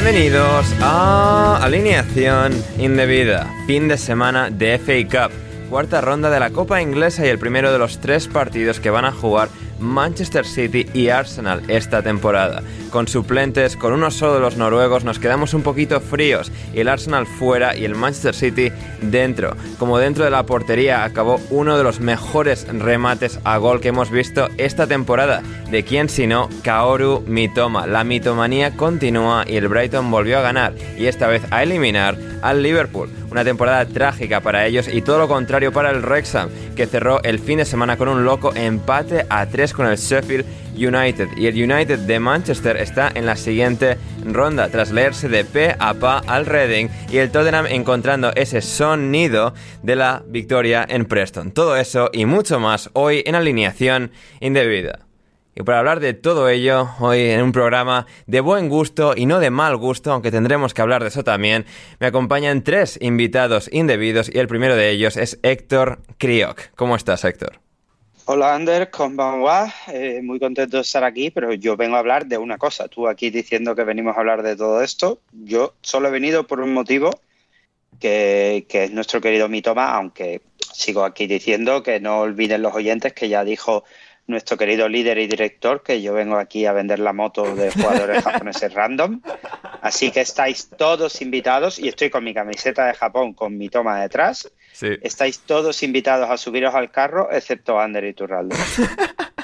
Bienvenidos a Alineación Indebida, fin de semana de FA Cup, cuarta ronda de la Copa Inglesa y el primero de los tres partidos que van a jugar Manchester City y Arsenal esta temporada. Con suplentes, con uno solo de los noruegos, nos quedamos un poquito fríos y el Arsenal fuera y el Manchester City dentro. Como dentro de la portería acabó uno de los mejores remates a gol que hemos visto esta temporada. ¿De quién sino Kaoru Mitoma? La mitomanía continúa y el Brighton volvió a ganar y esta vez a eliminar al Liverpool. Una temporada trágica para ellos y todo lo contrario para el Wrexham, que cerró el fin de semana con un loco empate a 3 con el Sheffield United. Y el United de Manchester está en la siguiente ronda, tras leerse de pe a pa al Reading y el Tottenham encontrando ese sonido de la victoria en Preston. Todo eso y mucho más hoy en alineación indebida. Y para hablar de todo ello, hoy en un programa de buen gusto y no de mal gusto, aunque tendremos que hablar de eso también, me acompañan tres invitados indebidos y el primero de ellos es Héctor Crioc. ¿Cómo estás, Héctor? Hola Ander, konbanwa. Eh, muy contento de estar aquí, pero yo vengo a hablar de una cosa. Tú aquí diciendo que venimos a hablar de todo esto. Yo solo he venido por un motivo, que, que es nuestro querido Mitoma, aunque sigo aquí diciendo que no olviden los oyentes que ya dijo nuestro querido líder y director, que yo vengo aquí a vender la moto de jugadores japoneses random. Así que estáis todos invitados y estoy con mi camiseta de Japón con mi toma detrás. Estáis todos invitados a subiros al carro, excepto Ander y Turraldo.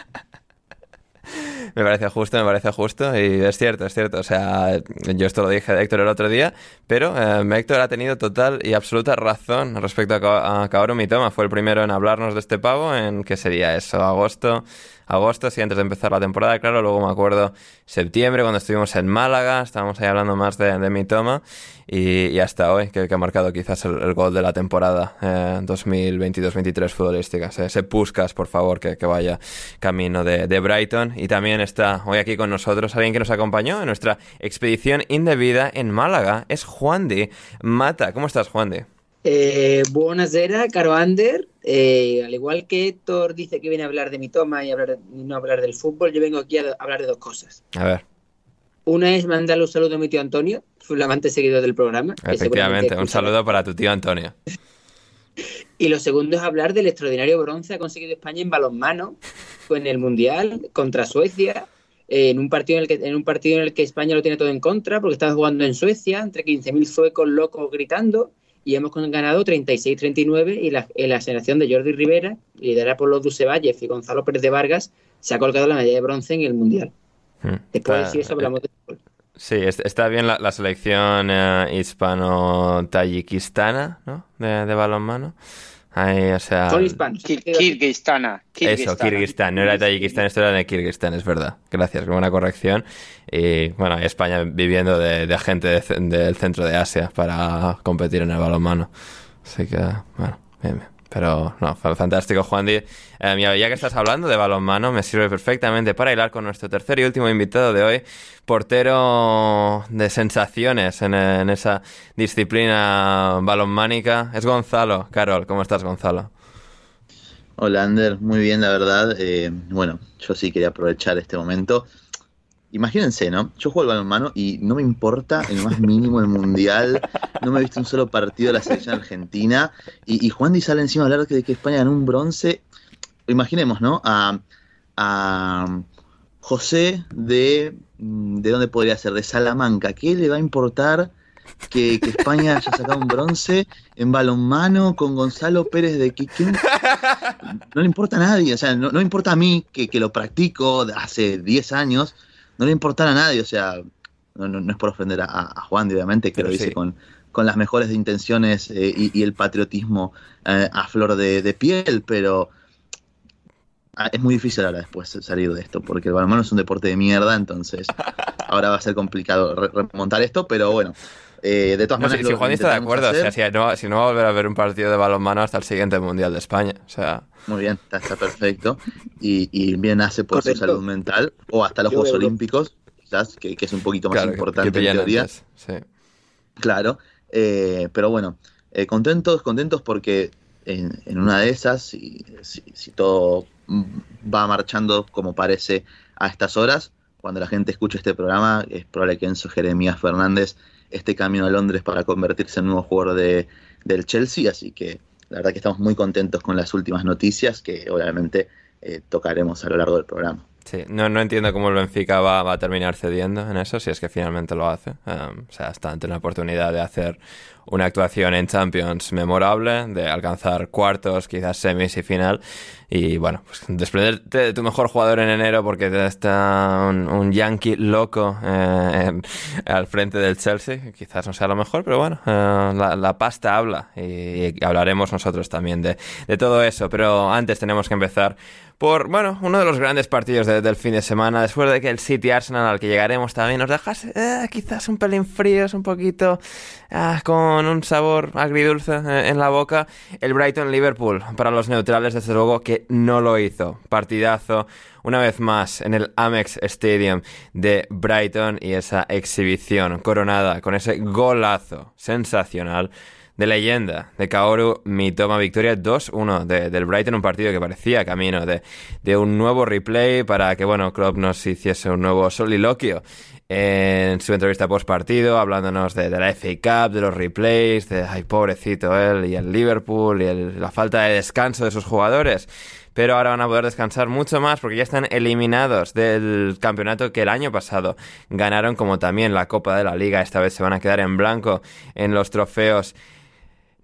me parece justo, me parece justo. Y es cierto, es cierto. O sea, yo esto lo dije a Héctor el otro día, pero eh, Héctor ha tenido total y absoluta razón respecto a, a Kaoru Mitoma. Fue el primero en hablarnos de este pavo en, ¿qué sería eso? Agosto agosto, sí, antes de empezar la temporada, claro. Luego me acuerdo septiembre, cuando estuvimos en Málaga, estábamos ahí hablando más de, de mi toma. Y, hasta hoy, que, ha marcado quizás el, gol de la temporada eh, 2022-23 futbolística. Ese Puskas, por favor, que, que vaya camino de, de, Brighton. Y también está hoy aquí con nosotros alguien que nos acompañó en nuestra expedición indebida en Málaga. Es Juan Di Mata. ¿Cómo estás, Juan Di? Eh, buonasera, caro Ander. Eh, al igual que Héctor dice que viene a hablar de mi toma y, hablar, no hablar del fútbol, yo vengo aquí a hablar de dos cosas. A ver. Una es mandarle un saludo a mi tío Antonio, flamante seguidor del programa. Efectivamente, un saludo para tu tío Antonio. y lo segundo es hablar del extraordinario bronce que ha conseguido España en balonmano en el Mundial contra Suecia. en, un partido en, el que, en un partido en el que España lo tiene todo en contra porque estaba jugando en Suecia entre 15.000 suecos locos gritando y hemos ganado 36-39 y la, la, generación de Jordi Rivera, liderada por los Dusevalles y Gonzalo Pérez de Vargas, se ha colgado la medalla de bronce en el Mundial. Hmm. Después de eso hablamos de fútbol. Sí, está bien la, selección eh, hispano-tayikistana ¿no? de, de balonmano. Ahí, o sea... Kirguistana. Eso, Kirguistán. No era Tayikistán, esto era de Kirguistán, es verdad. Gracias, buena corrección. Y bueno, España viviendo de, de gente del centro de Asia para competir en el balonmano. Así que, bueno, bien, bien. Pero no, fantástico, Juan Di. Eh, ya que estás hablando de balonmano, me sirve perfectamente para hilar con nuestro tercer y último invitado de hoy, portero de sensaciones en, esa disciplina balonmánica. Es Gonzalo. Carol, ¿cómo estás, Gonzalo? Hola, Ander. Muy bien, la verdad. Eh, bueno, yo sí quería aprovechar este momento imagínense, ¿no? Yo juego al balonmano y no me importa en más mínimo el mundial. No me he visto un solo partido de la selección argentina. Y, Juan Di sale encima a hablar de que España ganó un bronce. Imaginemos, ¿no? A, José de. ¿De dónde podría ser? De Salamanca. ¿Qué le va a importar que, España haya sacado un bronce en balonmano con Gonzalo Pérez de Quiquín? No le importa a nadie. O sea, no, no importa a mí que, que lo practico hace 10 años no le importara a nadie, o sea, no, es por ofender a, Juan, obviamente, que lo dice con, con las mejores intenciones eh, y, el patriotismo eh, a flor de, piel, pero ah, es muy difícil ahora después salir de esto, porque el balonmano es un deporte de mierda, entonces ahora va a ser complicado remontar esto, pero bueno. Eh, de todas maneras, si, Juan está de acuerdo, o sea, si, no, si no va a volver a ver un partido de balonmano hasta el siguiente Mundial de España. O sea, muy bien, está, perfecto. Y, bien hace por su salud mental, o hasta los Juegos Olímpicos, quizás, que, es un poquito más importante en teoría. Sí. Claro, eh, pero bueno, eh, contentos, contentos porque en, una de esas, si, si, todo va marchando como parece a estas horas, cuando la gente escuche este programa, es probable que Enzo Jeremías Fernández esté camino a Londres para convertirse en nuevo jugador de, del Chelsea, así que la verdad que estamos muy contentos con las últimas noticias que obviamente eh, tocaremos a lo largo del programa. Sí, no, no entiendo cómo el Benfica va, va, a terminar cediendo en eso, si es que finalmente lo hace. Um, o sea, está ante la oportunidad de hacer una actuación en Champions memorable, de alcanzar cuartos, quizás semis y final. Y bueno, pues desprenderte de tu mejor jugador en enero porque está un, yankee loco eh, al frente del Chelsea. Quizás no sea lo mejor, pero bueno, eh, la, pasta habla y, hablaremos nosotros también de, de todo eso. Pero antes tenemos que empezar por, bueno, uno de los grandes partidos de, del fin de semana, después de que el City Arsenal al que llegaremos también nos dejase eh, quizás un pelín fríos, un poquito ah, con un sabor agridulce eh, en la boca, el Brighton Liverpool, para los neutrales desde luego que no lo hizo. Partidazo, una vez más en el Amex Stadium de Brighton y esa exhibición coronada con ese golazo sensacional de leyenda de Kaoru Mitoma, victoria 2-1 de, del Brighton, un partido que parecía camino de, de, un nuevo replay para que, bueno, Klopp nos hiciese un nuevo soliloquio en su entrevista post partido, hablándonos de, la FA Cup, de los replays, de, ay, pobrecito él, y el Liverpool, y el, la falta de descanso de sus jugadores pero ahora van a poder descansar mucho más porque ya están eliminados del campeonato que el año pasado ganaron, como también la Copa de la Liga. Esta vez se van a quedar en blanco en los trofeos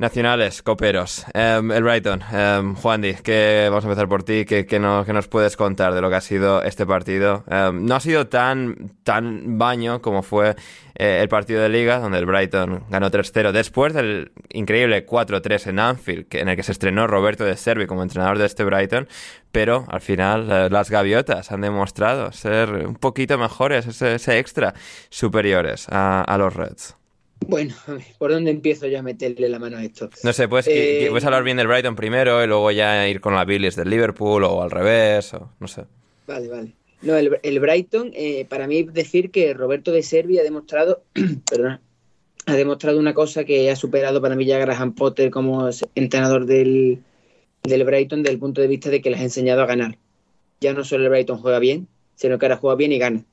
Nacionales, coperos. Um, el Brighton, um, Juan Di, que vamos a empezar por ti. ¿Qué, qué, no, ¿Qué, nos puedes contar de lo que ha sido este partido? Um, no ha sido tan, tan baño como fue eh, el partido de Liga, donde el Brighton ganó 3-0 después del increíble 4-3 en Anfield, que, en el que se estrenó Roberto de Servi como entrenador de este Brighton. Pero al final, eh, las gaviotas han demostrado ser un poquito mejores, ese, extra superiores a los Reds. Bueno, ¿por dónde empiezo ya a meterle la mano a esto? No sé, pues eh... puedes hablar bien del Brighton primero y luego ya ir con la Billies del Liverpool o al revés, o no sé. Vale, vale. No, el, el Brighton, eh, para mí decir que Roberto de Servi ha demostrado, perdón, ha demostrado una cosa que ha superado para mí ya Graham Potter como entrenador del, del Brighton desde el punto de vista de que les ha enseñado a ganar. Ya no solo el Brighton juega bien, sino que ahora juega bien y gana.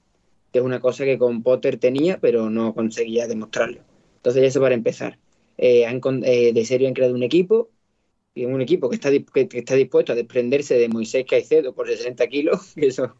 Que es una cosa que con Potter tenía, pero no conseguía demostrarlo. Entonces, eso para empezar. Eh, han, eh, de serio han creado un equipo, y un equipo que está, que, que está dispuesto a desprenderse de Moisés Caicedo por 60 kilos, que eso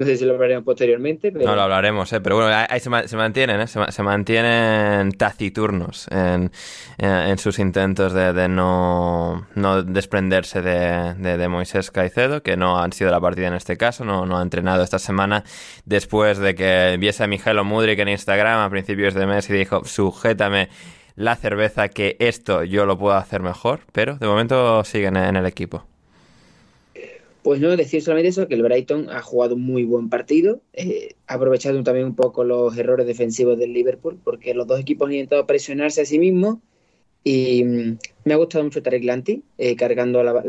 no sé si lo hablaremos posteriormente. Pero... No, lo hablaremos, ¿eh? pero bueno, ahí se, se mantienen, ¿eh? se, se, mantienen taciturnos en, en sus intentos de, de no, no, desprenderse de, de, de, Moisés Caicedo, que no han sido la partida en este caso, no, no ha entrenado esta semana después de que viese a Mijailo Mudrik en Instagram a principios de mes y dijo, sujétame la cerveza que esto yo lo puedo hacer mejor, pero de momento siguen en el equipo. Pues no, decir solamente eso, que el Brighton ha jugado un muy buen partido, eh, ha aprovechado también un poco los errores defensivos del Liverpool, porque los dos equipos han intentado presionarse a sí mismos y mmm, me ha gustado mucho Tarek Lanti, eh, cargando la,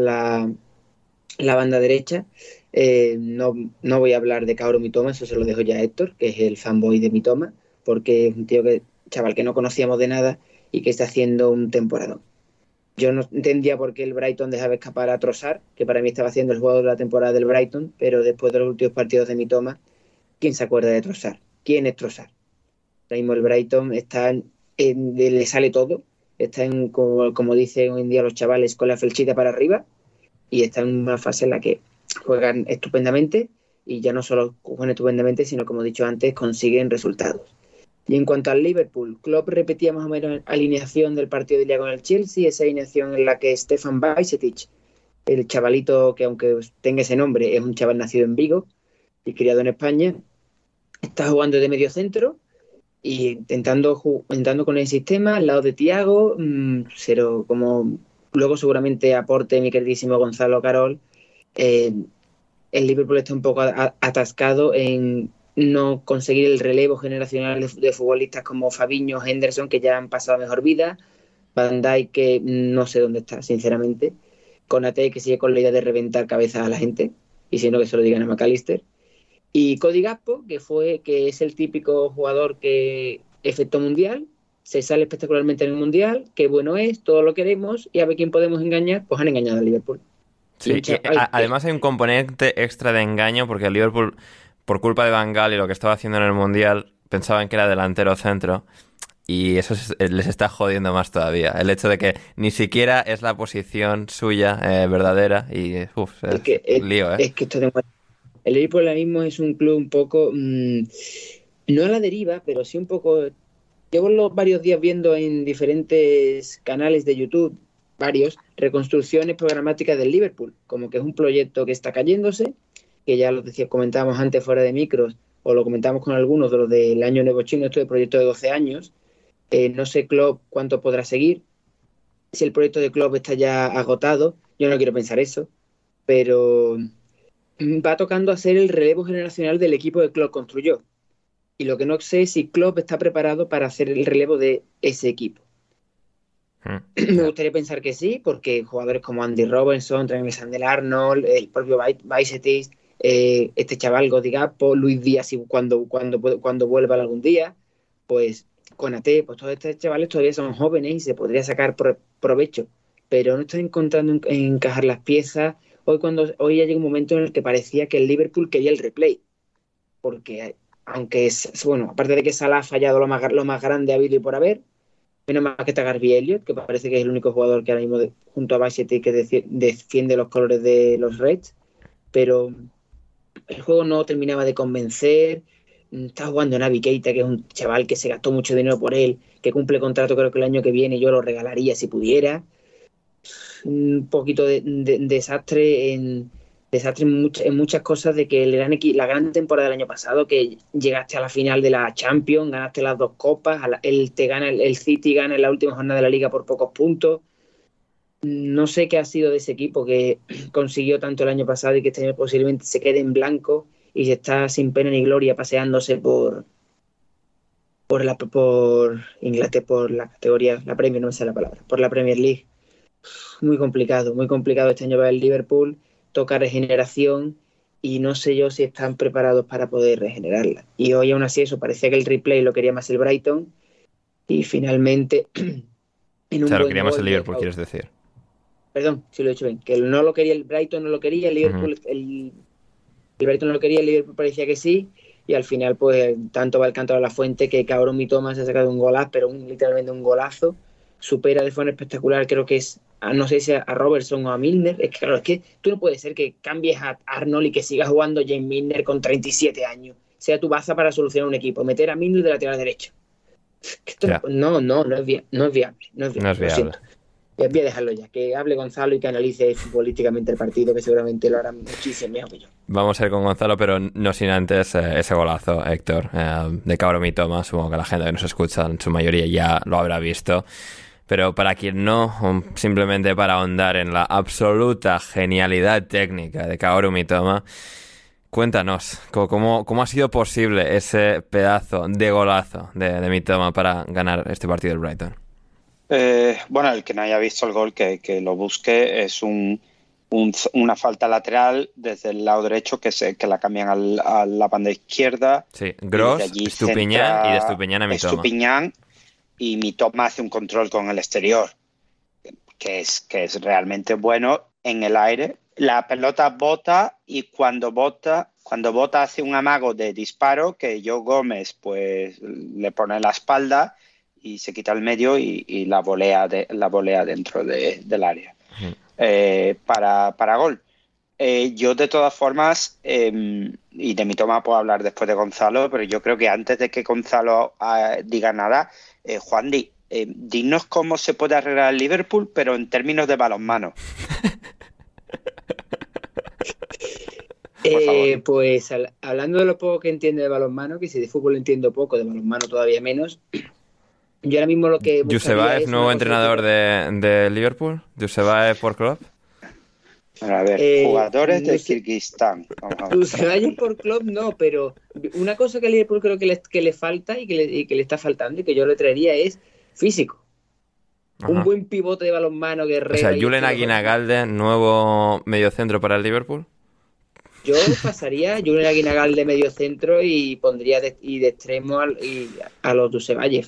la, banda derecha. Eh, no, no, voy a hablar de Kaoru Mitoma, eso se lo dejo ya a Héctor, que es el fanboy de Mitoma, porque es un tío que, chaval, que no conocíamos de nada y que está haciendo un temporadón. Yo no entendía por qué el Brighton dejaba escapar a Trossard, que para mí estaba haciendo el jugador de la temporada del Brighton, pero después de los últimos partidos de Mitoma, ¿quién se acuerda de Trossard? ¿Quién es Trossard? Ahora el Brighton está en, en, le sale todo, está en, como, como dicen hoy en día los chavales, con la flechita para arriba, y está en una fase en la que juegan estupendamente, y ya no solo juegan estupendamente, sino como he dicho antes, consiguen resultados. Y en cuanto al Liverpool, Klopp repetía más o menos alineación del partido de día con el Chelsea, esa alineación en la que Stefan Bajcetic, el chavalito que aunque tenga ese nombre, es un chaval nacido en Vigo y criado en España, está jugando de medio centro y intentando, intentando con el sistema al lado de Tiago, mmm, pero como luego seguramente aporte mi queridísimo Gonzalo Carol, eh, el Liverpool está un poco atascado en no conseguir el relevo generacional de, de, futbolistas como Fabiño, Henderson, que ya han pasado mejor vida, Van Dijk, que no sé dónde está, sinceramente, Conate, que sigue con la idea de reventar cabezas a la gente, y si no, que se lo digan a McAllister, y Cody Gaspo, que, fue, que es el típico jugador que efecto mundial, se sale espectacularmente en el mundial, qué bueno es, todo lo queremos, y a ver quién podemos engañar, pues han engañado al Liverpool. Sí, y, además hay un componente extra de engaño porque el Liverpool por culpa de Bangal y lo que estaba haciendo en el Mundial, pensaban que era delantero centro. Y eso es- eh, les está jodiendo más todavía. El hecho de que ni siquiera es la posición suya eh, verdadera. Y uf, es, Es que, es, lío, ¿eh? es que esto es demasiado. El Liverpool ahora mismo es un club un poco, mm, no a la deriva, pero sí un poco. Llevo los varios días viendo en diferentes canales de YouTube, varios, reconstrucciones programáticas del Liverpool, como que es un proyecto que está cayéndose, que ya lo decía, comentábamos antes fuera de micros, o lo comentamos con algunos de los del año nuevo chino, esto de proyecto de 12 años. Eh, no sé Klopp cuánto podrá seguir, si el proyecto de Klopp está ya agotado, yo no quiero pensar eso, pero va tocando hacer el relevo generacional del equipo que Klopp construyó. Y lo que no sé es si Klopp está preparado para hacer el relevo de ese equipo. Mm. Me gustaría pensar que sí, porque jugadores como Andy Robertson, Trent Alexander-Arnold, el propio Bicetis, eh, este chaval Godigapo, Luis Díaz, cuando, cuando, cuando vuelva algún día, pues Conate, pues todos estos chavales todavía son jóvenes y se podría sacar pro- provecho, pero no están encontrando en- en encajar las piezas. Hoy cuando hoy ya llega un momento en el que parecía que el Liverpool quería el replay, porque aunque es bueno, aparte de que Salah ha fallado lo más, lo más grande ha habido y por haber, menos más que está Garby Elliott, que parece que es el único jugador que ahora mismo junto a Bassett que defi- defiende los colores de los Reds, pero el juego no terminaba de convencer. Mm, Está jugando Navi Keita, que es un chaval que se gastó mucho dinero por él, que cumple contrato creo que el año que viene yo lo regalaría si pudiera. Un poquito de, de- desastre en desastre en, en muchas cosas de que el gran la gran temporada del año pasado, que llegaste a la final de la Champions, ganaste las dos copas, la- el, te gana, el, el City gana en la última jornada de la liga por pocos puntos. No sé qué ha sido de ese equipo que consiguió tanto el año pasado y que este año posiblemente se quede en blanco y se está sin pena ni gloria paseándose por por la por Inglaterra, por la categoría, la Premier, no me sé la palabra, por la Premier League. Muy complicado, muy complicado este año para el Liverpool, toca regeneración y no sé yo si están preparados para poder regenerarla. Y hoy aún así eso, parecía que el replay lo quería más el Brighton y finalmente en O sea, lo quería más el Liverpool, quieres decir. Perdón, si lo he dicho bien. Que no lo quería el Brighton, no lo quería, el Liverpool, el, el Brighton no lo quería, el Liverpool parecía que sí. Y al final, pues, tanto va el canto a la fuente que Cabrón y Thomas se ha sacado un golazo, pero un, literalmente un golazo. Supera de forma espectacular, creo que es, a- no sé si a, Robertson o a Milner. Es que, claro, es que tú no puedes ser que cambies a Arnold y que sigas jugando James Milner con 37 años. Sea tu baza para solucionar un equipo. Meter a Milner de lateral derecho. Esto no, no, no es, no es viable. No es viable. No es viable. Voy a dejarlo ya, que hable Gonzalo y que analice futbolísticamente el partido, que seguramente lo hará muchísimo mejor que yo. Vamos a ir con Gonzalo, pero no sin antes eh, ese golazo, Héctor, eh, de Cabro y Toma. Supongo que la gente que nos escucha, en su mayoría, ya lo habrá visto. Pero para quien no, um, simplemente para ahondar en la absoluta genialidad técnica de Kaoru Mitoma, cuéntanos, ¿cómo, cómo ha sido posible ese pedazo de golazo de, de Mitoma para ganar este partido del Brighton? Eh, bueno, el que no haya visto el gol, que, que lo busque, es un, un- una falta lateral desde el lado derecho que, se, que la cambian al- a la banda izquierda. Sí, y Gross, allí Estupiñán y de Estupiñán a Mitoma. Estupiñán y Mitoma hace un control con el exterior, que es, que es realmente bueno en el aire. La pelota bota y cuando bota, cuando bota hace un amago de disparo que Joe Gómez pues le pone la espalda y se quita el medio y, y la volea de, la volea dentro de- del área eh, para, para gol. Eh, yo de todas formas, eh, y de mi toma puedo hablar después de Gonzalo, pero yo creo que antes de que Gonzalo ah, diga nada, eh, Juan Di, eh, dinos cómo se puede arreglar el Liverpool, pero en términos de balonmano. Eh, pues al- hablando de lo poco que entiende de balonmano, que si de fútbol entiendo poco, de balonmano todavía menos, yo ahora mismo lo que... Yusebaev, es nuevo entrenador de, de Liverpool. Yusebaev por club. Bueno, a ver, Eh, jugadores de no sé. Kirguistán. Vamos a ver. Yusebaev por club no, pero una cosa que a Liverpool creo que le, que le falta y que le, y que le está faltando y que yo le traería es físico. Un buen pivote de balonmano O guerrero. sea, y Julen Aguinagalde, nuevo mediocentro para el Liverpool. Yo pasaría Julen Aguinagal de medio centro y pondría de, y de extremo al- y a los Dusevalle.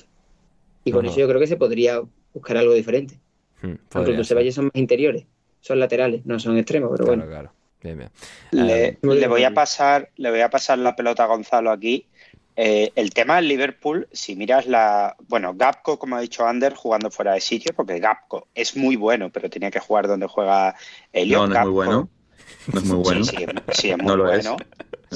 Y con Ajá. eso yo creo que se podría buscar algo diferente. Hmm, Aunque ser. Dusevalle son más interiores, son laterales, no son extremos, pero Claro, bueno. claro. Bien, bien. Le, Eh, le voy a pasar, le voy a pasar la pelota a Gonzalo aquí. Eh, el tema del Liverpool, si miras la, bueno, Gapco, como ha dicho Ander, jugando fuera de sitio, porque Gapco es muy bueno, pero tenía que jugar donde juega Elliot. No, no es muy bueno. No es muy bueno. Sí, sí, sí, es muy No lo es.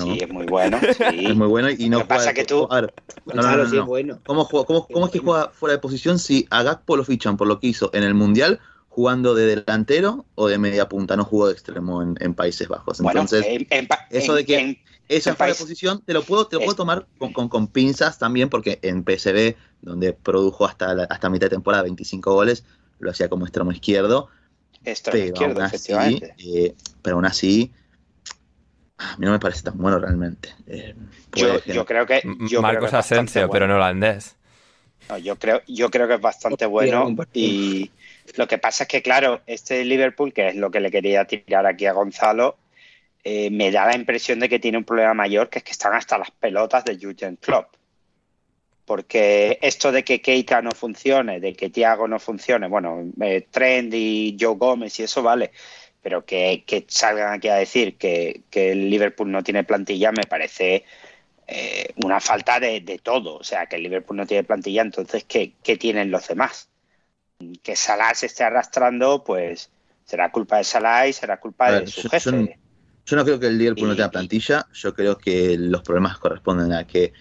Bueno. No. Sí, es muy bueno. sí. Es muy bueno y no Lo que pasa que tú- A ver, no, no, sí no. es bueno. ¿Cómo, juega- cómo- cómo es que juega fuera de posición si a Gakpo lo fichan por lo que hizo en el Mundial jugando de delantero o de media punta? No jugó de extremo en, en Países Bajos. Bueno, Entonces, en- en pa- eso de que- en- esa en fuera de posición te lo puedo, te lo puedo tomar con, con- con pinzas también porque en PSV, donde produjo hasta, la- hasta mitad de temporada 25 goles, lo hacía como extremo izquierdo. extremo pero izquierdo, aún así, efectivamente. eh, pero aún así, a mí no me parece tan bueno realmente. Eh, Yo, yo creo que. Creo Marcos que bastante Asensio, bueno. pero en holandés. No, yo creo, yo creo que es bastante bueno y lo que pasa es que, claro, este Liverpool, que es lo que le quería tirar aquí a Gonzalo, eh, me da la impresión de que tiene un problema mayor, que es que están hasta las pelotas de Jurgen Klopp. Porque esto de que Keita no funcione, de que Thiago no funcione, bueno, eh, Trent y Joe Gómez y eso vale, pero que, que salgan aquí a decir que, que el Liverpool no tiene plantilla me parece eh, una falta de, de todo. O sea, que el Liverpool no tiene plantilla, entonces, ¿qué, qué tienen los demás? Que Salah se esté arrastrando, pues será culpa de Salah y será culpa de su yo- jefe. yo Yo no creo que el Liverpool no Y- tenga plantilla, yo creo que los problemas corresponden a que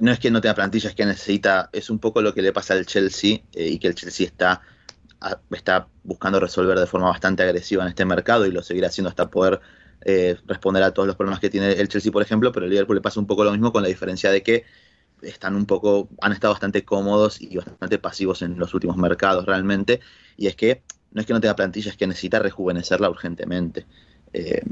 no es que no tenga plantilla, es que necesita, es un poco lo que le pasa al Chelsea eh, y que el Chelsea está, está buscando resolver de forma bastante agresiva en este mercado y lo seguirá haciendo hasta poder eh, responder a todos los problemas que tiene el Chelsea, por ejemplo, pero el Liverpool le pasa un poco lo mismo con la diferencia de que están un poco, han estado bastante cómodos y bastante pasivos en los últimos mercados realmente, y es que no es que no tenga plantilla, es que necesita rejuvenecerla urgentemente. Eh,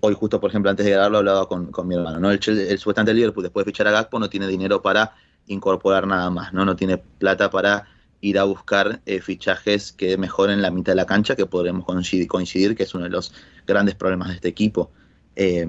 hoy justo, por ejemplo, antes de grabarlo hablaba con, con mi hermano, ¿no? El, el supuestamente Liverpool después de fichar a Gakpo no tiene dinero para incorporar nada más, ¿no? No tiene plata para ir a buscar eh, fichajes que mejoren la mitad de la cancha, que podremos coincidir, que es uno de los grandes problemas de este equipo. Eh,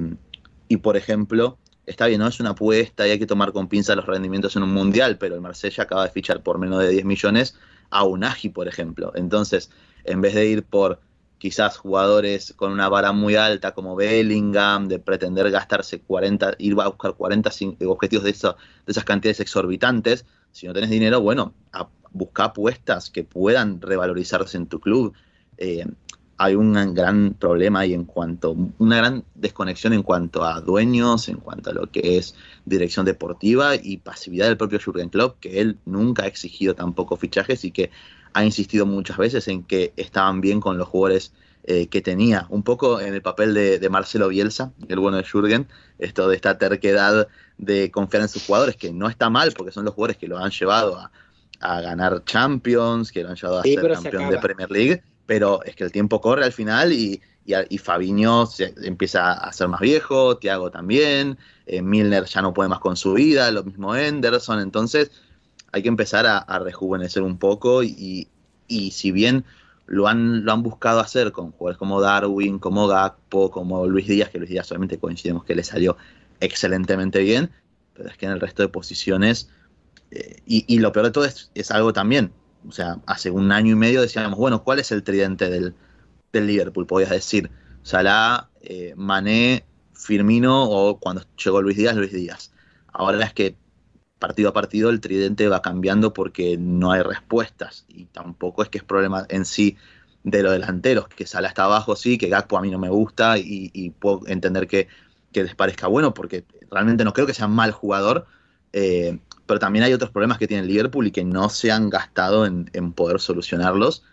y por ejemplo, está bien, no es una apuesta y hay que tomar con pinza los rendimientos en un mundial, pero el Marsella acaba de fichar por menos de 10 millones a Unagi, por ejemplo. Entonces, en vez de ir por quizás jugadores con una vara muy alta como Bellingham, de pretender gastarse 40, ir a buscar 40 sin- objetivos de esas cantidades exorbitantes, si no tenés dinero, bueno, a buscar apuestas que puedan revalorizarse en tu club. Eh, hay un gran problema y en cuanto, una gran desconexión en cuanto a dueños, en cuanto a lo que es dirección deportiva y pasividad del propio Jurgen Klopp, que él nunca ha exigido tampoco fichajes y que ha insistido muchas veces en que estaban bien con los jugadores eh, que tenía, un poco en el papel de, de Marcelo Bielsa, el bueno de Jürgen, esto de esta terquedad de confiar en sus jugadores, que no está mal porque son los jugadores que lo han llevado a, a ganar Champions, que lo han llevado a Sí, ser se campeón de Premier League, pero es que el tiempo corre al final y, y, y Fabinho se, empieza a ser más viejo, Thiago también, eh, Milner ya no puede más con su vida, lo mismo Henderson, entonces hay que empezar a, a rejuvenecer un poco y, y si bien lo han, lo han buscado hacer con jugadores como Darwin, como Gakpo, como Luis Díaz, que Luis Díaz obviamente coincidimos que le salió excelentemente bien, pero es que en el resto de posiciones, y, lo peor de todo es, algo también, o sea, hace un año y medio decíamos, bueno, ¿cuál es el tridente del, del Liverpool? Podías decir, Salah, eh, Mané, Firmino o cuando llegó Luis Díaz, Luis Díaz. Ahora es que partido a partido el tridente va cambiando porque no hay respuestas y tampoco es que es problema en sí de los delanteros, que Salah está abajo, sí, que Gakpo a mí no me gusta y, y puedo entender que, que, les parezca bueno porque realmente no creo que sea mal jugador, eh, pero también hay otros problemas que tiene Liverpool y que no se han gastado en, poder solucionarlos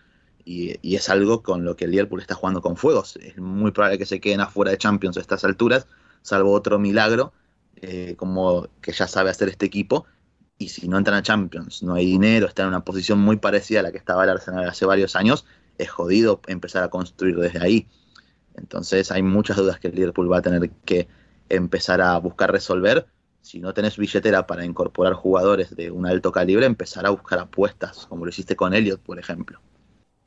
y, y, es algo con lo que el Liverpool está jugando con fuegos. Es muy probable que se queden afuera de Champions a estas alturas, salvo otro milagro eh, como que ya sabe hacer este equipo. Y si no entran a Champions, no hay dinero, está en una posición muy parecida a la que estaba el Arsenal hace varios años, es jodido empezar a construir desde ahí. Entonces hay muchas dudas que el Liverpool va a tener que empezar a buscar resolver. Si no tenés billetera para incorporar jugadores de un alto calibre, empezar a buscar apuestas, como lo hiciste con Elliot, por ejemplo.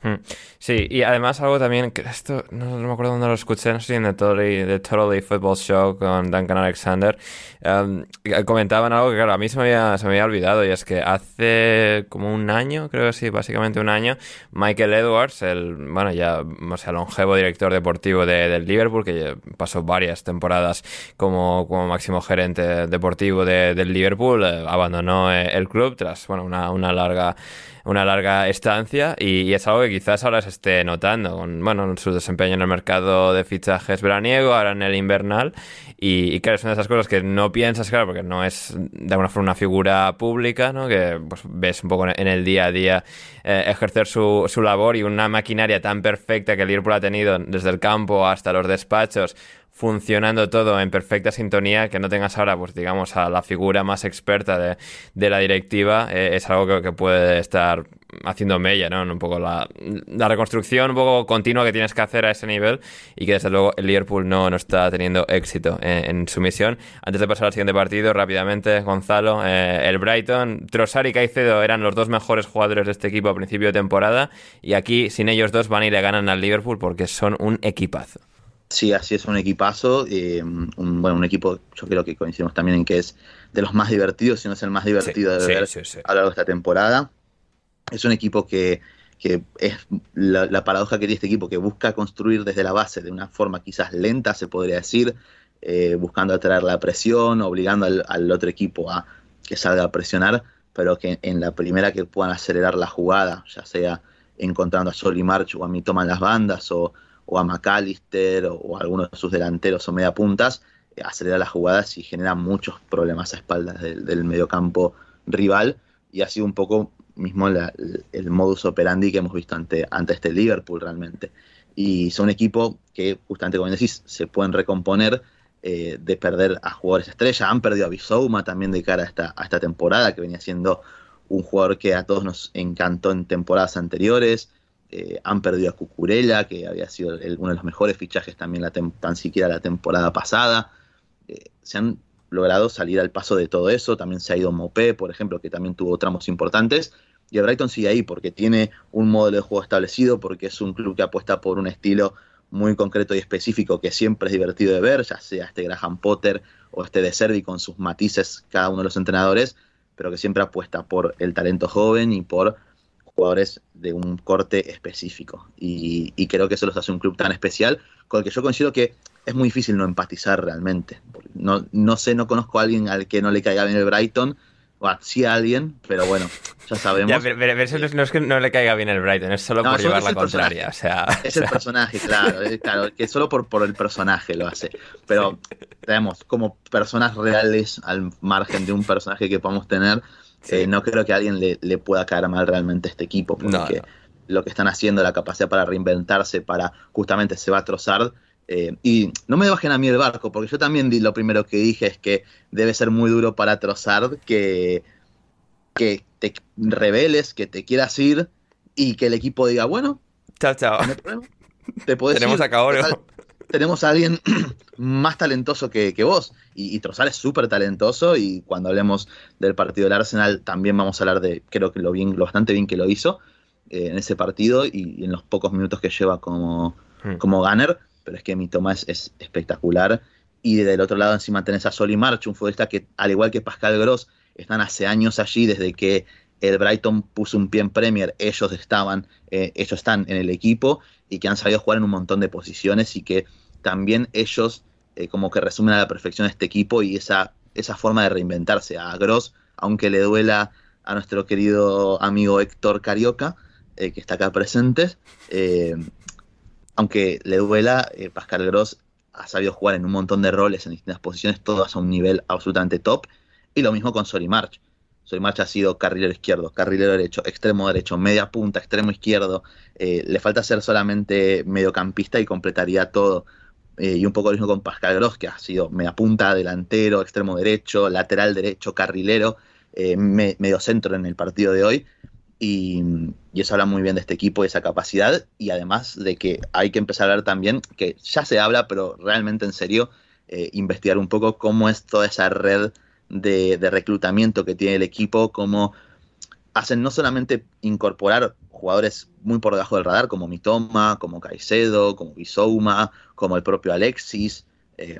Hmm. Sí, y además algo también, que esto no, me acuerdo dónde lo escuché, en The Totally, Totally Football Show con Duncan Alexander, um, comentaban algo que claro, a mí se me, había, se me había olvidado y es que hace como un año, creo que sí, básicamente un año, Michael Edwards, el, bueno, ya, o sea, longevo director deportivo de, del Liverpool, que pasó varias temporadas como, como máximo gerente deportivo de, del Liverpool, eh, abandonó eh, el club tras, bueno, una, una larga una larga estancia y, es algo que quizás ahora se esté notando con bueno, su desempeño en el mercado de fichajes veraniego, ahora en el invernal y, y claro, es una de esas cosas que no piensas, claro, porque no es de alguna forma una figura pública, ¿no? que pues, ves un poco en el día a día eh, ejercer su, su labor y una maquinaria tan perfecta que el Liverpool ha tenido desde el campo hasta los despachos funcionando todo en perfecta sintonía, que no tengas ahora, pues digamos, a la figura más experta de, de la directiva, eh, es algo que, que, puede estar haciendo mella, ¿no? Un poco la, la, reconstrucción un poco continua que tienes que hacer a ese nivel y que desde luego el Liverpool no, no está teniendo éxito en, su misión. Antes de pasar al siguiente partido, rápidamente, Gonzalo, eh, el Brighton, Trossard y Caicedo eran los dos mejores jugadores de este equipo a principio de temporada y aquí sin ellos dos van y le ganan al Liverpool porque son un equipazo. Sí, así es un equipazo, eh, un, bueno, un equipo, yo creo que coincidimos también en que es de los más divertidos, si no es el más divertido sí, de ver sí, sí, a lo largo de esta temporada. Es un equipo que, que es la, la, paradoja que tiene este equipo, que busca construir desde la base de una forma quizás lenta, se podría decir, eh, buscando atraer la presión, obligando al, al, otro equipo a que salga a presionar, pero que en la primera que puedan acelerar la jugada, ya sea encontrando a Sol y March o a mí toman las bandas o o a McAllister o, a algunos de sus delanteros o media puntas, eh, acelera las jugadas y genera muchos problemas a espaldas del, mediocampo rival. Y ha sido un poco mismo el modus operandi que hemos visto ante, ante este Liverpool realmente. Y son un equipo que, justamente como decís, se pueden recomponer eh, de perder a jugadores estrella. Han perdido a Bisouma también de cara a esta, a esta temporada, que venía siendo un jugador que a todos nos encantó en temporadas anteriores. Eh, han perdido a Cucurella, que había sido uno de los mejores fichajes también la tan siquiera la temporada pasada. Eh, se han logrado salir al paso de todo eso. También se ha ido Mopé, por ejemplo, que también tuvo tramos importantes. Y el Brighton sigue ahí porque tiene un modelo de juego establecido, porque es un club que apuesta por un estilo muy concreto y específico que siempre es divertido de ver, ya sea este Graham Potter o este de Servi con sus matices cada uno de los entrenadores, pero que siempre apuesta por el talento joven y por jugadores de un corte específico. Y, y, creo que eso los hace un club tan especial, con el que yo considero que es muy difícil no empatizar realmente. No, no sé, no conozco a alguien al que no le caiga bien el Brighton. Bueno, sí a alguien, pero bueno, ya sabemos. Ya, pero, pero eso no es, no es, que no le caiga bien el Brighton, es solo no, por llevar la contraria. O sea, es el personaje, claro, es, claro, que solo por, por el personaje lo hace. Pero, sí. digamos, como personas reales, al margen de un personaje que podamos tener, Sí. Eh, no creo que a alguien le, le, pueda caer mal realmente a este equipo, porque no, no. lo que están haciendo, la capacidad para reinventarse, para justamente se va a trozar. Eh, y no me bajen a mí el barco, porque yo también di, lo primero que dije es que debe ser muy duro para trozar que, que te reveles, que te quieras ir y que el equipo diga, bueno, chao, chao. No te puedes Tenemos ir, a Caorio tenemos a alguien más talentoso que, que vos. Y, y Trozar es súper talentoso. Y cuando hablemos del partido del Arsenal, también vamos a hablar de, creo que lo, bien, lo bastante bien que lo hizo eh, en ese partido y, y, en los pocos minutos que lleva como, como gunner. Pero es que mi toma es, es, espectacular. Y del otro lado, encima tenés a Soli March, un futbolista que, al igual que Pascal Gross, están hace años allí desde que el Brighton puso un pie en Premier, ellos estaban, eh, ellos están en el equipo y que han sabido jugar en un montón de posiciones y que también ellos eh, como que resumen a la perfección este equipo y esa, esa forma de reinventarse. A Gross, aunque le duela a nuestro querido amigo Héctor Carioca, eh, que está acá presente, eh, aunque le duela, Pascal Gross ha sabido jugar en un montón de roles en distintas posiciones, todas a un nivel absolutamente top, y lo mismo con Soli March. Soli March ha sido carrilero izquierdo, carrilero derecho, extremo derecho, media punta, extremo izquierdo. Eh, le falta ser solamente mediocampista y completaría todo. Eh, y un poco lo mismo con Pascal Gross, que ha sido media punta, delantero, extremo derecho, lateral derecho, carrilero, eh, me, medio centro en el partido de hoy. Y, y, eso habla muy bien de este equipo, de esa capacidad, y además de que hay que empezar a hablar también, que ya se habla, pero realmente en serio, eh, investigar un poco cómo es toda esa red de, de reclutamiento que tiene el equipo, cómo hacen no solamente incorporar jugadores muy por debajo del radar, como Mitoma, como Caicedo, como Bisouma, como el propio Alexis. Eh,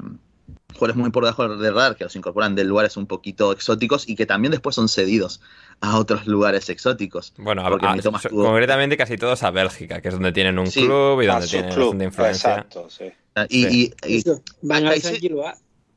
jugadores muy por debajo del radar que los incorporan de lugares un poquito exóticos y que también después son cedidos a otros lugares exóticos. Bueno, a, a, tuvo... concretamente casi todos a Bélgica, que es donde tienen un sí, club y donde tienen bastante influencia. Exacto, sí. Y, y, y, Van a Caicedo,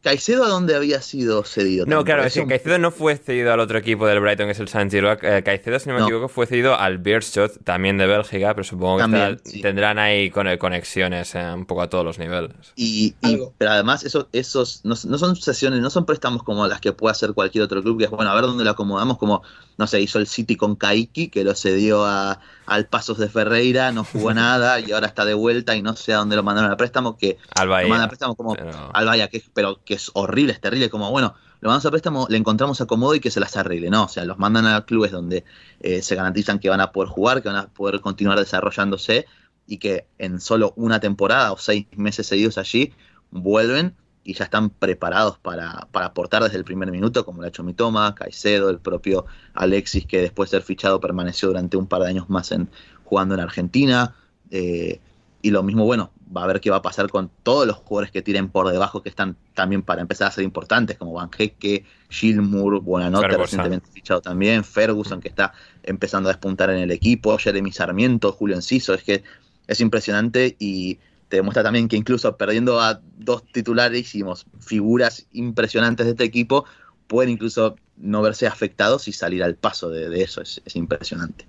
¿Caicedo a dónde había sido cedido? No, claro, es que Caicedo no fue cedido al otro equipo del Brighton, que es el San Giro. Eh, Caicedo, si no me no. equivoco, fue cedido al Beerschot, también de Bélgica, pero supongo que También, está- sí. tendrán ahí con- conexiones eh, un poco a todos los niveles. Y, pero además eso, esos no, no son sesiones, no son préstamos como las que puede hacer cualquier otro club, que es bueno, a ver dónde lo acomodamos, como, no sé, hizo el City con Kaiki, que lo cedió a, al Pasos de Ferreira, no jugó nada y ahora está de vuelta y no sé a dónde lo mandaron a préstamo, que Al lo mandan a Bahía. préstamo como pero- al Bahía, que es, pero que es horrible, es terrible, como bueno, lo mandamos a préstamo, le encontramos acomodo y que se las arregle, ¿no? O sea, los mandan a clubes donde eh, se garantizan que van a poder jugar, que van a poder continuar desarrollándose y que en solo una temporada o seis meses seguidos allí vuelven y ya están preparados para, para aportar desde el primer minuto, como lo ha hecho Mitoma, Caicedo, el propio Alexis, que después de ser fichado permaneció durante un par de años más en, jugando en Argentina. eh, y lo mismo, bueno, va a ver qué va a pasar con todos los jugadores que tiren por debajo, que están también para empezar a ser importantes, como Van Hekke, Gilmour, Buenanote, Ferguson. recientemente fichado también, Ferguson, que está empezando a despuntar en el equipo, Jeremy Sarmiento, Julio Enciso, es que es impresionante y te demuestra también que incluso perdiendo a dos titularísimos, figuras impresionantes de este equipo, pueden incluso no verse afectados y salir al paso de, eso, es, es impresionante.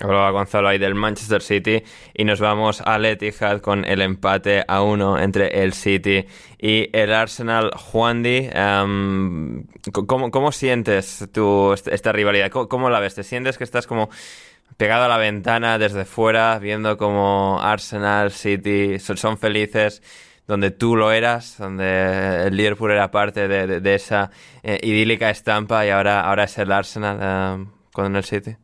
Hablaba Gonzalo ahí del Manchester City y nos vamos al Etihad con el empate a uno entre el City y el Arsenal. Juan Di, em, ¿cómo, cómo sientes tú esta, esta rivalidad? ¿Cómo, cómo la ves? ¿Te sientes que estás como pegado a la ventana desde fuera viendo como Arsenal, City son, felices? donde tú lo eras, donde el Liverpool era parte de, de- de esa eh, idílica estampa y ahora, ahora es el Arsenal em, con el City.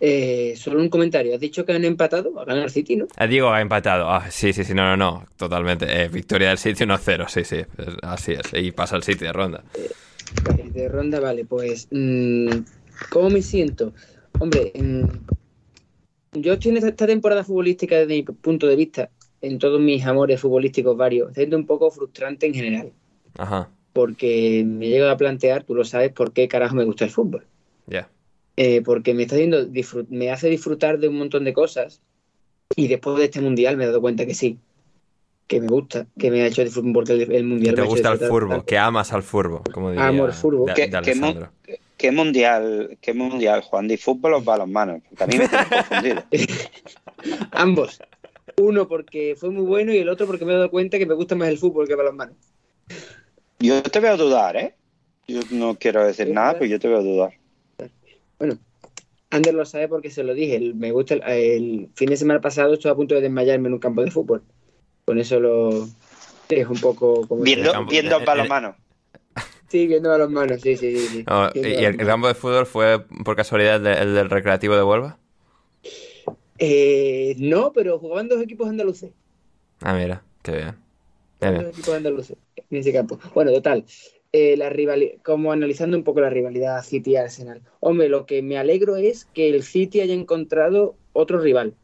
Eh, solo un comentario. Has dicho que han empatado ganar City, ¿no? Ah, Diego ha empatado. Ah, sí, sí, sí, no, no, no, totalmente. Eh, victoria del City 1-0, sí, sí, así es. Y pasa el City de ronda. Vale, de ronda, vale, pues. mm, ¿Cómo me siento? Hombre, mm, yo estoy en esta- temporada futbolística desde mi punto de vista, en todos mis amores futbolísticos varios, siendo un poco frustrante en general, Ajá, porque me he llegado a plantear, tú lo sabes, por qué carajo me gusta el fútbol. ya. Eh, porque me está haciendo me hace disfrutar de un montón de cosas y después de este mundial me he dado cuenta que sí, que me gusta, que me ha hecho disfrutar porque el, el Que mundial te me ha hecho gusta el furbo, que amas al furbo, como diría Amo el furbo. de- ¿Qué- de Alessandro. ¿Qué mundial, qué mundial, Juan de fútbol o balonmano? Porque a mí me tienes confundido. Ambos. Uno porque fue muy bueno y el otro porque me he dado cuenta que me gusta más el fútbol que balonmano. Yo te veo dudar, ¿eh? Yo no quiero decir Sí, nada, pero yo te veo dudar. Bueno, Ander lo sabe porque se lo dije. el- me gusta el, el fin de semana pasado estuve a punto de desmayarme en un campo de fútbol. Con eso lo dejo un poco como Viendo, viendo balonmano. Sí, viendo a los manos, sí, sí, sí. sí. ¿Y el, el balonmano. campo de fútbol fue por casualidad el, de- el del recreativo de Huelva? Eh, no, pero jugaban dos equipos andaluces. Ah, mira, qué bien. Bien, Dos equipos andaluces en ese campo. Bueno, total. eh, la rivali- como analizando un poco la rivalidad City-Arsenal. Hombre, lo que me alegro es que el City haya encontrado otro rival,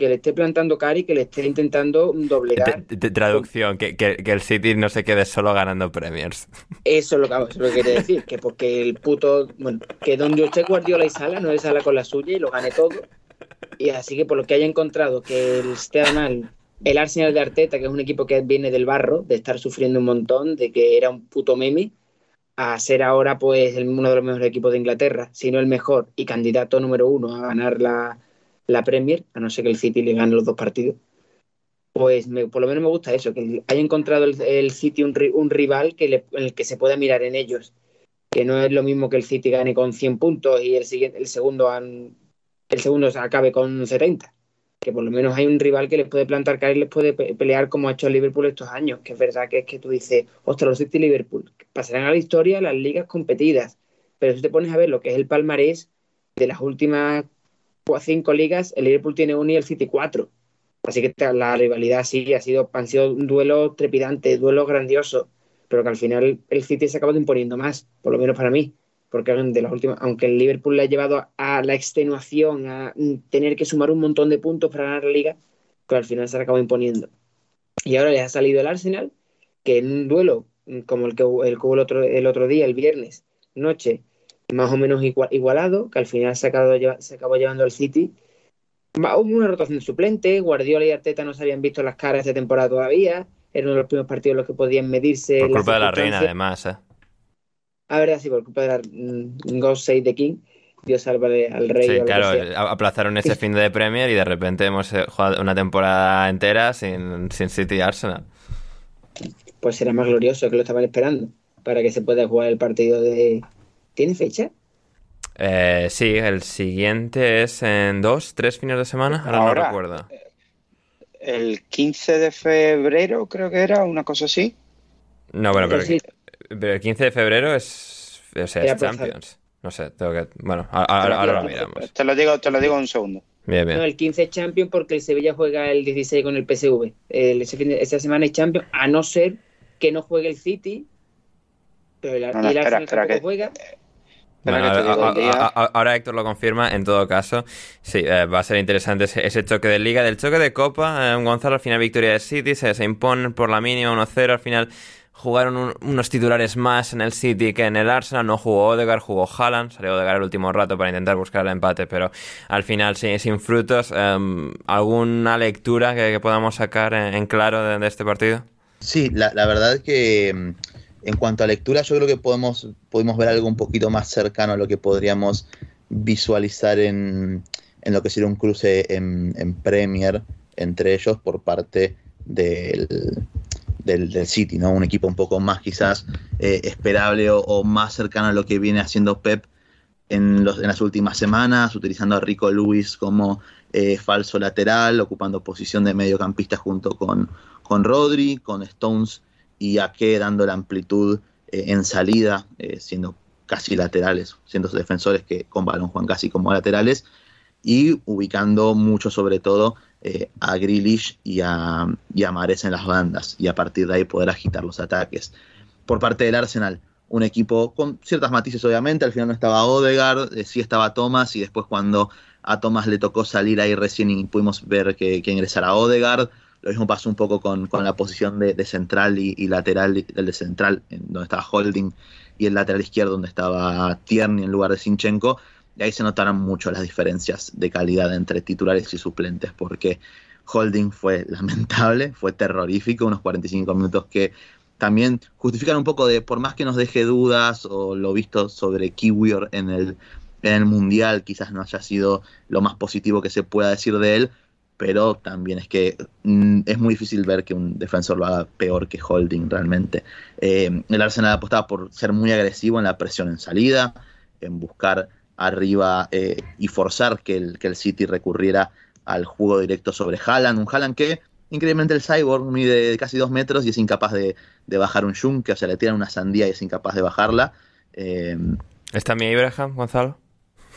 que le esté plantando cara y que le esté intentando doblegar. T- t- Traducción, que, que- que el City no se quede solo ganando premiers. Eso es lo que, eso es lo que quería decir, que porque el puto, bueno, que donde usted Guardiola y Sala no es Sala con la suya y lo gane todo. Y así que por lo que haya encontrado que el Arsenal, el Arsenal de Arteta, que es un equipo que viene del barro, de estar sufriendo un montón, de que era un puto meme, a ser ahora pues el- uno de los mejores equipos de Inglaterra, si no el mejor y candidato número uno a ganar la, la Premier, a no ser que el City le gane los dos partidos. Pues me- por lo menos me gusta eso, que haya encontrado el, City un, ri- un rival que le- en el que se pueda mirar en ellos. Que no es lo mismo que el City gane con 100 puntos y el, el, segundo, el segundo acabe con 70. Que por lo menos hay un rival que les puede plantar cara y les puede pe- pelear como ha hecho el Liverpool estos años. Que es verdad que es que tú dices, ostras, los City y Liverpool pasarán a la historia las ligas competidas. Pero si te pones a ver lo que es el palmarés de las últimas cinco ligas, el Liverpool tiene uno y el City cuatro. Así que la rivalidad sí ha sido, han sido un duelo trepidante, duelo grandioso, pero que al final el City se ha acabado imponiendo más, por lo menos para mí. porque de los últimos, aunque el Liverpool le ha llevado a la extenuación, a tener que sumar un montón de puntos para ganar la liga, que al final se ha acabado imponiendo. Y ahora le ha salido el Arsenal, que en un duelo como el que, el hubo el otro, el otro día, el viernes, noche, más o menos igualado, que al final se acabó, se acabó llevando al City. Hubo una rotación suplente, Guardiola y Arteta no se habían visto las caras de temporada todavía, era uno de los primeros partidos en los que podían medirse. Por culpa de la reina, además. ¿eh? Ah, verdad, sí, por culpa de la mm, Ghost Save the King. Dios salve al rey. Sí, claro, aplazaron ese fin de Premier y de repente hemos eh, jugado una temporada entera sin, sin City y Arsenal. Pues será más glorioso que lo estaban esperando para que se pueda jugar el partido de. ¿Tiene fecha? Eh, sí, el siguiente es en dos, tres fines de semana, ahora, no recuerdo. El 15 de febrero creo que era, una cosa así. No, bueno, pero, el 15 de febrero es, Champions. No sé, tengo que. Bueno, ahora, lo miramos. Te lo digo, te lo digo en un segundo. Bien, bien. No, el 15 es Champions porque el Sevilla juega el 16 con el PSV. El, esa semana es Champions, a no ser que no juegue el City. Pero el, no, que... juega. Ahora Héctor lo confirma, en todo caso, sí, eh, va a ser interesante ese, choque de liga. Del choque de Copa, eh, Gonzalo al final victoria de City, se, se impone por la mínima 1-0, al final jugaron unos titulares más en el City que en el Arsenal. No jugó Odegaard, jugó Haaland. Salió Odegaard el último rato para intentar buscar el empate, pero al final sí, sin frutos. Em, ¿Alguna lectura que, podamos sacar en, claro de, este partido? Sí, la, verdad es que em, en cuanto a lectura, yo creo que podemos, podemos ver algo un poquito más cercano a lo que podríamos visualizar en, en lo que sería un cruce en, en Premier entre ellos por parte del del, City, ¿no? Un equipo un poco más quizás eh, esperable o, más cercano a lo que viene haciendo Pep en, los, en las últimas semanas, utilizando a Rico Lewis como eh, falso lateral, ocupando posición de mediocampista junto con, con Rodri, con Stones y Ake dando la amplitud eh, en salida, siendo casi laterales, siendo defensores que con balón juegan casi como laterales, y ubicando mucho sobre todo eh, a Grealish y a, y Mares en las bandas y a partir de ahí poder agitar los ataques. Por parte del Arsenal, un equipo con ciertas matices obviamente, al final no estaba Odegaard, eh, sí estaba Thomas y después cuando a Thomas le tocó salir ahí recién y pudimos ver que, que ingresara Odegaard, lo mismo pasó un poco con, la posición de, central y, lateral, el de central, donde estaba Holding, y el lateral izquierdo, donde estaba Tierney en lugar de Sinchenko. Y ahí se notaron mucho las diferencias de calidad entre titulares y suplentes, porque Holding fue lamentable, fue terrorífico, unos 45 minutos que también justifican un poco de, por más que nos deje dudas o lo visto sobre Kiwior en el, en el Mundial, quizás no haya sido lo más positivo que se pueda decir de él, pero también es que mm, es muy difícil ver que un defensor lo haga peor que Holding realmente. Eh, el Arsenal apostaba por ser muy agresivo en la presión en salida, en buscar arriba eh, y forzar que el, que el City recurriera al juego directo sobre Haaland. Un Haaland que, increíblemente, el Cyborg mide casi dos metros y es incapaz de, bajar un yunque, o sea, le tiran una sandía y es incapaz de bajarla. Eh, ¿Está mi Abraham, Gonzalo?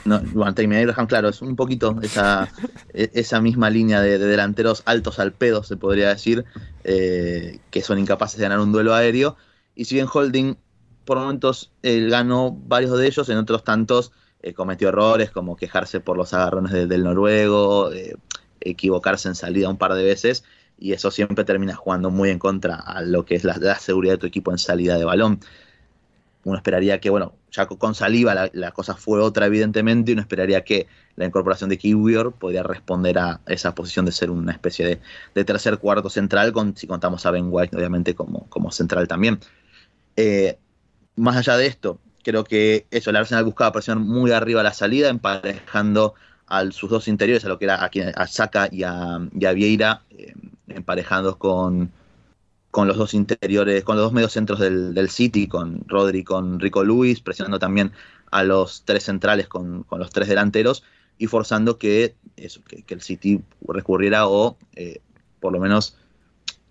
No, bueno, Tammy Abraham, claro, es un poquito esa, e, esa misma línea de, delanteros altos al pedo, se podría decir, eh, que son incapaces de ganar un duelo aéreo. Y si bien Holding, por momentos, ganó varios de ellos, en otros tantos eh, cometió errores como quejarse por los agarrones del noruego, eh, equivocarse en salida un par de veces y eso siempre termina jugando muy en contra a lo que es la, seguridad de tu equipo en salida de balón. Uno esperaría que, bueno, ya con Saliva la, cosa fue otra evidentemente y uno esperaría que la incorporación de Kiwior podría responder a esa posición de ser una especie de, tercer cuarto central, con, si contamos a Ben White obviamente como, como central también. Eh, más allá de esto, Creo que eso, el Arsenal buscaba presionar muy arriba a la salida, emparejando a sus dos interiores, a lo que era a, a Saka y a, Vieira, eh, emparejando con, con los dos interiores, con los dos medios centros del, City, con Rodri, con Rico Luis, presionando también a los tres centrales con, los tres delanteros y forzando que, eso, que, el City recurriera o eh, por lo menos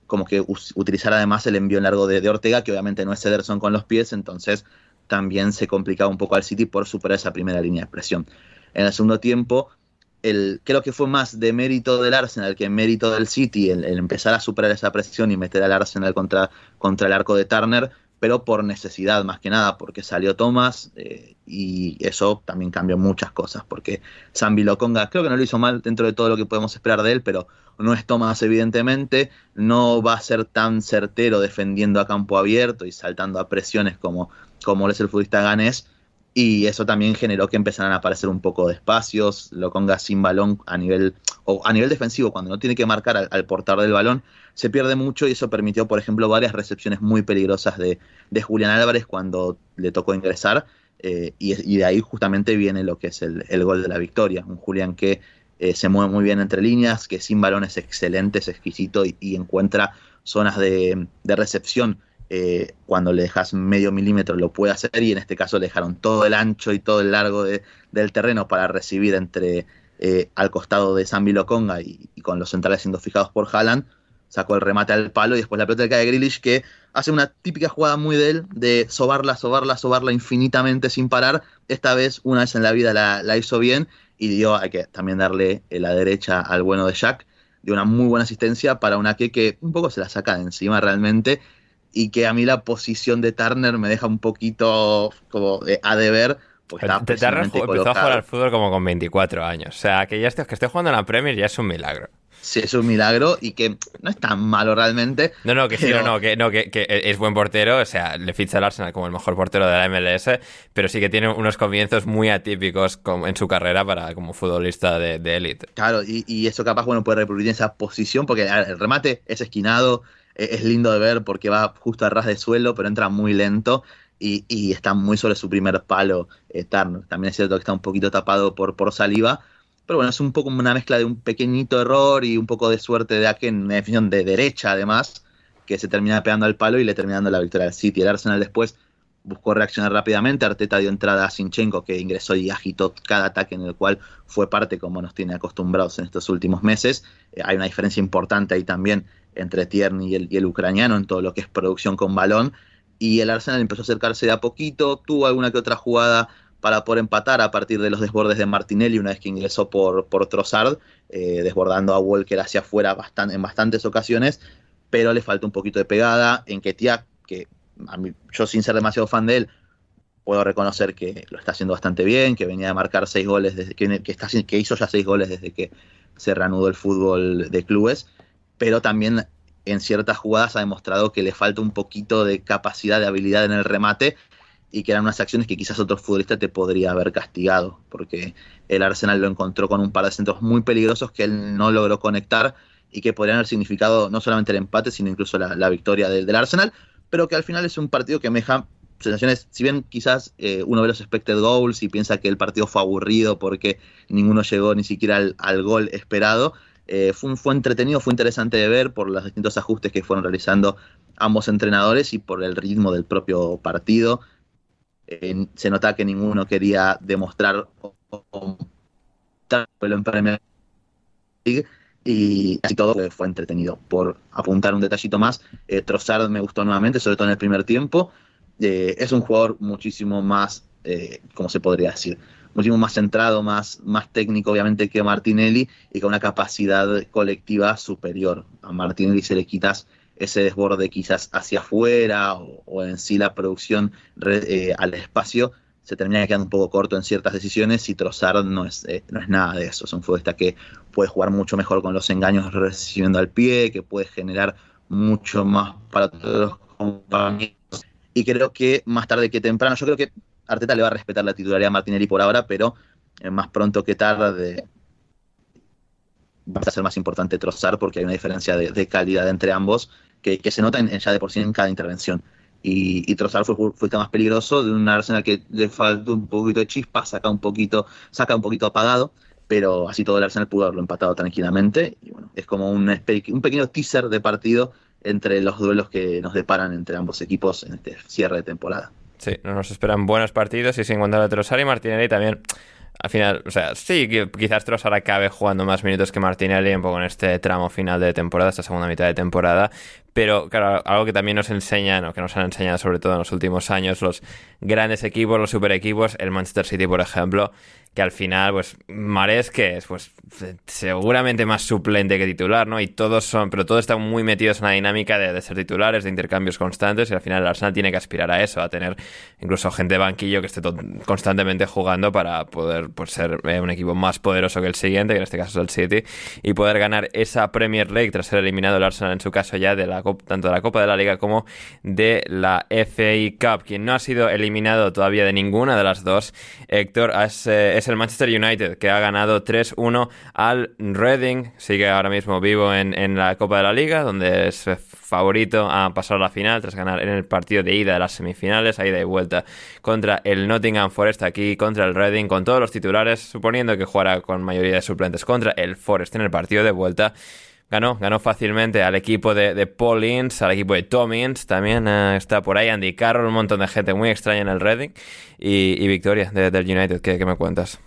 como que utilizara además el envío en largo de, de, Ortega, que obviamente no es Ederson con los pies, entonces también se complicaba un poco al City por superar esa primera línea de presión. En el segundo tiempo, el, creo que fue más de mérito del Arsenal que mérito del City el, empezar a superar esa presión y meter al Arsenal contra, contra el arco de Turner, pero por necesidad más que nada, porque salió Thomas eh, y eso también cambió muchas cosas, porque Zambi Loconga creo que no lo hizo mal dentro de todo lo que podemos esperar de él, pero no es Thomas evidentemente, no va a ser tan certero defendiendo a campo abierto y saltando a presiones como, como es el futbolista ganés, y eso también generó que empezaran a aparecer un poco de espacios, Loconga sin balón a nivel, o a nivel defensivo, cuando no tiene que marcar al, al portar del balón, se pierde mucho y eso permitió, por ejemplo, varias recepciones muy peligrosas de, de Julián Álvarez cuando le tocó ingresar. Eh, y, de ahí justamente viene lo que es el, el gol de la victoria. Un Julián que eh, se mueve muy bien entre líneas, que sin balón es excelente, es exquisito y, y encuentra zonas de, de recepción. Eh, cuando le dejas medio milímetro lo puede hacer y en este caso le dejaron todo el ancho y todo el largo de, del terreno para recibir entre eh, al costado de San Loconga y, y, con los centrales siendo fijados por Haaland sacó el remate al palo y después la pelota le cae a Grealish que hace una típica jugada muy de él, de sobarla, sobarla, sobarla infinitamente sin parar. Esta vez, una vez en la vida la, hizo bien y dio, hay que también darle la derecha al bueno de Jack, dio una muy buena asistencia para una que, que un poco se la saca de encima realmente y que a mí la posición de Turner me deja un poquito como de, a deber. Porque Turner empezó a jugar al fútbol como con 24 años. O sea, que ya esté, que esté jugando en la Premier ya es un milagro sí es un milagro y que no es tan malo realmente. No, no, que pero... sí, no, no, que, no que, que, es buen portero, o sea, le ficha al Arsenal como el mejor portero de la MLS, pero sí que tiene unos comienzos muy atípicos en su carrera para como futbolista de élite. Claro, y, y, eso capaz, bueno, puede reproducir esa posición, porque el remate es esquinado, es lindo de ver porque va justo a ras de suelo, pero entra muy lento. Y, y está muy sobre su primer palo eh. También es cierto que está un poquito tapado por, por saliva, pero bueno, es un poco una mezcla de un pequeñito error y un poco de suerte de Ake en una definición de derecha, además, que se termina pegando al palo y le termina dando la victoria al City. El Arsenal después buscó reaccionar rápidamente. Arteta dio entrada a Sinchenko, que ingresó y agitó cada ataque en el cual fue parte, como nos tiene acostumbrados en estos últimos meses. Eh, hay una diferencia importante ahí también entre Tierney y el, ucraniano en todo lo que es producción con balón. Y el Arsenal empezó a acercarse de a poquito, tuvo alguna que otra jugada para poder empatar a partir de los desbordes de Martinelli una vez que ingresó por, por Trossard, eh, desbordando a Walker hacia afuera en bastantes ocasiones, pero le falta un poquito de pegada. En Ketia, que a mí, yo sin ser demasiado fan de él, puedo reconocer que lo está haciendo bastante bien, que venía a marcar seis goles desde que, que, está, que hizo ya seis goles desde que se reanudó el fútbol de clubes, pero también en ciertas jugadas ha demostrado que le falta un poquito de capacidad, de habilidad en el remate, y que eran unas acciones que quizás otro futbolista te podría haber castigado, porque el Arsenal lo encontró con un par de centros muy peligrosos que él no logró conectar y que podrían haber significado no solamente el empate, sino incluso la, victoria del, Arsenal, pero que al final es un partido que me deja sensaciones, si bien quizás eh, uno ve los expected goals y piensa que el partido fue aburrido porque ninguno llegó ni siquiera al gol esperado, eh, fue, entretenido, fue interesante de ver por los distintos ajustes que fueron realizando ambos entrenadores y por el ritmo del propio partido se nota que ninguno quería demostrar en Premier League y así todo fue entretenido. Por apuntar un detallito más, eh, me gustó nuevamente, sobre todo en el primer tiempo. Eh, es un jugador muchísimo más, eh, ¿cómo se podría decir? Muchísimo más centrado, más, más técnico, obviamente, que Martinelli y con una capacidad colectiva superior. A Martinelli se le quitas ese desborde quizás hacia afuera o, o en sí la producción eh, al espacio se termina quedando un poco corto en ciertas decisiones y Trossard no es, eh, no es nada de eso. Es un futbolista que puede jugar mucho mejor con los engaños recibiendo al pie, que puede generar mucho más para todos los compañeros. Y creo que más tarde que temprano, yo creo que Arteta le va a respetar la titularidad a Martinelli por ahora, pero eh, más pronto que tarde va a ser más importante Trossard porque hay una diferencia de, calidad entre ambos que, se nota en, ya de por sí en cada intervención. Y, Trossard fue, fue el más peligroso de un Arsenal que le faltó un poquito de chispa, saca un poquito, saca un poquito apagado, pero así todo el Arsenal pudo haberlo empatado tranquilamente. Y bueno, es como un, un pequeño teaser de partido entre los duelos que nos deparan entre ambos equipos en este cierre de temporada. Sí, nos esperan buenos partidos y sin contar a Trossard y Martinelli también. Al final, o sea, sí, quizás Trossard acabe jugando más minutos que Martinelli un poco en este tramo final de temporada, esta segunda mitad de temporada, pero claro, algo que también nos enseñan, o que nos han enseñado sobre todo en los últimos años, los grandes equipos, los super equipos, el Manchester City, por ejemplo, que al final, pues, Mares, que es, pues, seguramente más suplente que titular, ¿no? Y todos son, pero todos están muy metidos en la dinámica de, ser titulares, de intercambios constantes, y al final el Arsenal tiene que aspirar a eso, a tener incluso gente de banquillo que esté constantemente jugando para poder, pues, ser eh, un equipo más poderoso que el siguiente, que en este caso es el City, y poder ganar esa Premier League tras ser eliminado el Arsenal en su caso ya de la tanto de la Copa de la Liga como de la FA Cup. Quien no ha sido eliminado todavía de ninguna de las dos, Héctor, es, eh, es el Manchester United, que ha ganado 3-1 al Reading. Sigue ahora mismo vivo en, en, la Copa de la Liga, donde es favorito a pasar a la final tras ganar en el partido de ida de las semifinales, a ida y vuelta contra el Nottingham Forest aquí, contra el Reading, con todos los titulares, suponiendo que jugara con mayoría de suplentes contra el Forest en el partido de vuelta ganó, ganó fácilmente al equipo de, de Paul Ince, al equipo de Tom Ince, también eh, está por ahí Andy Carroll, un montón de gente muy extraña en el Reading y, victoria del United, ¿Qué, me cuentas?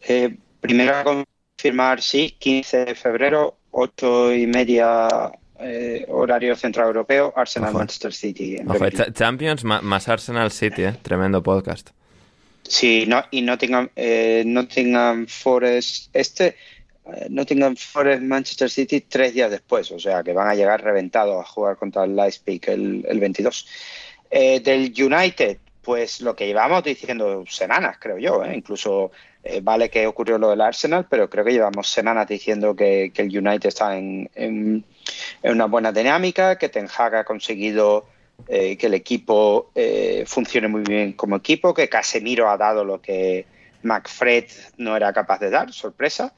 Eh, primero a confirmar, sí, 15 de febrero, 8 y media eh, horario central europeo, Arsenal Manchester City. Champions más Arsenal City, tremendo podcast. Sí, no, y Nottingham, Nottingham Forest, este eh, Nottingham Forest, Manchester City tres días después, o sea que van a llegar reventados a jugar contra el Leipzig el, el 22. Eh, del United, pues lo que llevamos diciendo semanas, creo yo, ¿eh? incluso vale que ocurrió lo del Arsenal, pero creo que llevamos semanas diciendo que, el United está en, en, una buena dinámica, que Ten Hag ha conseguido que el equipo funcione muy bien como equipo, que Casemiro ha dado lo que McFred no era capaz de dar, sorpresa.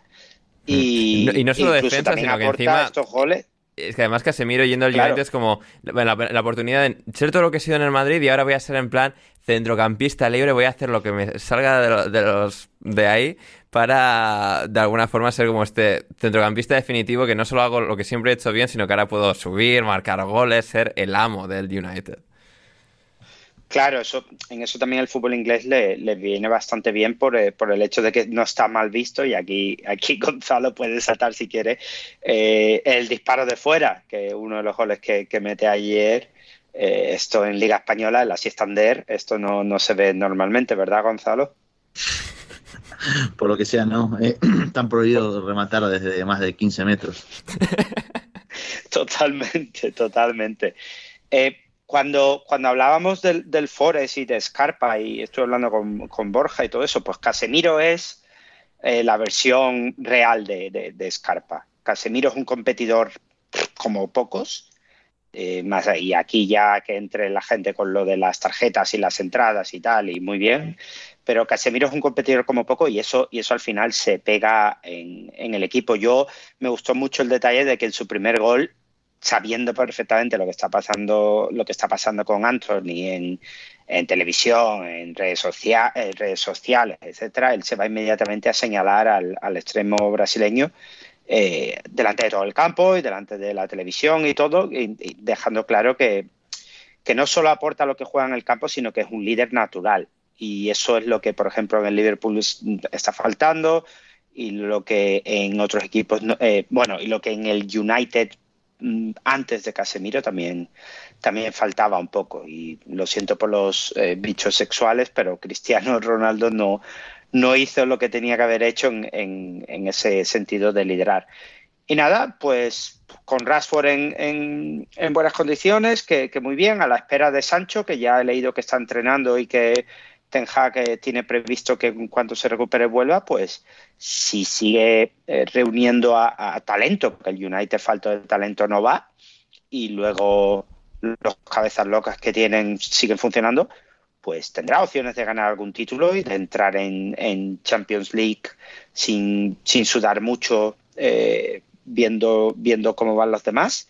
Y, no, solo defensa, sino que encima. Estos goles. Es que además Casemiro yendo al United es como la, oportunidad de ser todo lo que he sido en el Madrid y ahora voy a ser en plan centrocampista libre, voy a hacer lo que me salga de, de los de ahí para de alguna forma ser como este centrocampista definitivo que no solo hago lo que siempre he hecho bien, sino que ahora puedo subir, marcar goles, ser el amo del United. Claro, eso, en eso también el fútbol inglés le, viene bastante bien por, eh, por, el hecho de que no está mal visto y aquí, aquí Gonzalo puede saltar si quiere eh, el disparo de fuera, que uno de los goles que, mete ayer, eh, esto en Liga Española, en la Siestander, esto no, no se ve normalmente, ¿verdad Gonzalo? Por lo que sea, no. están prohibido rematar desde más de 15 metros. totalmente, totalmente. Eh, cuando, cuando hablábamos del, del Forest y de Scarpa, y estoy hablando con, Borja y todo eso, pues Casemiro es eh, la versión real de, de, Scarpa. Casemiro es un competidor como pocos, eh, más y aquí ya que entre la gente con lo de las tarjetas y las entradas y tal, y muy bien, pero Casemiro es un competidor como poco y eso, y eso al final se pega en, en el equipo. Yo me gustó mucho el detalle de que en su primer gol sabiendo perfectamente lo que está pasando, lo que está pasando con Anthony en, televisión, en redes, redes sociales, etcétera, él se va inmediatamente a señalar al, extremo brasileño eh, delante de todo el campo y delante de la televisión y todo, dejando claro que, que no solo aporta lo que juega en el campo, sino que es un líder natural. Y eso es lo que, por ejemplo, en el Liverpool está faltando y lo que en otros equipos, eh, bueno, y lo que en el United antes de Casemiro también, también faltaba un poco. Y lo siento por los eh, bichos sexuales, pero Cristiano Ronaldo no, no hizo lo que tenía que haber hecho en, ese sentido de liderar. Y nada, pues con Rashford en, buenas condiciones, que, muy bien, a la espera de Sancho, que ya he leído que está entrenando y que Ten Hag tiene previsto que en cuanto se recupere vuelva, pues si sigue eh, reuniendo a, talento, porque el United falta de talento no va, y luego los cabezas locas que tienen siguen funcionando, pues tendrá opciones de ganar algún título y de entrar en, Champions League sin, sudar mucho, eh, viendo, viendo cómo van los demás.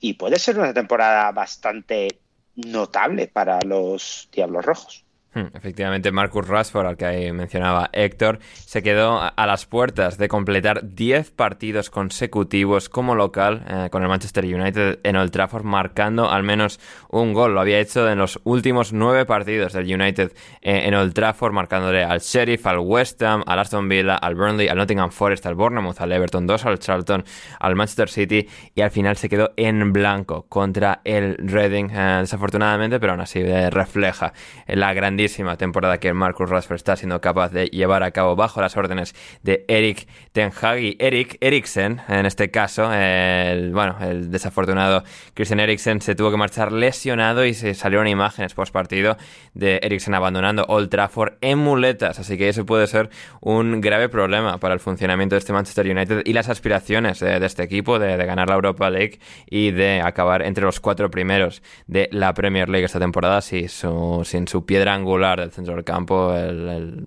Y puede ser una temporada bastante notable para los Diablos Rojos. Hmm, efectivamente, Marcus Rashford, al que mencionaba Héctor, se quedó a las puertas de completar 10 partidos consecutivos como local eh, con el Manchester United en Old Trafford, marcando al menos un gol. Lo había hecho en los últimos 9 partidos del United eh, en Old Trafford, marcándole al Sheriff, al West Ham, al Aston Villa, al Burnley, al Nottingham Forest, al Bournemouth, al Everton 2, al Charlton, al Manchester City y al final se quedó en blanco contra el Reading, eh, desafortunadamente, pero aún así refleja la gran temporada que Marcus Rashford está siendo capaz de llevar a cabo bajo las órdenes de Eric Ten Hag y Eric Eriksen, en este caso, el, bueno, el desafortunado Christian Eriksen se tuvo que marchar lesionado y se salieron imágenes post partido de Eriksen abandonando Old Trafford en muletas, así que eso puede ser un grave problema para el funcionamiento de este Manchester United y las aspiraciones de, este equipo de, ganar la Europa League y de acabar entre los cuatro primeros de la Premier League esta temporada sin su piedra angular del centro del campo, el,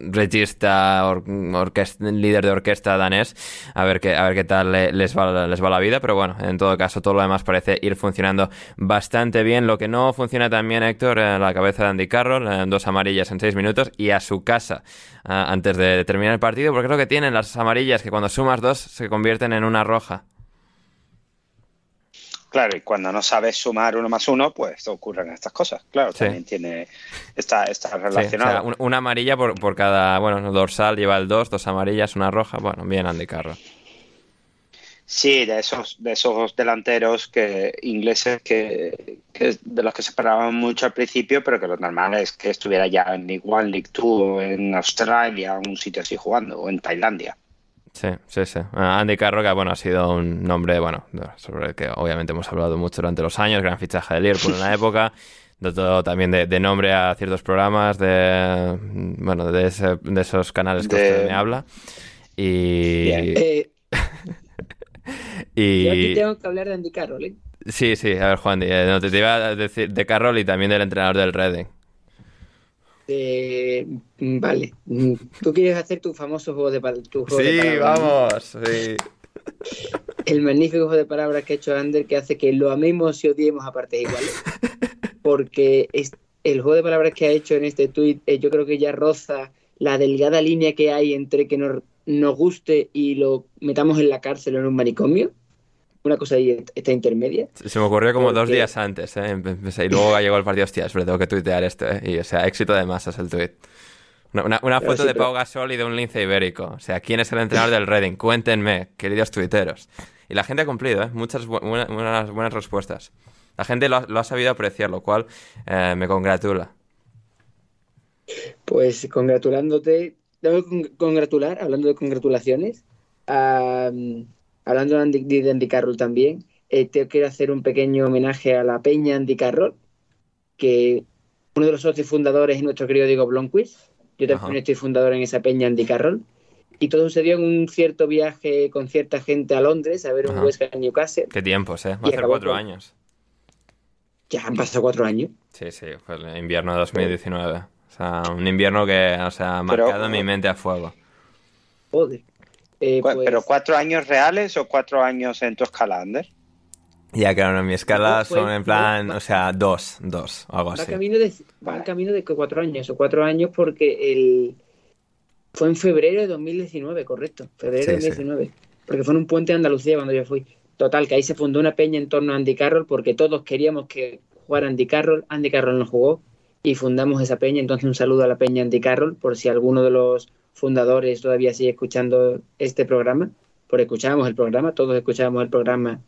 regista, líder de orquesta danés, a ver qué, a ver qué tal les va, les va la vida, pero bueno, en todo caso todo lo demás parece ir funcionando bastante bien. Lo que no funciona también, Héctor, en la cabeza de Andy Carroll, dos amarillas en seis minutos y a su casa antes de terminar el partido, porque es lo que tienen las amarillas, que cuando sumas dos se convierten en una roja. Claro, y cuando no sabes sumar uno más uno, pues ocurren estas cosas. Claro, también tiene está, está relacionado. una amarilla por, por cada, bueno, dorsal lleva el dos, dos amarillas, una roja. Bueno, bien Andy Carro. Sí, de esos, de esos delanteros que ingleses que, de los que se esperaban mucho al principio, pero que lo normal es que estuviera ya en League One, League Two, en Australia, un sitio así jugando, o en Tailandia. Sí, sí, sí. Andy Carroca, bueno, ha sido un nombre, bueno, sobre el que obviamente hemos hablado mucho durante los años, gran fichaje de Liverpool en la época, todo también de, nombre a ciertos programas, de, bueno, de, esos canales que usted me habla. Y... Eh, y... Yo aquí tengo que hablar de Andy Carroll, ¿eh? Sí, sí, a ver, Juan, eh, no, te iba a decir de Carroll y también del entrenador del Reading. Eh, vale. ¿Tú quieres hacer tu famoso juego de, palabras? Sí, vamos. El magnífico juego de palabras que ha hecho Ander que hace que lo amemos y odiemos a partes iguales. Porque es, el juego de palabras que ha hecho en este tuit, eh, yo creo que ya roza la delgada línea que hay entre que nos, nos guste y lo metamos en la cárcel o en un manicomio una cosa ahí, esta intermedia. Se me ocurrió como dos días antes, ¿eh? y luego llegó el partido, hostia, pero tengo que tuitear esto, ¿eh? Y, o sea, éxito de masas el tuit. Una, foto de Pau Gasol y de un lince ibérico. O sea, ¿quién es el entrenador del Reading? Cuéntenme, queridos tuiteros. Y la gente ha cumplido, ¿eh? Muchas buenas, buenas respuestas. La gente lo ha, sabido apreciar, lo cual eh, me congratula. Pues congratulándote, tengo que congratular, hablando de congratulaciones, a hablando de Andy, de Andy Carroll también, eh, te quiero hacer un pequeño homenaje a la Peña Andy Carroll, que uno de los socios fundadores es nuestro querido Diego Blomqvist. Yo también estoy fundador en esa Peña Andy Carroll. Y todo sucedió en un cierto viaje con cierta gente a Londres a ver un West Ham Newcastle. Qué tiempos, ¿eh? Va a ser cuatro años. Ya han pasado cuatro años. Sí, sí, fue el invierno de 2019. O sea, un invierno que, o sea, ha marcado mi mente a fuego. Joder. Eh, ¿Pero pues cuatro años reales o cuatro años en tu escala, Ander? Ya, claro, en mi escala pues, son en plan, o sea, dos, dos, algo así. Va camino de, va camino de cuatro años, o cuatro años porque el... Fue en febrero de 2019, correcto, febrero de 2019. Porque fue en un puente de Andalucía cuando yo fui. Total, que ahí se fundó una peña en torno a Andy Carroll porque todos queríamos que jugara Andy Carroll. Andy Carroll no jugó y fundamos esa peña. Entonces, un saludo a la peña Andy Carroll por si alguno de los fundadores todavía sigue escuchando este programa, porque escuchábamos el programa, todos escuchábamos el programa.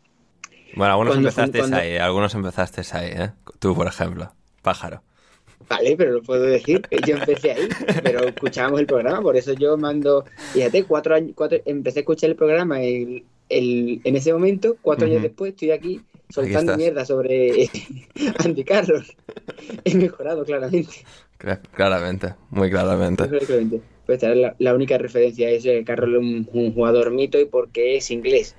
Bueno, algunos empezasteis ahí, algunos empezasteis ahí, ¿eh? Tú, por ejemplo, pájaro. Vale, pero lo puedo decir, yo empecé ahí, pero escuchábamos el programa, por eso yo mando, fíjate, cuatro años, cuatro, empecé a escuchar el programa el, el, en ese momento, cuatro años después estoy aquí soltando mierda sobre Andy Carlos. He mejorado claramente. Claramente, muy claramente. Pues la, única referencia es que Carroll es un, jugador mito y porque es inglés.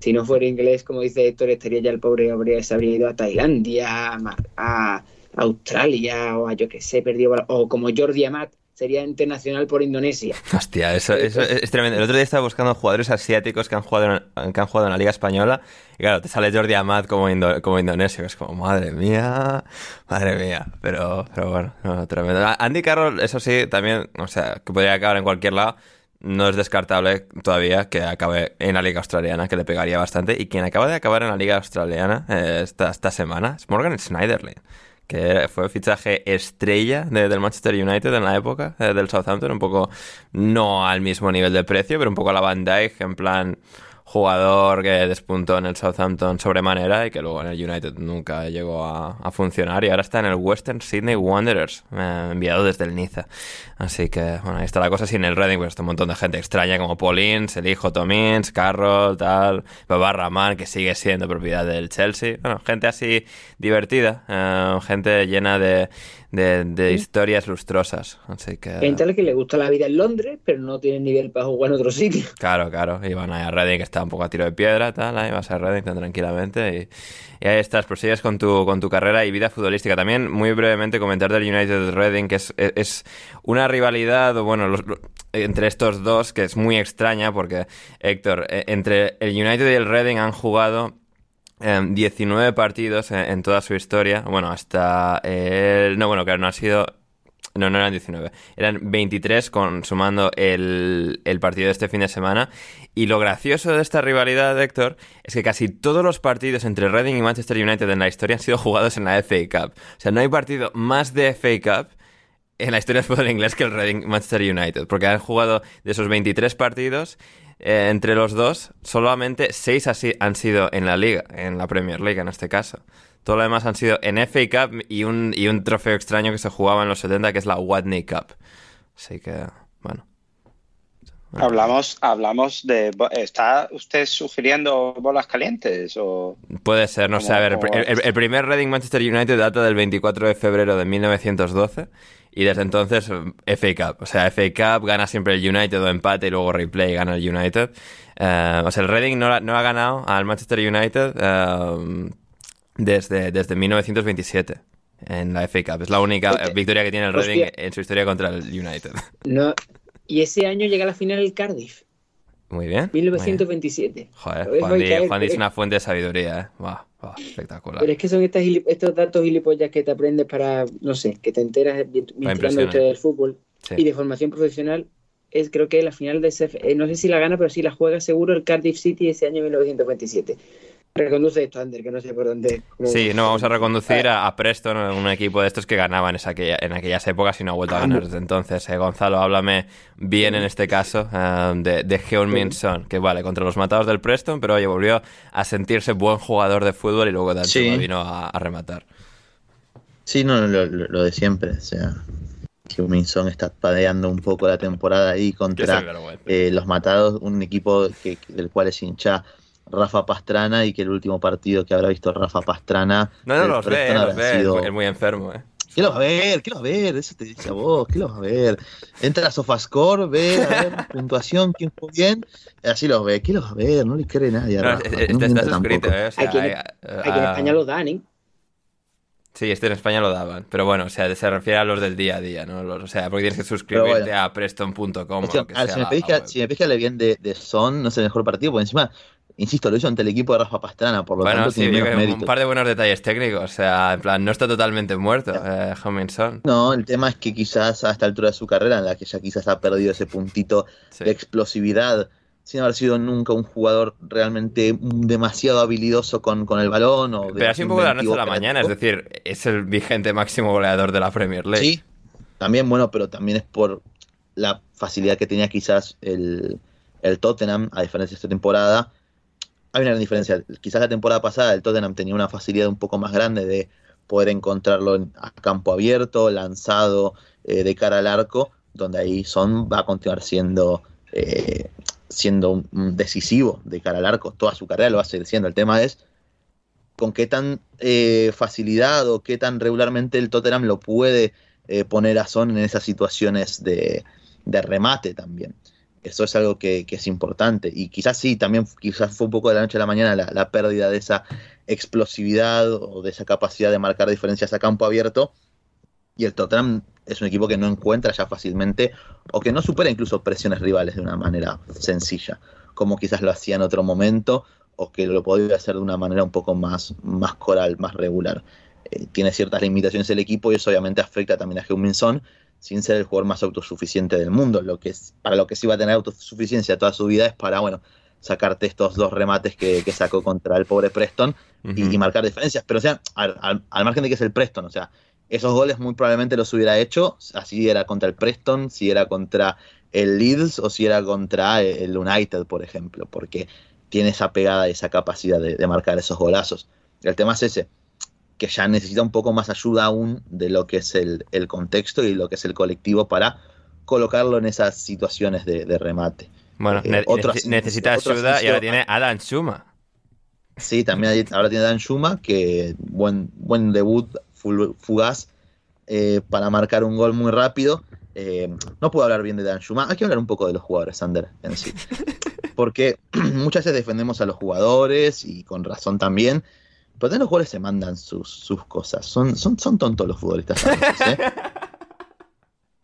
Si no fuera inglés, como dice Héctor, estaría ya el pobre, habría, se habría ido a Tailandia, a, Australia, o a yo que sé, perdido, o como Jordi Amat, sería internacional por Indonesia. Hostia, eso, eso es tremendo. El otro día estaba buscando jugadores asiáticos que han jugado en, que han jugado en la Liga Española y claro, te sale Jordi Amat como, como indonesio, es como, madre mía, madre mía. Pero, pero bueno, tremendo. Andy Carroll, eso sí, también, o sea, que podría acabar en cualquier lado. No es descartable todavía que acabe en la Liga Australiana, que le pegaría bastante. Y quien acaba de acabar en la Liga Australiana eh, esta, esta semana es Morgan Schneiderlin que fue fichaje estrella del Manchester United en la época eh, del Southampton, un poco no al mismo nivel de precio, pero un poco a la Van Dijk, en plan jugador que despuntó en el Southampton sobremanera y que luego en el United nunca llegó a, funcionar y ahora está en el Western Sydney Wanderers, enviado desde el Niza. Así que, bueno, ahí está la cosa. Sin el Reading, pues está un montón de gente extraña como Paulins, el hijo Tomins, Carroll, tal, Baba Rahman, que sigue siendo propiedad del Chelsea. Bueno, gente así divertida, eh, gente llena de, de, historias lustrosas. Así que. Hay gente que le gusta la vida en Londres, pero no tiene nivel para jugar en otro sitio. Claro, claro. Y van a Reading, que está un poco a tiro de piedra, tal. Ahí vas a Reading tan tranquilamente. Y, ahí estás, prosigues con tu, con tu carrera y vida futbolística. También, muy brevemente, comentar del United Reading, que es, es una rivalidad, bueno, entre estos dos, que es muy extraña, porque, Héctor, e, entre el United y el Reading han jugado 19 em, partidos en, toda su historia. Bueno, hasta el... No, bueno, claro, no ha sido... No, no eran 19. Eran 23 consumando el, el partido de este fin de semana. Y lo gracioso de esta rivalidad, Héctor, es que casi todos los partidos entre Reading y Manchester United en la historia han sido jugados en la FA Cup. O sea, no hay partido más de FA Cup en la historia del fútbol inglés que el Reading Manchester United. Porque han jugado de esos 23 partidos, eh, entre los dos, solamente seis así han sido en la liga, en la Premier League en este caso. Todo lo demás han sido en FA Cup y un, y un trofeo extraño que se jugaba en los 70, que es la Watney Cup. Así que, bueno. Hablamos, hablamos de. ¿Está usted sugiriendo bolas calientes? O... Puede ser, no sé. A ver, el, el, primer Reading Manchester United data del 24 de febrero de 1912 y desde entonces, FA Cup. O sea, FA Cup gana siempre el United o empate y luego replay gana el United. Eh, o sea, el Reading no, no, ha ganado al Manchester United eh, desde, desde 1927 en la FA Cup. Es la única victoria que tiene el Reading en su historia contra el United. No. Y ese año llega a la final el Cardiff. Muy bien. 1927. Joder, Juan, Juan es una fuente de sabiduría, ¿eh? espectacular. Pero es que son estos datos gilipollas que te aprendes para, no sé, que te enteras mientras del fútbol y de formación profesional. Es, creo que la final de ese, eh, no sé si la gana, pero sí la juega seguro el Cardiff City ese año 1927. Reconduce esto, Ander, que no sé por dónde. Sí, no, vamos a reconducir a, Preston, un equipo de estos que ganaban esa, en aquellas épocas y no ha vuelto a ganar desde entonces. Eh, Gonzalo, háblame bien en este caso eh, de, de Heung-Min Son, que vale, contra los matados del Preston, pero oye, volvió a sentirse buen jugador de fútbol y luego también vino a, rematar. Sí, no, lo, de siempre, o sea, Heung-Min Son está padeando un poco la temporada ahí contra eh, los matados, un equipo que, del cual es hincha Rafa Pastrana y que el último partido que habrá visto Rafa Pastrana. No, no, los ve, los ve, es muy enfermo, eh. ¿Qué los va a ver? ¿Qué los va a ver? Eso te dice a vos, ¿qué los va a ver? Entra a Sofascore, ve, a ver, puntuación, quién fue bien, así los ve. ¿Qué los va a ver? No le cree nadie a Rafa. No, está suscrito, eh. O sea, aquí, en, aquí en España lo dan, ¿eh? Sí, este en España lo daban. Pero bueno, o sea, se refiere a los del día a día, ¿no? o sea, porque tienes que suscribirte a preston.com. si, me pedís que, si me bien de, de Son, no es el mejor partido, porque encima Insisto, lo hizo ante el equipo de Rafa Pastrana, por lo bueno, tanto sí, tiene un par de buenos detalles técnicos. O sea, en plan, no está totalmente muerto, eh, No, el tema es que quizás a esta altura de su carrera, en la que ya quizás ha perdido ese puntito de explosividad, sin haber sido nunca un jugador realmente demasiado habilidoso con, con el balón. O Pero así un poco de la noche a la mañana, es decir, es el vigente máximo goleador de la Premier League. Sí, también bueno, pero también es por la facilidad que tenía quizás el, el Tottenham, a diferencia de esta temporada hay una diferencia. Quizás la temporada pasada el Tottenham tenía una facilidad un poco más grande de poder encontrarlo a campo abierto, lanzado eh, de cara al arco, donde ahí Son va a continuar siendo, eh, siendo decisivo de cara al arco. Toda su carrera lo va a seguir siendo. El tema es con qué tan eh, facilidad o qué tan regularmente el Tottenham lo puede poner a Son en esas situaciones de remate también. Eso es algo que, es importante. Y quizás sí, también quizás fue un poco de la noche a la mañana la, pérdida de esa explosividad o de esa capacidad de marcar diferencias a campo abierto. Y el Tottenham es un equipo que no encuentra ya fácilmente o que no supera incluso presiones rivales de una manera sencilla, como quizás lo hacía en otro momento o que lo podría hacer de una manera un poco más, más coral, más regular. Eh, tiene ciertas limitaciones el equipo y eso obviamente afecta también a heung Son, sin ser el jugador más autosuficiente del mundo. Lo que es, para lo que sí va a tener autosuficiencia toda su vida es para, bueno, sacarte estos dos remates que, sacó contra el pobre Preston y, marcar diferencias. Pero, o sea, al, margen de que es el Preston, o sea, esos goles muy probablemente los hubiera hecho, así era contra el Preston, si era contra el Leeds o si era contra el United, por ejemplo, porque tiene esa pegada y esa capacidad de, marcar esos golazos. El tema es ese, que ya necesita un poco más ayuda aún de lo que es el, contexto y lo que es el colectivo para colocarlo en esas situaciones de, remate. Bueno, eh, necesita ayuda y ahora tiene a Dan Schuma. Sí, también ahora tiene a Dan Schuma, que buen, buen debut fugaz eh, para marcar un gol muy rápido. Eh, no puedo hablar bien de Dan Schuma, hay que hablar un poco de los jugadores, Sander, en sí. Porque muchas veces defendemos a los jugadores y con razón también, pero también los jugadores se mandan sus, sus cosas. Son, son, son tontos los futbolistas. ¿eh?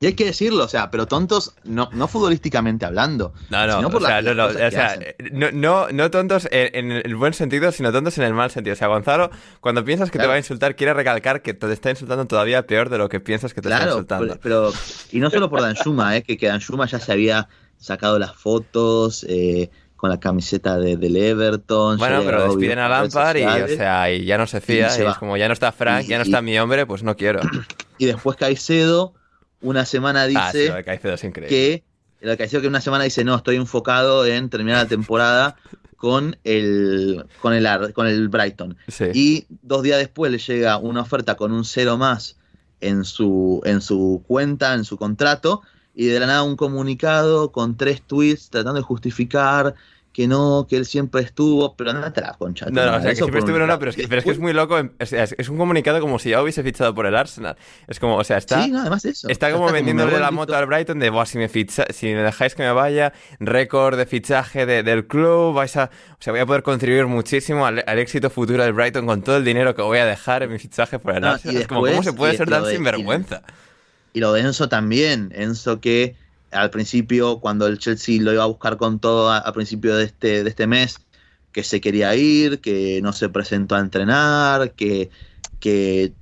Y hay que decirlo, o sea, pero tontos no, no futbolísticamente hablando. No, no, o sea, no, no, o sea no, no, tontos en, el buen sentido, sino tontos en el mal sentido. O sea, Gonzalo, cuando piensas que te va a insultar, quiere recalcar que te está insultando todavía peor de lo que piensas que te está insultando. Pero, y no solo por Danshuma, eh, que, que Danshuma ya se había sacado las fotos, eh, con la camiseta de, del Everton. Bueno, pero despiden a Lampard y, o sea, y ya no se fía. Y, es como ya no está Frank, ya no está mi hombre, pues no quiero. Y después Caicedo, una semana dice ah, sí, lo de Caicedo es que lo Caicedo que una semana dice no, estoy enfocado en terminar la temporada con el con el con el Brighton. Y dos días después le llega una oferta con un cero más en su en su cuenta, en su contrato y de la nada un comunicado con tres tweets tratando de justificar que no, que él siempre estuvo, pero no te la concha. No, no, o sea, que siempre estuvo, no, pero es que, pero es, que es muy loco. Es, un comunicado como si ya hubiese fichado por el Arsenal. Es como, o sea, está. Sí, no, además eso. Está como vendiéndole la moto al Brighton de, si me, ficha, si me dejáis que me vaya, récord de fichaje del club, vais a. O sea, voy a poder contribuir muchísimo al, éxito futuro del Brighton con todo el dinero que voy a dejar en mi fichaje por el Arsenal. es como, ¿cómo se puede ser tan sinvergüenza? Y lo de Enzo también. Enzo que al principio, cuando el Chelsea lo iba a buscar con todo a, principio de este, de este mes, que se quería ir, que no se presentó a entrenar, que, que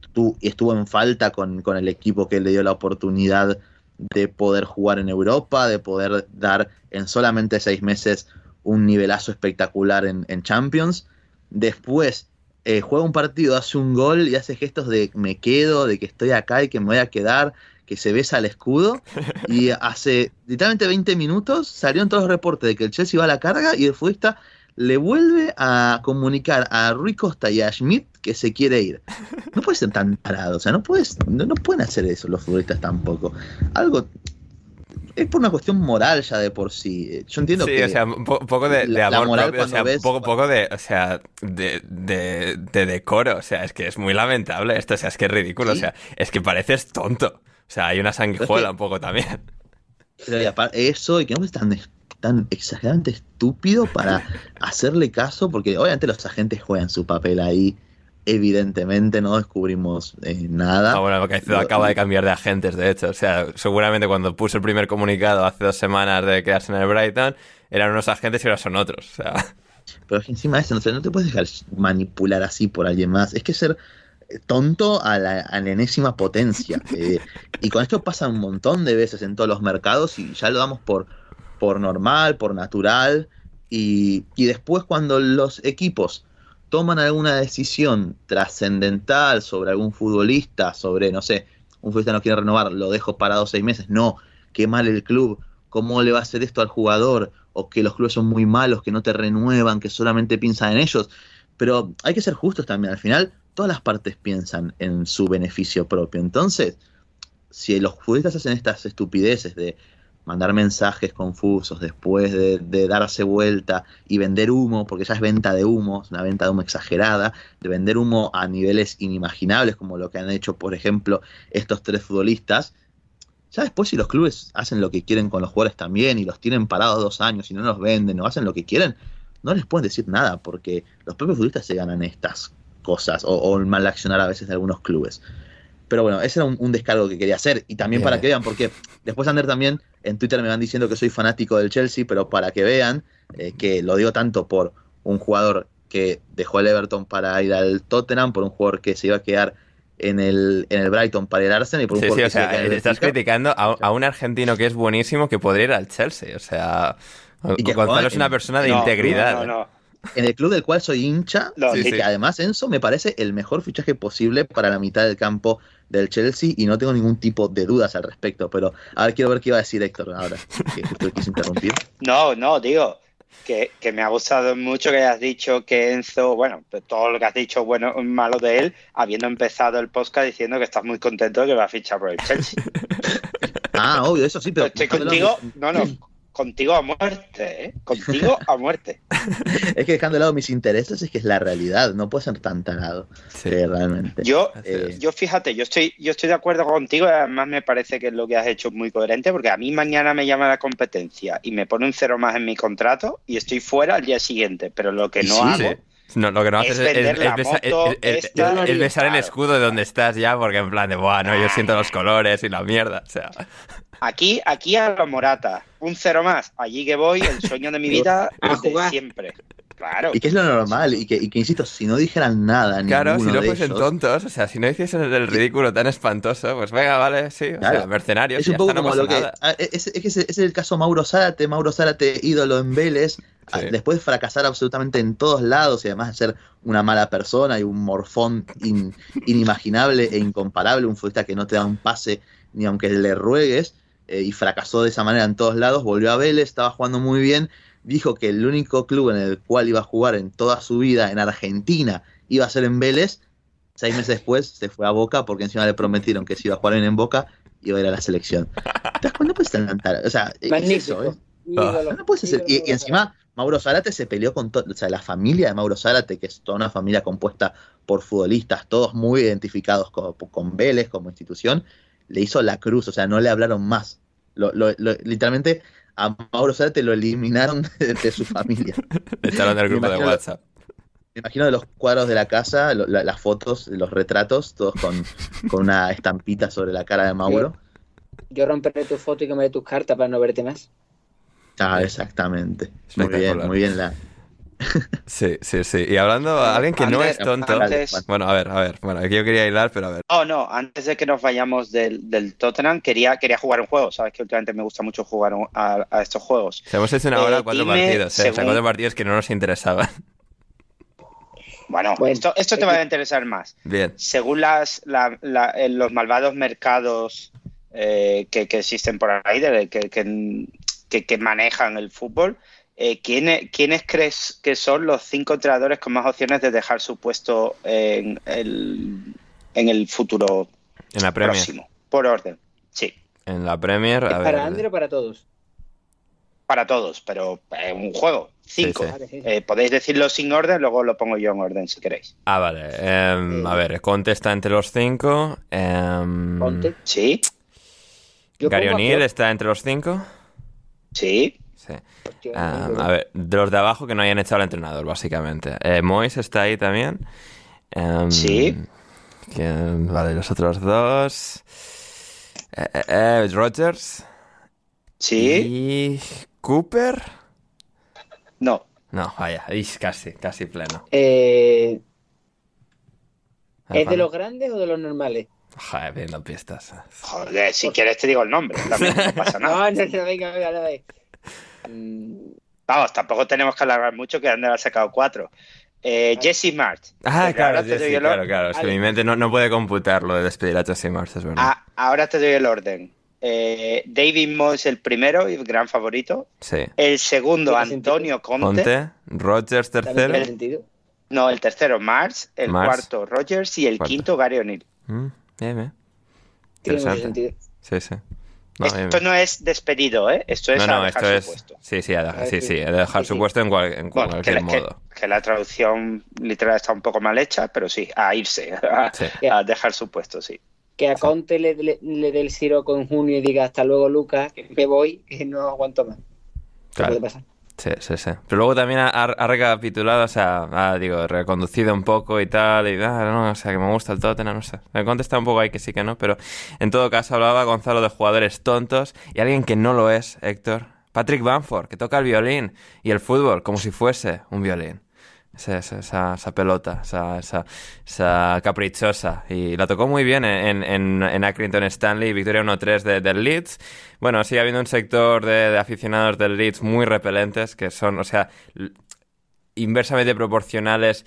estuvo en falta con, el equipo que le dio la oportunidad de poder jugar en Europa, de poder dar en solamente seis meses un nivelazo espectacular en, Champions. Después eh, juega un partido, hace un gol y hace gestos de me quedo, de que estoy acá y que me voy a quedar, que se besa al escudo y hace literalmente 20 minutos salieron todos los reportes de que el Chelsea va a la carga y el futbolista le vuelve a comunicar a Rui Costa y a Schmidt que se quiere ir. No puede ser tan parado, o sea, no, puedes, no, pueden hacer eso los futbolistas tampoco. Algo es por una cuestión moral ya de por sí. Yo entiendo sí, que. o sea, un poco de, de amor propio, o sea, un poco, poco de, o sea, de, de, de, decoro. O sea, es que es muy lamentable esto, o sea, es que es ridículo, o sea, es que pareces tonto. O sea, hay una sanguijuela un poco también. eso, y que no es tan, tan exageradamente estúpido para hacerle caso, porque obviamente los agentes juegan su papel ahí. Evidentemente no descubrimos eh, nada. Ah, bueno, porque acaba de cambiar de agentes, de hecho. O sea, seguramente cuando puso el primer comunicado hace dos semanas de quedarse en el Brighton, eran unos agentes y ahora son otros. O sea. Pero encima de eso, no, no te puedes dejar manipular así por alguien más. Es que ser tonto a la, enésima potencia. Eh, y con esto pasa un montón de veces en todos los mercados y ya lo damos por, por normal, por natural. Y, después cuando los equipos toman alguna decisión trascendental sobre algún futbolista, sobre, no sé, un futbolista no quiere renovar, lo dejo parado seis meses, no, qué mal el club, cómo le va a hacer esto al jugador, o que los clubes son muy malos, que no te renuevan, que solamente piensan en ellos. Pero hay que ser justos también, al final todas las partes piensan en su beneficio propio. Entonces, si los futbolistas hacen estas estupideces de mandar mensajes confusos después de, darse vuelta y vender humo, porque ya es venta de humo, es una venta de humo exagerada, de vender humo a niveles inimaginables, como lo que han hecho, por ejemplo, estos tres futbolistas, ya después si los clubes hacen lo que quieren con los jugadores también y los tienen parados dos años y no los venden o hacen lo que quieren, no les pueden decir nada porque los propios futbolistas se ganan estas cosas o, el mal accionar a veces de algunos clubes. Pero bueno, ese era un, un descargo que quería hacer. Y también Bien. para que vean, porque después Ander también en Twitter me van diciendo que soy fanático del Chelsea, pero para que vean eh, que lo digo tanto por un jugador que dejó el Everton para ir al Tottenham, por un jugador que se iba a quedar en el, en el Brighton para ir al Arsenal y por un Sí, sí, jugador o que se iba a sea, quedar en el estás criticando a, a un argentino que es buenísimo que podría ir al Chelsea. O sea, Y que Gonzalo es una persona de No, integridad. No, no, no. En el club del cual soy hincha, No, sí, que sí. además Enzo me parece el mejor fichaje posible para la mitad del campo del Chelsea y no tengo ningún tipo de dudas al respecto. Pero a ver, quiero ver qué iba a decir Héctor ahora, que justo quise interrumpir. No, no, digo que, que me ha gustado mucho que hayas dicho que Enzo, bueno, todo lo que has dicho bueno o malo de él, habiendo empezado el podcast diciendo que estás muy contento de que va a fichar por el Chelsea. Ah, obvio, eso sí, pero Estoy contigo, no, no, contigo a muerte, ¿eh? Contigo a muerte. es que dejando de lado mis intereses es que es la realidad, no puedo ser tan tarado, Sí. eh, realmente. Yo, Eh, yo fíjate, yo estoy, yo estoy de acuerdo contigo y además me parece que lo que has hecho es muy coherente porque a mí mañana me llama la competencia y me pone un cero más en mi contrato y estoy fuera al día siguiente, pero lo que no sí, hago Sí. No, lo que no Es haces es, besar el escudo de donde estás ya, porque en plan de, buah, no, yo siento los colores y la mierda. O sea, Aquí, aquí a la Morata, un cero más. Allí que voy, el sueño de mi vida A es de jugar. siempre. Claro. Y que es lo normal, y que, y que insisto, si no dijeran nada, claro, si no fuesen tontos, o sea, si no hiciesen el ridículo tan espantoso, pues venga, vale, sí, o sea, mercenarios, Es un poco no como lo que. ah, Es, es el caso Mauro Zárate. Mauro Zárate, ídolo en Vélez. Sí. Después de fracasar absolutamente en todos lados y además de ser una mala persona y un morfón in- inimaginable e incomparable, un futbolista que no te da un pase ni aunque le ruegues, eh, y fracasó de esa manera en todos lados. Volvió a Vélez, estaba jugando muy bien. Dijo que el único club en el cual iba a jugar en toda su vida en Argentina iba a ser en Vélez. Seis meses después se fue a Boca porque encima le prometieron que si iba a jugar bien en Boca iba a ir a la selección. ¿Te das cuenta? Tar- O sea, es Magnífico. eso, ¿eh? Ídolo, No puedes hacer- Y, encima, Mauro Zárate se peleó con. O sea, la familia de Mauro Zárate, que es toda una familia compuesta por futbolistas, todos muy identificados con, con Vélez como institución, le hizo la cruz. O sea, no le hablaron más. Lo- lo- lo- literalmente a Mauro Zárate lo eliminaron de, de su familia. Le echaron del Me grupo de WhatsApp. Me imagino de los cuadros de la casa, lo- la- las fotos, los retratos, todos con, con una estampita sobre la cara de Mauro. Yo romperé tu foto y quemaré tus cartas para no verte más. Ah, exactamente. Muy bien, muy bien la. Sí, sí, sí. Y hablando a alguien que no es tonto. antes- Bueno, a ver, a ver. Bueno, aquí yo quería hilar, pero a ver. No, no, antes de que nos vayamos del, del Tottenham, quería, quería jugar un juego. Sabes que últimamente me gusta mucho jugar un- a, a estos juegos. O sea, hemos hecho una Eh, hora cuatro dime, partidos, ¿eh? O sea, según- cuatro partidos que no nos interesaban. Bueno, Bueno, esto, esto te va a interesar más. Bien. Según las, la- la- eh, los malvados mercados eh, que, que existen por ahí, de- que- que manejan el fútbol, eh, ¿quiénes, ¿quiénes crees que son los cinco entrenadores con más opciones de dejar su puesto en el, en el futuro En la Premier. próximo? Por orden. Sí, En la Premier, ¿Es para. Ander o para todos? para todos, pero eh, un juego. Cinco. Sí, Vale, sí. Eh, podéis decirlo sin orden, luego lo pongo yo en orden si queréis. Ah, vale. Em, a ver, Conte está entre los cinco. em, Ponte. ¿Sí? Gary O'Neill está entre los cinco. Sí. Sí. No, a ver, de los de abajo que no hayan echado al entrenador, básicamente. Eh, Mois está ahí también. Em, Sí. Vale, los otros dos. Eh, eh, eh, Rogers. Sí. Y. Cooper. No. No, vaya, casi, casi pleno. Eh, ¿Es de los grandes o de los normales? Joder, viendo pistas. Joder, si quieres te digo el nombre. También no pasa nada. No, no, no, venga, venga, dale. Mm, Vamos, tampoco tenemos que alargar mucho que Ander ha sacado cuatro. Eh, Jesse March. Ah, claro, ahora te sí, doy sí, el claro, claro. Es que mi mente no, no puede computar lo de despedir a Jesse Marsh, es verdad. Ah, ahora te doy el orden. Eh, David Moyes el primero y gran favorito. sí. El segundo. Antonio Conte. Conte, Rogers tercero. No, el tercero, March. El March. cuarto, Rogers. Y el Cuarto. quinto, Gary O'Neill. Mm, bien, bien. Tiene mucho sentido. Sí, sí. No, Esto no es despedido, ¿eh? Esto es No, a dejar esto su es. puesto. Sí, sí, a dejar, sí, sí, a dejar Sí, su sí. puesto en, cual- en Bueno, cualquier que- modo. que la traducción literal está un poco mal hecha, pero sí, a irse, a, Sí. a dejar su puesto, sí. Que a Conte le, le, le dé el siroco en junio y diga hasta luego, Lucas, que me voy, que no aguanto más. ¿Qué Claro. puede pasar? Sí, sí, sí. Pero luego también ha, recapitulado, o sea, ha, digo, reconducido un poco y tal, y ah, no, o sea, que me gusta el Tottenham, no sé. Me contesta un poco ahí que sí que no, pero en todo caso hablaba Gonzalo de jugadores tontos y alguien que no lo es, Héctor. Patrick Bamford, que toca el violín y el fútbol como si fuese un violín esa, esa, pelota, esa, esa, caprichosa. Y la tocó muy bien en, en, en Accrington Stanley, victoria 1-3 del Leeds. Bueno, sigue habiendo un sector de, de, aficionados del Leeds muy repelentes, que son, o sea, inversamente proporcionales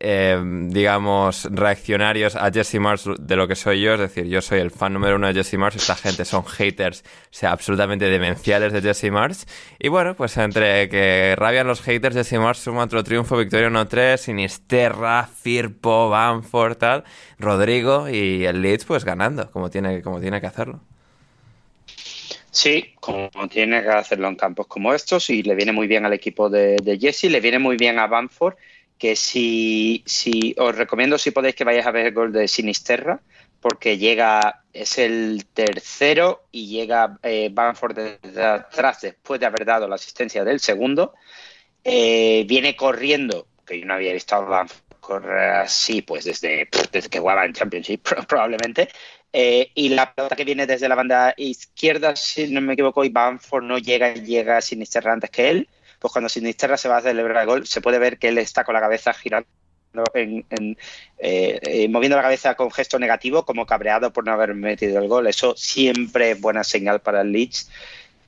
eh, digamos, reaccionarios a Jesse Mars de lo que soy yo. Es decir, yo soy el fan número uno de Jesse Mars. Esta gente son haters, o sea, absolutamente demenciales de Jesse Mars. Y bueno, pues entre que rabian los haters, Jesse Mars suma otro triunfo, victoria 1-3, Sinisterra, Firpo, Banford, tal, Rodrigo y el Leeds, pues ganando, como tiene, como tiene que hacerlo. Sí, como tiene que hacerlo en campos como estos y le viene muy bien al equipo de, de Jesse, le viene muy bien a Banford que si, si os recomiendo si podéis que vayáis a ver el gol de Sinisterra, porque llega, es el tercero y llega eh, Banford atrás después de haber dado la asistencia del segundo. Eh, viene corriendo, que yo no había visto a Banford correr así, pues desde, desde que jugaba en Championship probablemente. Eh, y la pelota que viene desde la banda izquierda, si no me equivoco, y Banford no llega, llega Sinisterra antes que él pues cuando Sinisterra se va a celebrar el gol, se puede ver que él está con la cabeza girando eh, eh, moviendo la cabeza con gesto negativo, como cabreado por no haber metido el gol. Eso siempre es buena señal para el Leeds,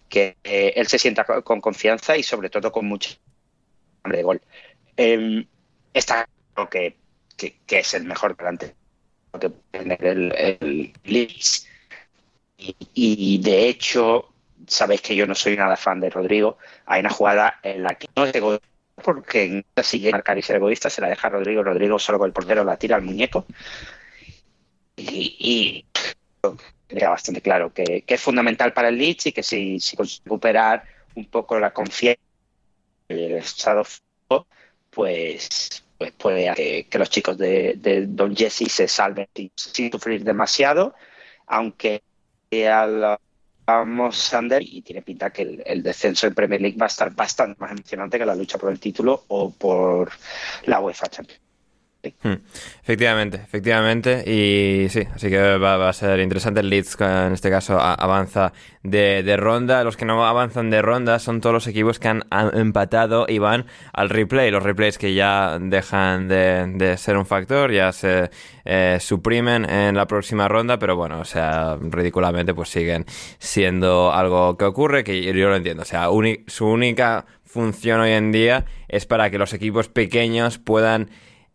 que eh, él se sienta con confianza y sobre todo con mucho hambre de gol. Em, está claro que, es el mejor delante que tiene el, el Leeds. y, de hecho, sabéis que yo no soy nada fan de Rodrigo. Hay una jugada en la que no es egoísta, porque la sigue marcar y ser egoísta, se la deja Rodrigo. Rodrigo solo con el portero la tira al muñeco. Y, queda bastante claro que, es fundamental para el Leeds y que si, si recuperar un poco la confianza en el estado pues, pues puede que, los chicos de, Don Jesse se salven sin, sin sufrir demasiado, aunque a la vamos Sander y tiene pinta que el, descenso en Premier League va a estar bastante más emocionante que la lucha por el título o por la UEFA Champions. Hmm. Efectivamente, efectivamente. Y sí, así que va, a ser interesante. El Leeds, en este caso, avanza de, ronda. Los que no avanzan de ronda son todos los equipos que han, empatado y van al replay. Los replays que ya dejan de, ser un factor, ya se eh, suprimen en la próxima ronda. Pero bueno, o sea, ridículamente, pues siguen siendo algo que ocurre, que yo, lo entiendo. O sea, su única función hoy en día es para que los equipos pequeños puedan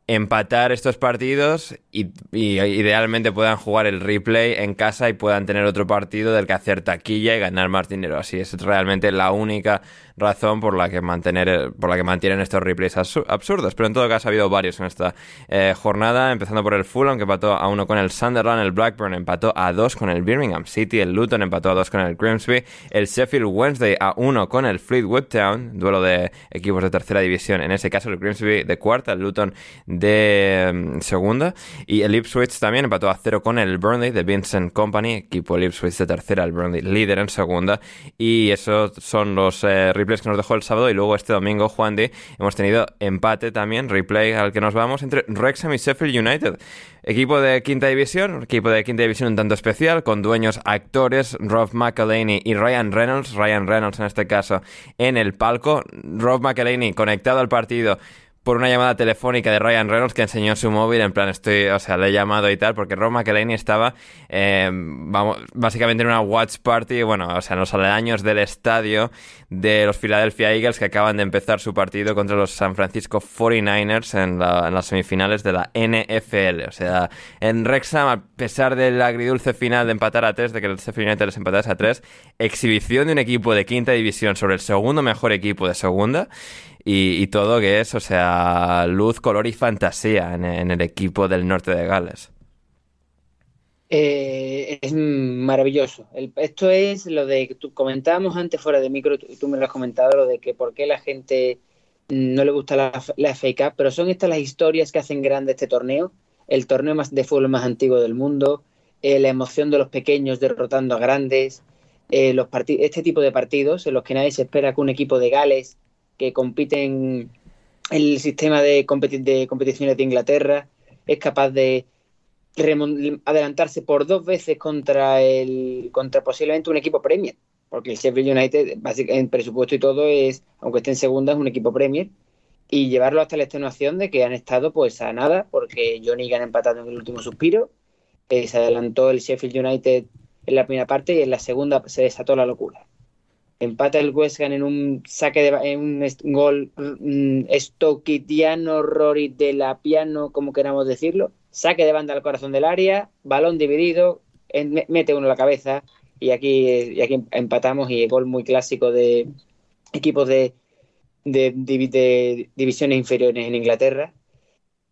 empatar estos partidos y, idealmente puedan jugar el replay en casa y puedan tener otro partido del que hacer taquilla y ganar más dinero. Así es realmente la única razón por la que mantener por la que mantienen estos replays absurdos. Pero en todo caso ha habido varios en esta eh, jornada, empezando por el Fulham que empató a uno con el Sunderland, el Blackburn empató a dos con el Birmingham City, el Luton empató a dos con el Grimsby, el Sheffield Wednesday a uno con el Fleetwood Town, duelo de equipos de tercera división. En ese caso el Grimsby de cuarta, el Luton de mm, segunda y el Ipswich también empató a cero con el Burnley de Vincent Company, equipo el Ipswich de tercera, el Burnley líder en segunda y esos son los eh, replays que nos dejó el sábado y luego este domingo, Juan de, hemos tenido empate también, replay al que nos vamos entre Wrexham y Sheffield United. Equipo de quinta división, equipo de quinta división un tanto especial, con dueños actores, Rob McElhaney y Ryan Reynolds, Ryan Reynolds en este caso en el palco, Rob McElhaney conectado al partido por una llamada telefónica de Ryan Reynolds que enseñó su móvil, en plan estoy, o sea, le he llamado y tal, porque Rob McElhaney estaba, eh, vamos, básicamente en una watch party, bueno, o sea, en los aledaños del estadio de los Philadelphia Eagles que acaban de empezar su partido contra los San Francisco 49ers en, las semifinales de la NFL. O sea, en Wrexham, a pesar del agridulce final de empatar a tres, de que el Sheffield United les empatase a tres, exhibición de un equipo de quinta división sobre el segundo mejor equipo de segunda y, todo que es, o sea, luz, color y fantasía en, el equipo del norte de Gales. Eh, es maravilloso. esto es lo de que tú comentábamos antes fuera de micro, tú, me lo has comentado, lo de que por qué la gente no le gusta la, la FA Cup, pero son estas las historias que hacen grande este torneo, el torneo más de fútbol más antiguo del mundo, eh, la emoción de los pequeños derrotando a grandes, eh, los este tipo de partidos en los que nadie se espera que un equipo de Gales que compite en el sistema de, de competiciones de Inglaterra, es capaz de adelantarse por dos veces contra el contra posiblemente un equipo Premier, porque el Sheffield United, en presupuesto y todo, es, aunque esté en segunda, es un equipo Premier, y llevarlo hasta la extenuación de que han estado pues a nada, porque Johnny han empatado en el último suspiro, eh, se adelantó el Sheffield United en la primera parte y en la segunda se desató la locura. Empata el West Ham en un saque de en un gol estoquitiano, Rory de la piano, como queramos decirlo. Saque de banda al corazón del área, balón dividido, mete uno la cabeza y aquí, y aquí empatamos y gol muy clásico de equipos de, de, divisiones inferiores en Inglaterra.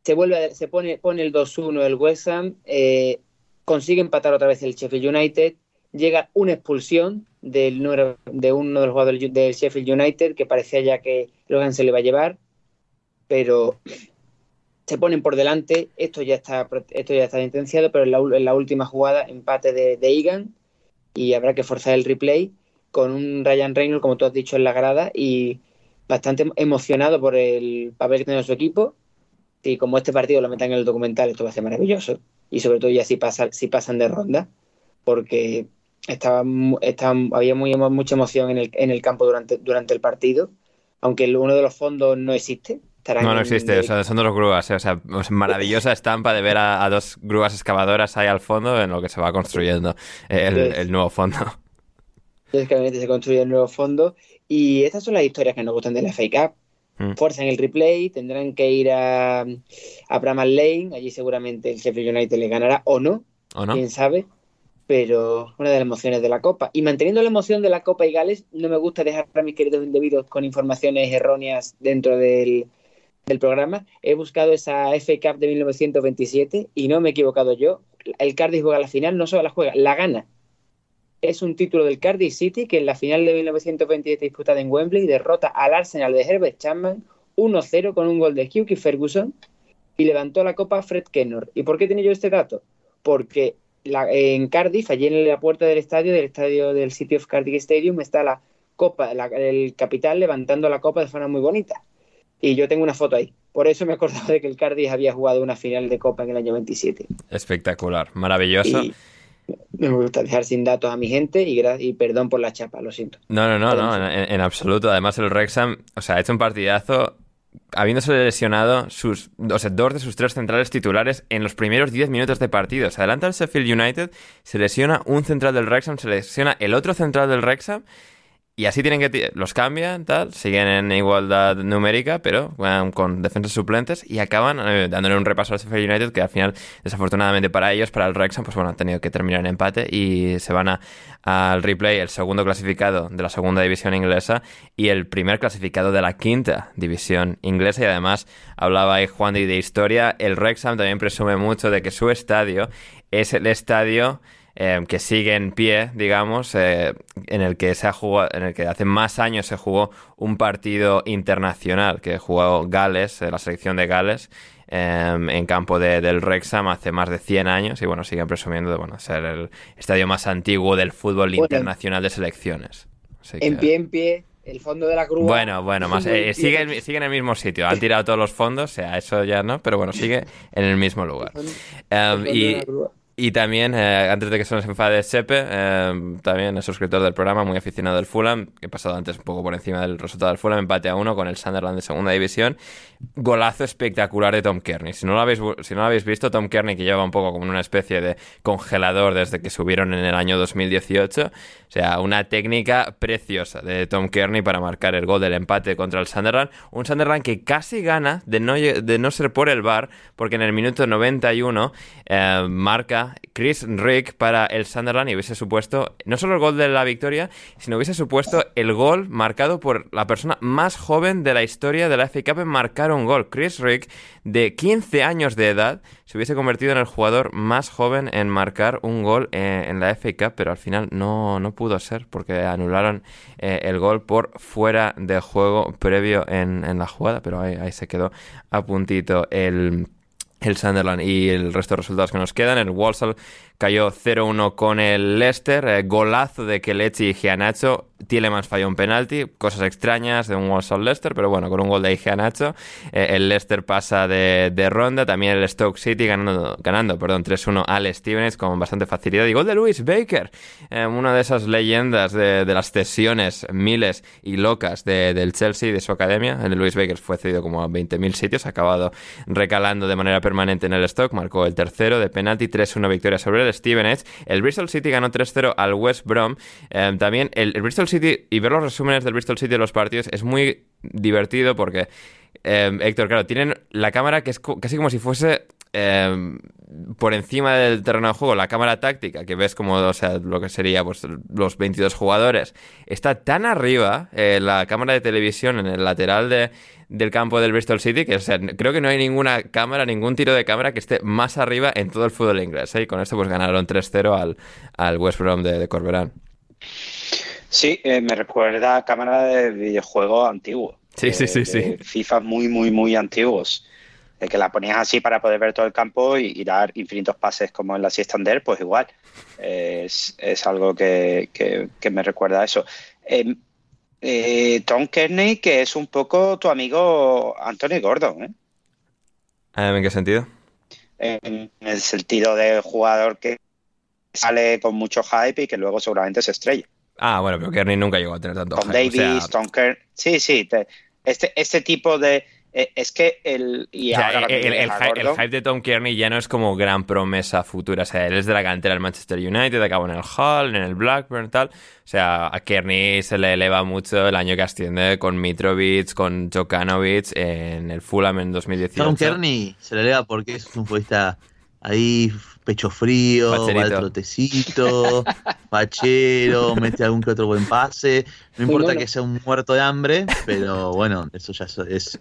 Se vuelve se pone, pone el 2-1 el West Ham, eh, consigue empatar otra vez el Sheffield United, llega una expulsión del número, de uno de los jugadores del Sheffield United que parecía ya que Logan se le va a llevar, pero se ponen por delante, esto ya está, esto ya está sentenciado, pero en la, última jugada empate de, de Egan y habrá que forzar el replay con un Ryan Reynolds, como tú has dicho, en la grada y bastante emocionado por el papel que tiene su equipo. Y como este partido lo metan en el documental, esto va a ser maravilloso. Y sobre todo ya si, pasa, si pasan de ronda, porque estaba, había muy, mucha emoción en el, en el campo durante, durante el partido, aunque uno de los fondos no existe. No, no existe, o sea, son dos grúas, eh, o sea, maravillosa estampa de ver a, dos grúas excavadoras ahí al fondo en lo que se va construyendo el, nuevo fondo. Básicamente se construye el nuevo fondo y estas son las historias que nos gustan de la FA Cup. Mm. Fuerza en el replay, tendrán que ir a, a Bramall Lane, allí seguramente el Sheffield United le ganará o no, ¿O no? quién sabe pero una de las emociones de la Copa. Y manteniendo la emoción de la Copa y Gales, no me gusta dejar a mis queridos indebidos con informaciones erróneas dentro del, programa. He buscado esa FA Cup de 1927 y no me he equivocado yo. El Cardiff juega la final, no solo la juega, la gana. Es un título del Cardiff City que en la final de 1927 disputada en Wembley derrota al Arsenal de Herbert Chapman 1-0 con un gol de Hugh Ferguson y levantó la copa Fred Kennor. ¿Y por qué tenía yo este dato? Porque en Cardiff, allí en la puerta del estadio, del estadio del City of Cardiff Stadium, está la copa, el capital levantando la copa de forma muy bonita. Y yo tengo una foto ahí. Por eso me acordaba de que el Cardiff había jugado una final de copa en el año 27. Espectacular, maravilloso. me gusta dejar sin datos a mi gente y, y perdón por la chapa, lo siento. No, no, no, no en, en, absoluto. Además, el Wrexham, o sea, ha hecho un partidazo habiéndose lesionado sus, o sea, dos de sus tres centrales titulares en los primeros 10 minutos de partido. Se adelanta el Sheffield United, se lesiona un central del Wrexham, se lesiona el otro central del Wrexham y así tienen que los cambian, tal, siguen en igualdad numérica, pero con defensas suplentes y acaban eh, dándole un repaso al Sheffield United que al final, desafortunadamente para ellos, para el Wrexham, pues bueno, han tenido que terminar en empate y se van a, al replay el segundo clasificado de la segunda división inglesa y el primer clasificado de la quinta división inglesa. Y además hablaba ahí Juan de, historia, el Wrexham también presume mucho de que su estadio es el estadio Em, que sigue en pie, digamos, eh, en el que se ha jugado, en el que hace más años se jugó un partido internacional que jugó Gales, eh, la selección de Gales, em, en campo de, del Wrexham hace más de 100 años y bueno, siguen presumiendo de bueno, ser el estadio más antiguo del fútbol internacional de selecciones. En pie, en pie, el fondo de la grúa. Bueno, bueno, más, eh, sigue, sigue, en el mismo sitio. Han tirado todos los fondos, o sea, eso ya no, pero bueno, sigue en el mismo lugar. Em, y, y también, eh, antes de que se nos enfade Sepe, eh, también es suscriptor del programa, muy aficionado del Fulham, que he pasado antes un poco por encima del resultado del Fulham, empate a uno con el Sunderland de segunda división. Golazo espectacular de Tom Kearney. Si no lo habéis, si no lo habéis visto, Tom Kearney, que lleva un poco como una especie de congelador desde que subieron en el año 2018. O sea, una técnica preciosa de Tom Kearney para marcar el gol del empate contra el Sunderland. Un Sunderland que casi gana de no, de no ser por el bar, porque en el minuto 91 eh, marca Chris Rick para el Sunderland y hubiese supuesto no solo el gol de la victoria, sino hubiese supuesto el gol marcado por la persona más joven de la historia de la FA Cup en marcar un gol. Chris Rick, de 15 años de edad, se hubiese convertido en el jugador más joven en marcar un gol eh, en la FA pero al final no, no pudo ser porque anularon eh, el gol por fuera de juego previo en, la jugada, pero ahí, ahí se quedó a puntito el el Sunderland y el resto de resultados que nos quedan. El Walsall cayó 0-1 con el Leicester, eh, golazo de Kelechi y Gianacho, Tielemans falló un penalti, cosas extrañas de un Walsall Leicester, pero bueno, con un gol de Igea Nacho, eh, el Leicester pasa de, ronda, también el Stoke City ganando, ganando perdón, 3-1 al Stevens con bastante facilidad. Y gol de Luis Baker, eh, una de esas leyendas de, las cesiones miles y locas del Chelsea, de su academia. El Luis Baker fue cedido como a 20.000 sitios, ha acabado recalando de manera permanente en el Stoke, marcó el tercero de penalti, 3-1 victoria sobre el Stevenage. El Bristol City ganó 3-0 al West Brom. Eh, también el Bristol City y ver los resúmenes del Bristol City de los partidos es muy divertido porque, eh, Héctor, claro, tienen la cámara que es casi como si fuese eh, por encima del terreno de juego, la cámara táctica, que ves como, o sea, lo que sería pues, los 22 jugadores, está tan arriba eh, la cámara de televisión en el lateral de, del campo del Bristol City que, o sea, creo que no hay ninguna cámara, ningún tiro de cámara que esté más arriba en todo el fútbol inglés. Y con esto pues ganaron 3-0 al, al West Brom de, de Corberán. Sí, eh, me recuerda a cámara de videojuegos antiguos. Sí, sí, sí, sí. FIFA muy, muy, muy antiguos. De que la ponías así para poder ver todo el campo y, dar infinitos pases como en la Siestander, pues igual. es, algo que, me recuerda a eso. Em, eh, Tom Kearney, que es un poco tu amigo Anthony Gordon, ¿eh? ¿En qué sentido? En el sentido de jugador que sale con mucho hype y que luego seguramente se estrella. Ah, bueno, pero Kearney nunca llegó a tener tanto Tom Davis, Tom Kearney. Sí, sí. este, este tipo de. Eh, es que el. Y ahora el, el, hype, de Tom Kearney ya no es como gran promesa futura. O sea, él es de la cantera del Manchester United, acabó en el Hull, en el Blackburn, tal. O sea, a Kearney se le eleva mucho el año que asciende con Mitrovic, con Jokanovic en el Fulham en 2018. Tom Kearney se le eleva porque es un futbolista ahí pecho frío, va al trotecito, pachero, mete algún que otro buen pase. No importa que sea un muerto de hambre, pero bueno, eso ya es,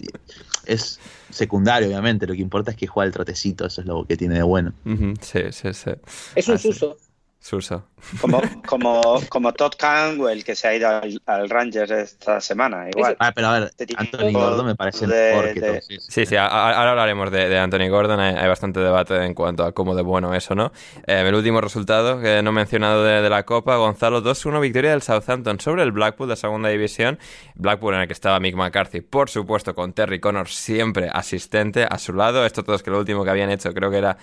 es secundario, obviamente. Lo que importa es que juega el trotecito, eso es lo que tiene de bueno. Sí, sí, sí. Es un suso. Suso. Como, como, como Todd Canwell, que se ha ido al, Rangers esta semana, igual. Ah, pero a ver, este Anthony Gordon me parece mejor que todos. Sí, sí, ahora hablaremos de, Anthony Gordon. Hay, bastante debate en cuanto a cómo de bueno eso, ¿no? Eh, el último resultado que no he mencionado de, la Copa, Gonzalo 2-1, victoria del Southampton sobre el Blackpool de segunda división. Blackpool en el que estaba Mick McCarthy, por supuesto, con Terry Connor siempre asistente a su lado. Esto todos que lo último que habían hecho creo que era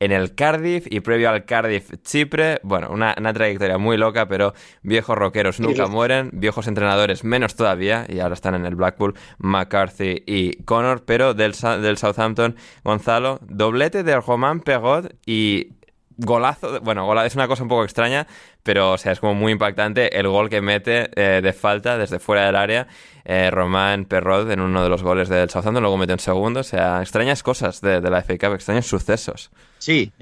en el Cardiff y previo al Cardiff Chipre. Bueno, una, trayectoria muy loca, pero viejos rockeros nunca mueren, viejos entrenadores menos todavía, y ahora están en el Blackpool, McCarthy y Connor, pero del, del Southampton, Gonzalo, doblete de Román Perrot y golazo, bueno, es una cosa un poco extraña, pero o sea, es como muy impactante el gol que mete eh, de falta desde fuera del área eh, Román Perrot en uno de los goles del Southampton, luego mete en segundo, o sea, extrañas cosas de, la FA Cup, extraños sucesos. Sí,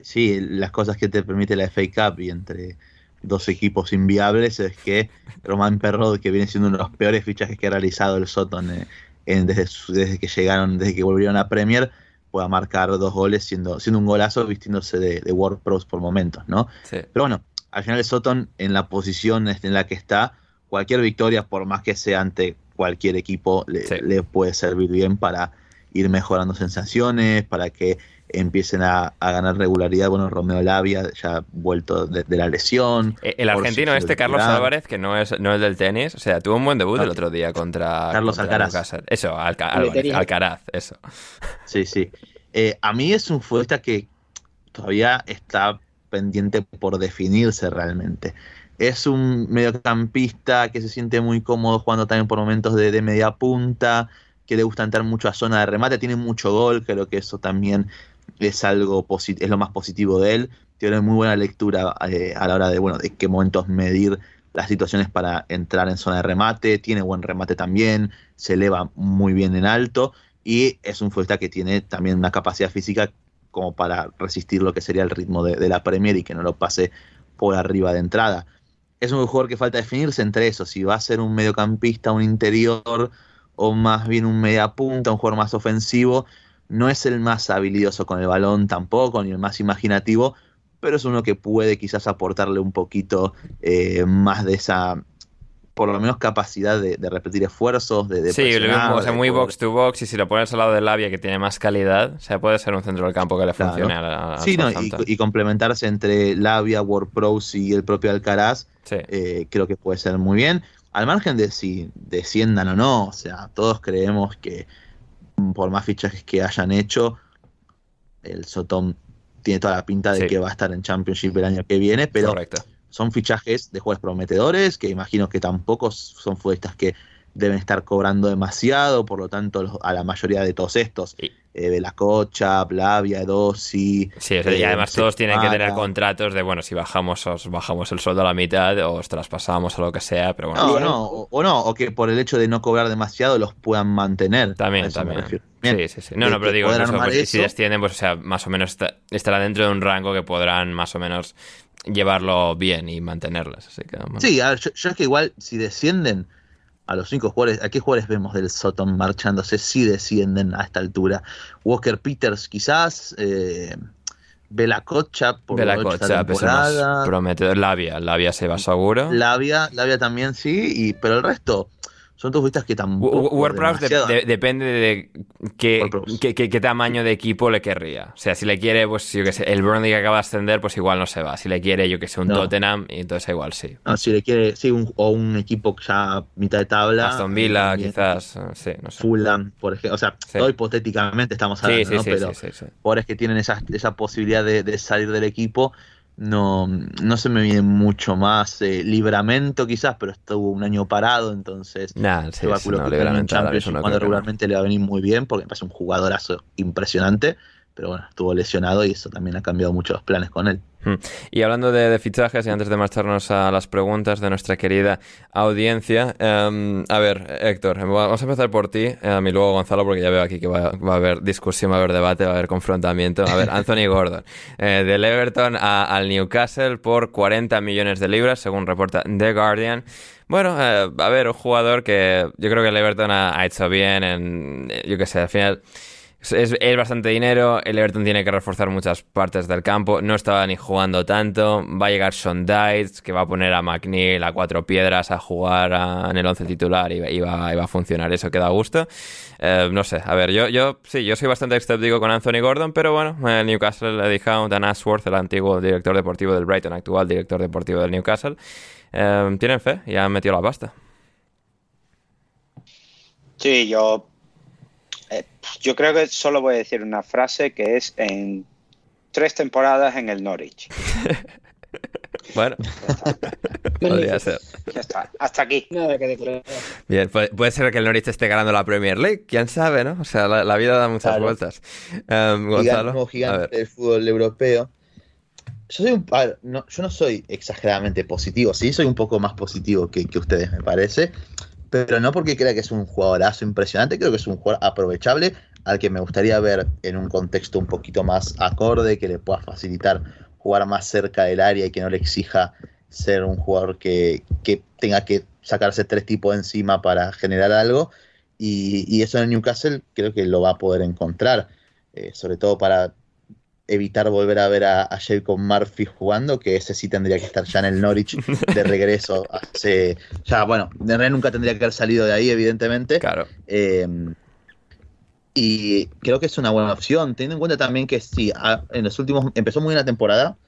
sí, las cosas que te permite la FA Cup y entre dos equipos inviables es que Román Perrot, que viene siendo uno de los peores fichajes que ha realizado el Soton eh, desde, desde que llegaron, desde que volvieron a Premier, pueda marcar dos goles siendo, siendo un golazo vistiéndose de, de World Pros por momentos, ¿no? Pero bueno, al final Soton en la posición en la que está, cualquier victoria, por más que sea ante cualquier equipo, le, puede servir bien para ir mejorando sensaciones, para que empiecen a, ganar regularidad. Bueno, Romeo Lavia ya vuelto de, la lesión. Eh, el argentino este, Carlos Álvarez, que no es, no es del tenis, o sea, tuvo un buen debut el otro día contra Carlos Alcaraz. Eso, Alcaraz, eso. Sí, sí. Eh, a mí es un futbolista que todavía está pendiente por definirse realmente. Es un mediocampista que se siente muy cómodo jugando también por momentos de, media punta, que le gusta entrar mucho a zona de remate, tiene mucho gol, creo que eso también es algo es lo más positivo de él. Tiene muy buena lectura eh, a la hora de, bueno, de qué momentos medir las situaciones para entrar en zona de remate, tiene buen remate también, se eleva muy bien en alto y es un futbolista que tiene también una capacidad física como para resistir lo que sería el ritmo de, la Premier y que no lo pase por arriba de entrada. Es un jugador que falta definirse entre eso, si va a ser un mediocampista, un interior o más bien un mediapunta, un jugador más ofensivo. No es el más habilidoso con el balón tampoco, ni el más imaginativo, pero es uno que puede quizás aportarle un poquito eh, más de esa por lo menos capacidad de, de repetir esfuerzos, de, de Sí, lo mismo, o sea, muy poder- box to box y si lo pones al lado de Labia que tiene más calidad, o sea, puede ser un centro del campo que le Claro. funcione a, a Sí, no, y, complementarse entre Labia, WordPros y el propio Alcaraz, Sí. eh, creo que puede ser muy bien. Al margen de si desciendan o no, o sea, todos creemos que por más fichajes que hayan hecho, el Sotón tiene toda la pinta de Sí. que va a estar en Championship el año que viene, pero Correcto. son fichajes de jugadores prometedores, que imagino que tampoco son futbolistas que deben estar cobrando demasiado, por lo tanto los- a la mayoría de todos estos, Y- eh, de la Cocha, Blavia, Dossi, Sí, o sea, y eh, además todos tienen que tener contratos de, bueno, si bajamos os bajamos el sueldo a la mitad o os traspasamos o lo que sea, pero bueno. No, Bien. no, o, o no, o que por el hecho de no cobrar demasiado los puedan mantener. También, también. Bien. Sí, sí, sí. No, no, pero que digo, eso, pues, si descienden, pues, o sea, más o menos está- estará dentro de un rango que podrán más o menos llevarlo bien y mantenerlas. Así que, bueno. Sí, a ver, yo, yo es que igual si descienden a los cinco jugadores, ¿a qué jugadores vemos del Soton marchándose si descienden a esta altura? Walker Peters quizás, eh, Bela Cocha por Vela lo hecho esta Cocha, el más temporada, prometedor. Labia, Labia se va seguro. Labia, Labia también sí, y, pero el resto son todos futbolistas que tampoco WordPress de- de- depende de qué, qué, qué- qué tamaño de equipo le querría. O sea, si le quiere, pues yo que sé, el Burnley que acaba de ascender, pues igual no se va. Si le quiere, yo que sé, un No. Tottenham, entonces igual sí. No, si le quiere, sí, un, o un equipo ya mitad de tabla. Aston Villa, también. quizás, eh, sí, no sé. Fulham, por ejemplo. O sea, Sí. todo hipotéticamente estamos hablando, sí, ¿no? sí, Pero sí, sí. jugadores que tienen esa, esa posibilidad de, de salir del equipo, no, no se me viene mucho más. eh, libramento quizás, pero estuvo un año parado, entonces Nah, sí, yo sí, calculo no, que en Champions no cuando no. regularmente le va a venir muy bien, porque me parece un jugadorazo impresionante, pero bueno, estuvo lesionado y eso también ha cambiado mucho los planes con él. Y hablando de, de fichajes, y antes de marcharnos a las preguntas de nuestra querida audiencia, em, a ver, Héctor, vamos a empezar por ti em, y luego Gonzalo, porque ya veo aquí que va, va a haber discusión, va a haber debate, va a haber confrontamiento. A ver, Anthony Gordon, eh, del Everton a- al Newcastle por 40 millones de libras, según reporta The Guardian. Bueno, eh, a ver, un jugador que yo creo que el Everton ha, ha hecho bien en, eh, yo qué sé, al final... Es, es- bastante dinero, el Everton tiene que reforzar muchas partes del campo, no estaba ni jugando tanto, va a llegar Dyche, que va a poner a McNeil a cuatro piedras a jugar en el once titular y, y va, a funcionar, eso que da gusto. Eh, no sé, a ver, yo, yo sí, yo soy bastante escéptico con Anthony Gordon, pero bueno, el Newcastle, Eddie Howe, Dan Ashworth, el antiguo director deportivo del Brighton, actual director deportivo del Newcastle, eh, tienen fe y han metido la pasta. Sí, yo, yo creo que solo voy a decir una frase que es en tres temporadas en el Norwich. Bueno, podría ser. Ya está, hasta aquí. Nada que. Bien, puede, puede ser que el Norwich esté ganando la Premier League, quién sabe, ¿no? O sea, la, la vida da muchas Claro. vueltas. Em, Gonzalo, Gigante, del fútbol europeo. Yo soy un, a ver, no, yo no soy exageradamente positivo, sí, soy un poco más positivo que, que ustedes, me parece. Pero no porque crea que es un jugadorazo impresionante, creo que es un jugador aprovechable al que me gustaría ver en un contexto un poquito más acorde, que le pueda facilitar jugar más cerca del área y que no le exija ser un jugador que, que tenga que sacarse tres tipos encima para generar algo. Y, y eso en el Newcastle creo que lo va a poder encontrar, eh, sobre todo para evitar volver a ver a, a Jacob Murphy jugando, que ese sí tendría que estar ya en el Norwich de regreso. Hace, ya, bueno, de realidad nunca tendría que haber salido de ahí, evidentemente. Claro. Eh, y creo que es una buena opción, teniendo en cuenta también que sí, a- en los últimos, empezó muy bien la temporada,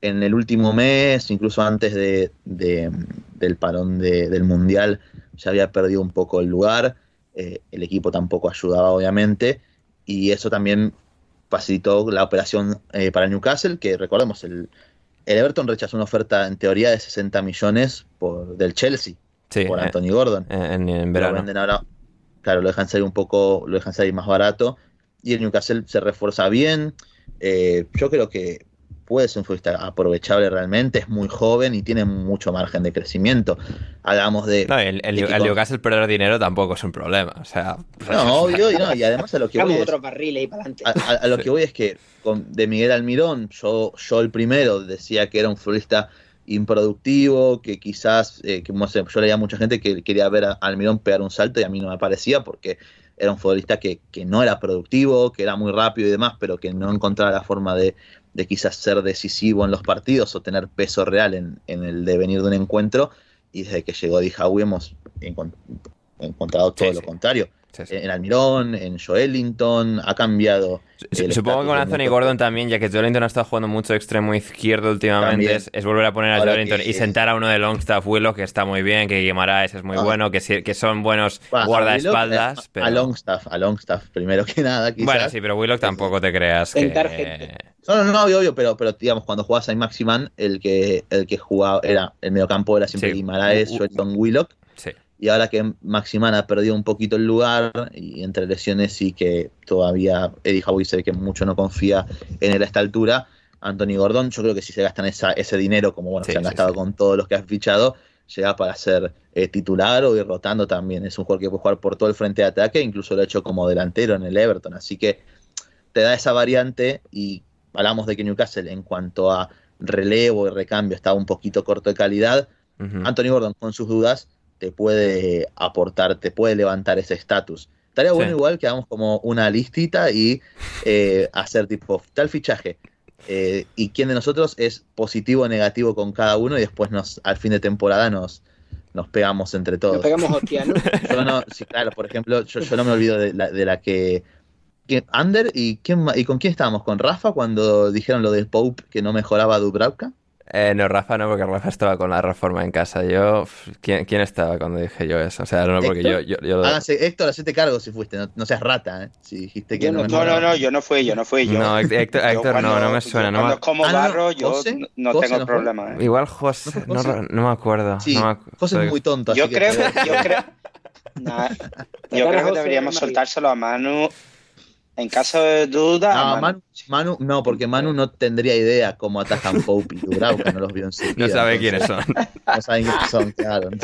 en el último mes, incluso antes de, de- del parón de- del Mundial, ya había perdido un poco el lugar, eh, el equipo tampoco ayudaba obviamente, y eso también facilitó la operación eh, para Newcastle, que recordemos, el, el Everton rechazó una oferta en teoría de 60 millones por, del Chelsea Sí, por eh, Anthony Gordon en, en lo verano. venden ahora, claro, lo dejan salir un poco, lo dejan salir más barato. Y el Newcastle se refuerza bien. Eh, yo creo que puede ser un futbolista aprovechable realmente, es muy joven y tiene mucho margen de crecimiento. Hagamos de. No, el, el, de el Newcastle perder dinero tampoco es un problema. O sea, No, obvio, y, no, y además a lo que voy es, barriles ahí para adelante. a, a- a lo que voy es que con, de Miguel Almirón, yo, yo el primero decía que era un futbolista improductivo, que quizás, eh, que no sé, yo leía a mucha gente que quería ver a Almirón pegar un salto y a mí no me parecía porque era un futbolista que, que no era productivo, que era muy rápido y demás, pero que no encontraba la forma de, de quizás ser decisivo en los partidos o tener peso real en, en el devenir de un encuentro. y desde que llegó Di Howie hemos encont- encontrado todo Sí, lo sí. contrario. Sí, sí. En Almirón, en Joelinton, ha cambiado. Supongo que con Anthony Gordon también, ya que Jolinton ha estado jugando mucho extremo izquierdo últimamente, es, es volver a poner a que- y sentar a uno de Longstaff Willock, que está muy bien, que Guimaraes es muy Ah. bueno, que, que son buenos a guardaespaldas. Eh, pero... A Longstaff, a Longstaff, primero que nada, quizás. Bueno, sí, pero Willock tampoco te creas que... Gente. No, no, no, obvio, obvio, pero, pero digamos, cuando jugabas a Maximan, el que, el que jugaba era el mediocampo era siempre Sí. Guimaraes, Joelinton, Willock. Y ahora que Maximan ha perdido un poquito el lugar y entre lesiones y que todavía Eddie Howe dice que mucho no confía en él a esta altura, Anthony Gordon, yo creo que si se gastan esa, ese dinero, como bueno, Sí, se han sí, gastado sí. con todos los que han fichado, llega para ser eh, titular o ir rotando también. Es un jugador que puede jugar por todo el frente de ataque, incluso lo ha hecho como delantero en el Everton. Así que te da esa variante y hablamos de que Newcastle en cuanto a relevo y recambio estaba un poquito corto de calidad. Anthony Gordon con sus dudas te puede aportar, te puede levantar ese estatus. Estaría bueno Sí. igual que hagamos como una listita y eh, hacer tipo tal fichaje. eh, y quién de nosotros es positivo o negativo con cada uno y después nos al fin de temporada nos, nos pegamos entre todos. Nos pegamos. Yo no, sí, claro, por ejemplo, yo, yo no me olvido de la, de la que, Ander y quién y con quién estábamos con Rafa cuando dijeron lo del Pope que no mejoraba Dubravka. Eh, no, Rafa no, porque Rafa estaba con la reforma en casa. Yo, ¿quién, quién estaba cuando dije yo eso? O sea, no, porque yo, ¿Héctor? yo, yo lo- Hágase, Héctor, hacete cargo si fuiste, no, no seas rata, ¿eh? Si dijiste que Yo no, no- No, no, no, yo no fui, yo no fui. Yo, No, Héctor, yo Héctor no, no me yo suena. No cuando como Ah, no, barro, yo ¿José? no, no ¿José tengo problema. ¿eh? Igual José, ¿No José? no me acuerdo. Sí, no me acu- José es muy tonto, Yo así que creo, te- yo creo, Nah, yo creo que deberíamos soltárselo a Manu. En caso de duda, No, Manu. Manu, Manu, no, porque Manu no tendría idea cómo atajan Pope y Dubravka, no los vio en su No sabe quiénes son. No saben quiénes son, claro.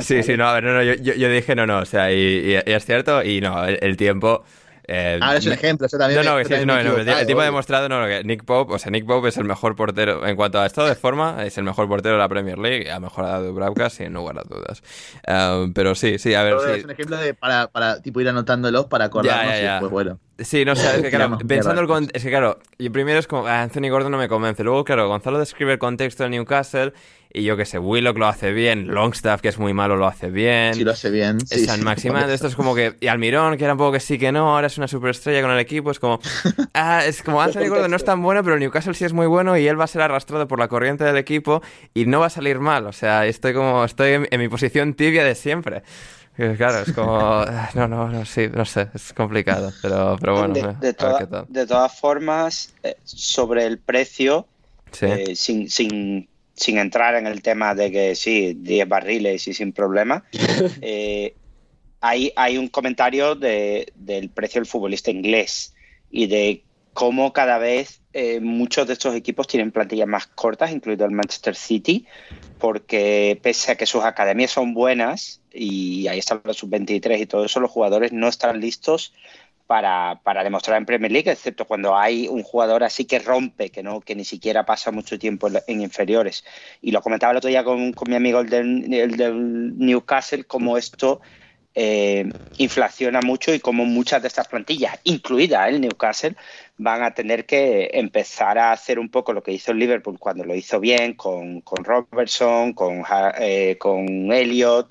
Sí, sí, no, a ver, no, no, yo, yo, yo dije no, no, o sea, y, y- y es cierto, y no, el, el tiempo. Eh, Ah, es un ejemplo, yo también No, no, sí, también no, no, el, el tipo ha demostrado no, que Nick Pope, o sea, Nick Pope es el mejor portero en cuanto a estado de forma, es el mejor portero de la Premier League, ha mejorado a Dubravka sin lugar a dudas. Um, pero sí, sí, a ver, Pero sí. Es un ejemplo de para, para tipo ir anotándolos para acordarnos Ya, ya, y ya. después, bueno. Sí, no sé, es que claro, pensando el con- es que claro, y primero es como ah, Anthony Gordon no me convence. Luego, claro, Gonzalo describe el contexto del Newcastle y yo que sé, Willock lo hace bien, Longstaff, que es muy malo, lo hace bien. Si lo hace bien. sí, San sí, Maximan, por esto es como que. Y Almirón, que era un poco que sí que no, ahora es una superestrella con el equipo. Es como. Ah, es como Anthony Gordon no es tan bueno, pero el Newcastle sí es muy bueno y él va a ser arrastrado por la corriente del equipo y no va a salir mal. O sea, estoy como. Estoy en, en mi posición tibia de siempre. Claro, es como. ah, No, no, no, sí, no sé, es complicado. Pero, pero bueno, de, de a ver toda- qué tal. de todas formas, eh, sobre el precio, Sí. eh, sin, sin, sin entrar en el tema de que sí, 10 barriles y sin problema, eh, hay, hay un comentario de- del precio del futbolista inglés y de cómo cada vez eh, muchos de estos equipos tienen plantillas más cortas, incluido el Manchester City, porque pese a que sus academias son buenas y ahí están los sub-23 y todo eso, los jugadores no están listos para, para demostrar en Premier League, excepto cuando hay un jugador así que rompe, que no que ni siquiera pasa mucho tiempo en, inferiores. Y lo comentaba el otro día con, con mi amigo el del, el del Newcastle, como esto eh, inflaciona mucho y como muchas de estas plantillas, incluida el Newcastle, van a tener que empezar a hacer un poco lo que hizo el Liverpool cuando lo hizo bien con, con Robertson, con, eh, con Elliot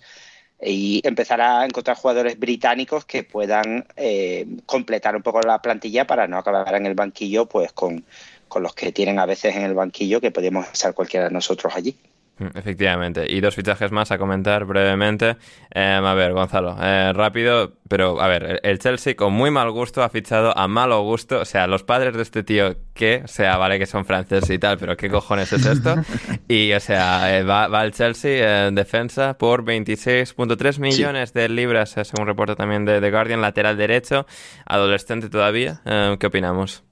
y empezar a encontrar jugadores británicos que puedan eh, completar un poco la plantilla para no acabar en el banquillo pues con, con los que tienen a veces en el banquillo que podríamos ser cualquiera de nosotros allí. Mm, Efectivamente. Y dos fichajes más a comentar brevemente. Em, a ver, Gonzalo, eh, rápido, pero a ver, el- el Chelsea con muy mal gusto ha fichado a malo gusto. O sea, los padres de este tío, ¿qué? O sea, vale que son franceses y tal, pero ¿qué cojones es esto? Y, o sea, eh, va, va al Chelsea en defensa por 26.3 millones de libras, eh, según reporta también de The Guardian, lateral derecho, adolescente todavía. Em, ¿Qué opinamos?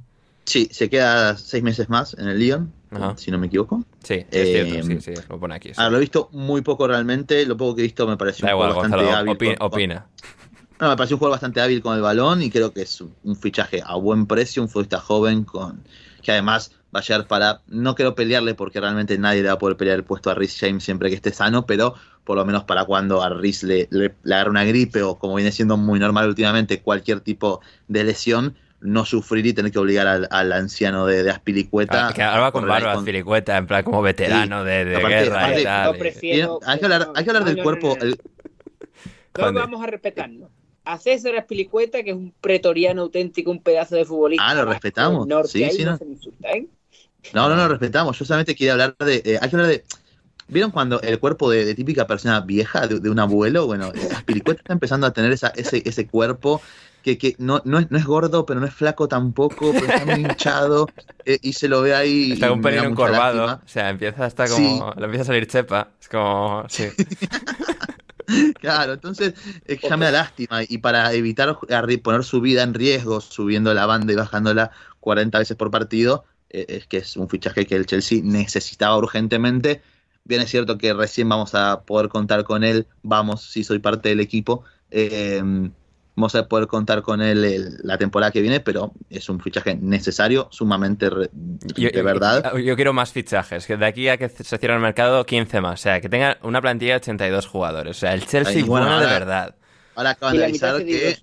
Sí, se queda seis meses más en el Lyon, Ajá. si no me equivoco. Sí, es Eh, cierto, sí, sí, lo pone aquí. sí. Ahora, lo he visto muy poco realmente, lo poco que he visto me pareció Da un igual, jugador bastante hábil. opi- con- con- opina. No, me pareció un jugador bastante hábil con el balón y creo que es un- un fichaje a buen precio, un futbolista joven con que además va a llegar para, no quiero pelearle porque realmente nadie le va a poder pelear el puesto a Rhys James siempre que esté sano, pero por lo menos para cuando a Rhys le, le, le agarre una gripe o como viene siendo muy normal últimamente cualquier tipo de lesión, no sufrir y tener que obligar al, al anciano de, de Aspilicueta. Ah, que ahora va con barba, con- Filicueta, en plan como veterano de, de Aparte- guerra y tal. Prefiero- hay que hablar, hay que hablar No, del no, cuerpo. no, el- vamos a respetarnos. A César Espilicueta, que es un pretoriano auténtico, un pedazo de futbolista. Ah, lo respetamos. norte, Sí, sí, no no. se me insulta, ¿eh? No, no, no, respetamos. Yo solamente quería hablar de. eh, hay que hablar de. ¿Vieron cuando el cuerpo de, de típica persona vieja, de, de un abuelo? Bueno, Aspilicueta está empezando a tener esa, ese, ese cuerpo que, que no, no, es, no es gordo, pero no es flaco tampoco, pero está muy hinchado eh, y se lo ve ahí. Está un pelín encorvado, lástima. o sea, empieza hasta como... Sí. Le empieza a salir chepa, es como... Sí. Claro, entonces eh, ya me da lástima. Y para evitar poner su vida en riesgo, subiendo la banda y bajándola 40 veces por partido, eh, es que es un fichaje que el Chelsea necesitaba urgentemente. Bien es cierto que recién vamos a poder contar con él, vamos, si soy parte del equipo, eh, vamos a poder contar con él el- la temporada que viene, pero es un fichaje necesario, sumamente re- de verdad. Yo, yo quiero más fichajes, que de aquí a que se cierre el mercado, 15 más. O sea, que tenga una plantilla de 82 jugadores. O sea, el Chelsea Ay, bueno, bueno, de verdad. Ahora acaban de avisar que.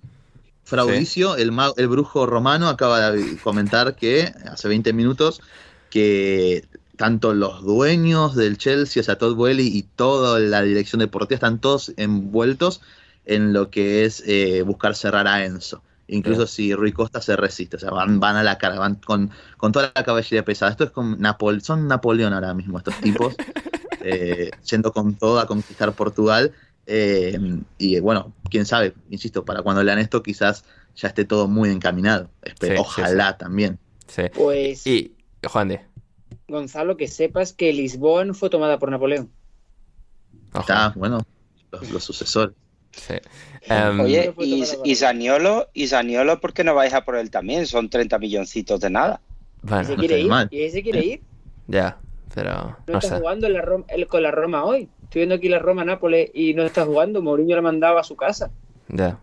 Fraudicio, el, ma- el brujo romano, acaba de comentar que hace 20 minutos que tanto los dueños del Chelsea, o sea, Todd Boehly y toda la dirección deportiva están todos envueltos en lo que es eh, buscar cerrar a Enzo. Incluso si Rui Costa se resiste, o sea, van, van a la cara, van con, con toda la caballería pesada. Esto es como Napol son Napoleón ahora mismo, estos tipos, eh, yendo con todo a conquistar Portugal. Eh, y bueno, quién sabe, insisto, para cuando lean esto quizás ya esté todo muy encaminado. Espe- Sí, sí, Ojalá también. Sí. Pues, Y, Juan de. Gonzalo, que sepas que Lisboa no fue tomada por Napoleón. ojo. Está, bueno, los, los sucesores. Sí. Em, Oye, y, y por- Zaniolo, y Zaniolo, ¿por qué no vais a por él también? Son 30 milloncitos de nada. ¿Y bueno, se no quiere está ir? mal. ¿Y ese quiere ir? ya, pero No, no está sé. jugando en la Rom- el- con la Roma hoy. Estoy viendo aquí la Roma-Nápoles y no está jugando. Mourinho lo mandaba a su casa. Ya.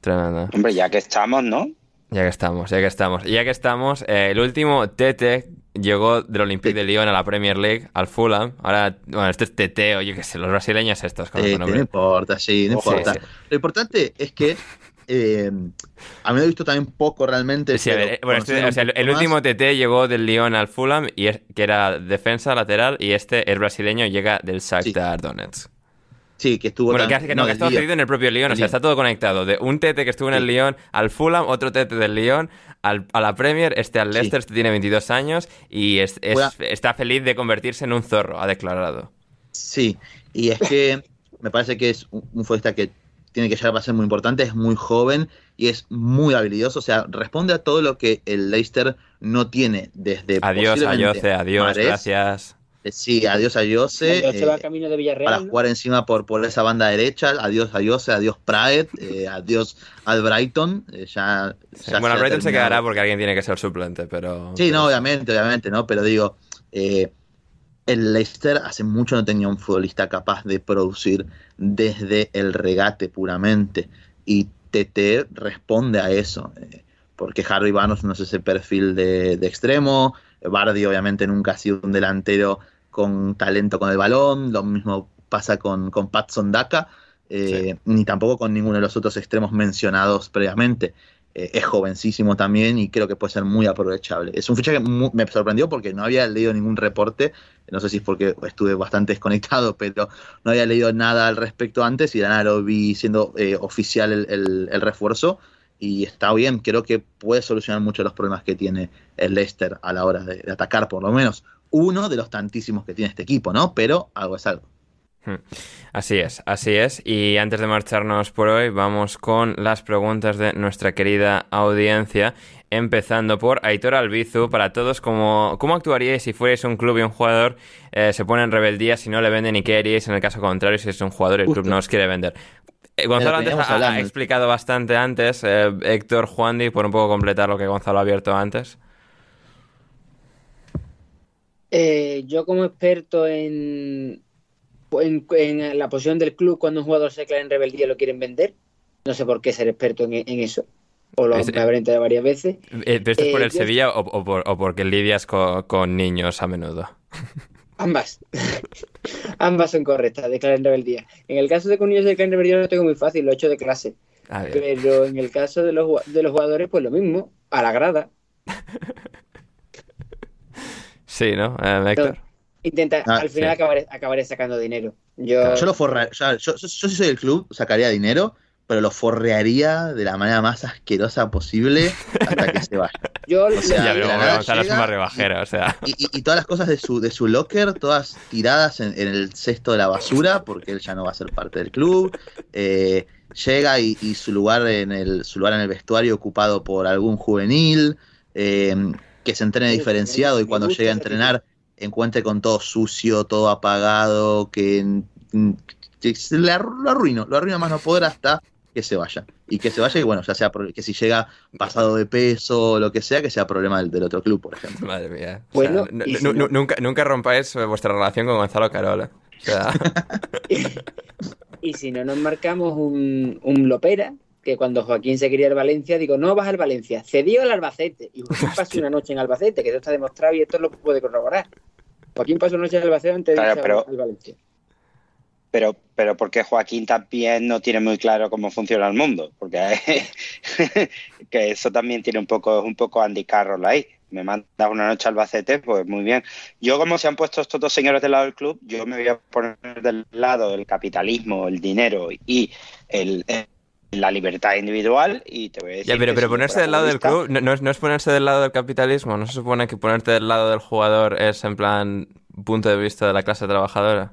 Tremendo. Hombre, ya que estamos, ¿no? Ya que estamos, ya que estamos. Ya que estamos, eh, el último Tete llegó del Olympique de Lyon a la Premier League, al Fulham. Ahora, bueno, este es Tete, o yo qué sé, los brasileños estos con Eh, no importa, sí, no Sí, importa. sí. Lo importante es que eh, a mí me he visto también poco realmente. Sí, ver, eh, bueno, este- o sea, el, el más- último TT llegó del Lyon al Fulham, y es, que era defensa lateral, y este es brasileño llega del Shakhtar Donetsk. Sí, que estuvo. Bueno, que, hace- que no, que estaba cedido en el propio Lyon, o sea, está todo conectado. De un TT que estuvo en el Sí. Lyon al Fulham, otro TT del Lyon al- a la Premier, este al Sí. Leicester, este tiene 22 años y es- está feliz de convertirse en un zorro, ha declarado. Sí, y es que me parece que es un, un futbolista que tiene que llegar a ser muy importante, es muy joven y es muy habilidoso, o sea, responde a todo lo que el Leicester no tiene desde Adiós, adiós, Mahrez. gracias. Eh, Sí, adiós Ayose. Cuando se va eh, camino de para jugar encima por, por esa banda derecha, adiós Ayose, adiós Praed, eh, adiós al Brighton, eh, ya, Sí. ya Bueno, ha el Brighton se quedará porque alguien tiene que ser suplente, pero... Sí, pero no, obviamente, obviamente, ¿no? Pero digo, eh, el Leicester hace mucho no tenía un futbolista capaz de producir desde el regate puramente. Y TT responde a eso. eh, porque Harry Barnes no es ese perfil de, de extremo. Bardi, obviamente, nunca ha sido un delantero con talento con el balón. Lo mismo pasa con, con Patson Daka. eh, Ni tampoco con ninguno de los otros extremos mencionados previamente. Eh, es jovencísimo también y creo que puede ser muy aprovechable. Es un fichaje que mu- me sorprendió porque no había leído ningún reporte, no sé si es porque estuve bastante desconectado, pero no había leído nada al respecto antes y de nada lo vi siendo eh, oficial el, el- el refuerzo y está bien, creo que puede solucionar mucho los problemas que tiene el Leicester a la hora de, de atacar, por lo menos uno de los tantísimos que tiene este equipo, ¿no? Pero algo es algo. Hmm. Así es, así es. Y antes de marcharnos por hoy, vamos con las preguntas de nuestra querida audiencia. Empezando por Aitor Albizu, para todos, ¿cómo, cómo actuaríais si fuerais un club y un jugador eh, se pone en rebeldía si no le venden y qué haríais en el caso contrario si es un jugador y el club no os quiere vender? Eh, Gonzalo antes ha, explicado bastante antes, eh, Héctor Juandi, por un poco completar lo que Gonzalo ha abierto antes. Eh, yo como experto en, en, en la posición del club cuando un jugador se declara en rebeldía lo quieren vender, no sé por qué ser experto en, en eso, o lo Es- me habré enterado varias veces. Eh, ¿Pero esto es por Eh, el yo- Sevilla o, o por- o porque lidias co- con niños a menudo? Ambas. Ambas son correctas, declarar en rebeldía. En el caso de que un niño se declare en rebeldía lo tengo muy fácil, lo he hecho de clase. Ah. Pero en el caso de los, de los jugadores, pues lo mismo. a la grada. Sí, ¿no? Eh, Héctor. Intenta, Ah, al final sí. acabaré, acabaré sacando dinero. Yo, Yo lo forra, o sea, yo, yo, yo si soy del club, sacaría dinero, pero lo forrearía de la manera más asquerosa posible hasta que se vaya. yo o lo- sea, ya, la bajero, o sea. Y, y- y todas las cosas de su, de su locker, todas tiradas en, en el cesto de la basura, porque él ya no va a ser parte del club. Eh, llega y, y su lugar en el su lugar en el vestuario ocupado por algún juvenil, eh, que se entrene diferenciado y cuando llegue a entrenar encuentre con todo sucio, todo apagado, que, mm, que se le arru- lo arruino, lo arruino más no poder hasta que se vaya. Y que se vaya y bueno, ya sea que si llega pasado de peso o lo que sea, que sea problema del, del otro club, por ejemplo. Madre mía. O Bueno, sea, si no- nunca, nunca rompáis vuestra relación con Gonzalo Carola. O sea, y si no nos marcamos un, un Lopera, que cuando Joaquín se quería ir al Valencia, digo, no vas al Valencia, cedió al Albacete. Y Joaquín pasó una noche en Albacete, que esto está demostrado y esto lo puede corroborar. Joaquín pasó una noche en Albacete antes de Claro, irse pero- al Valencia. Pero, pero porque Joaquín también no tiene muy claro cómo funciona el mundo, porque que eso también tiene un poco, un poco Andy Carroll ahí. Me manda una noche al Albacete, pues muy bien. Yo, como se han puesto estos dos señores del lado del club, yo me voy a poner del lado del capitalismo, el dinero y el, el- la libertad individual y te voy a decir ya, pero, pero ponerse del lado del club no, no es, no es ponerse del lado del capitalismo. ¿No se supone que ponerte del lado del jugador es en plan punto de vista de la clase trabajadora?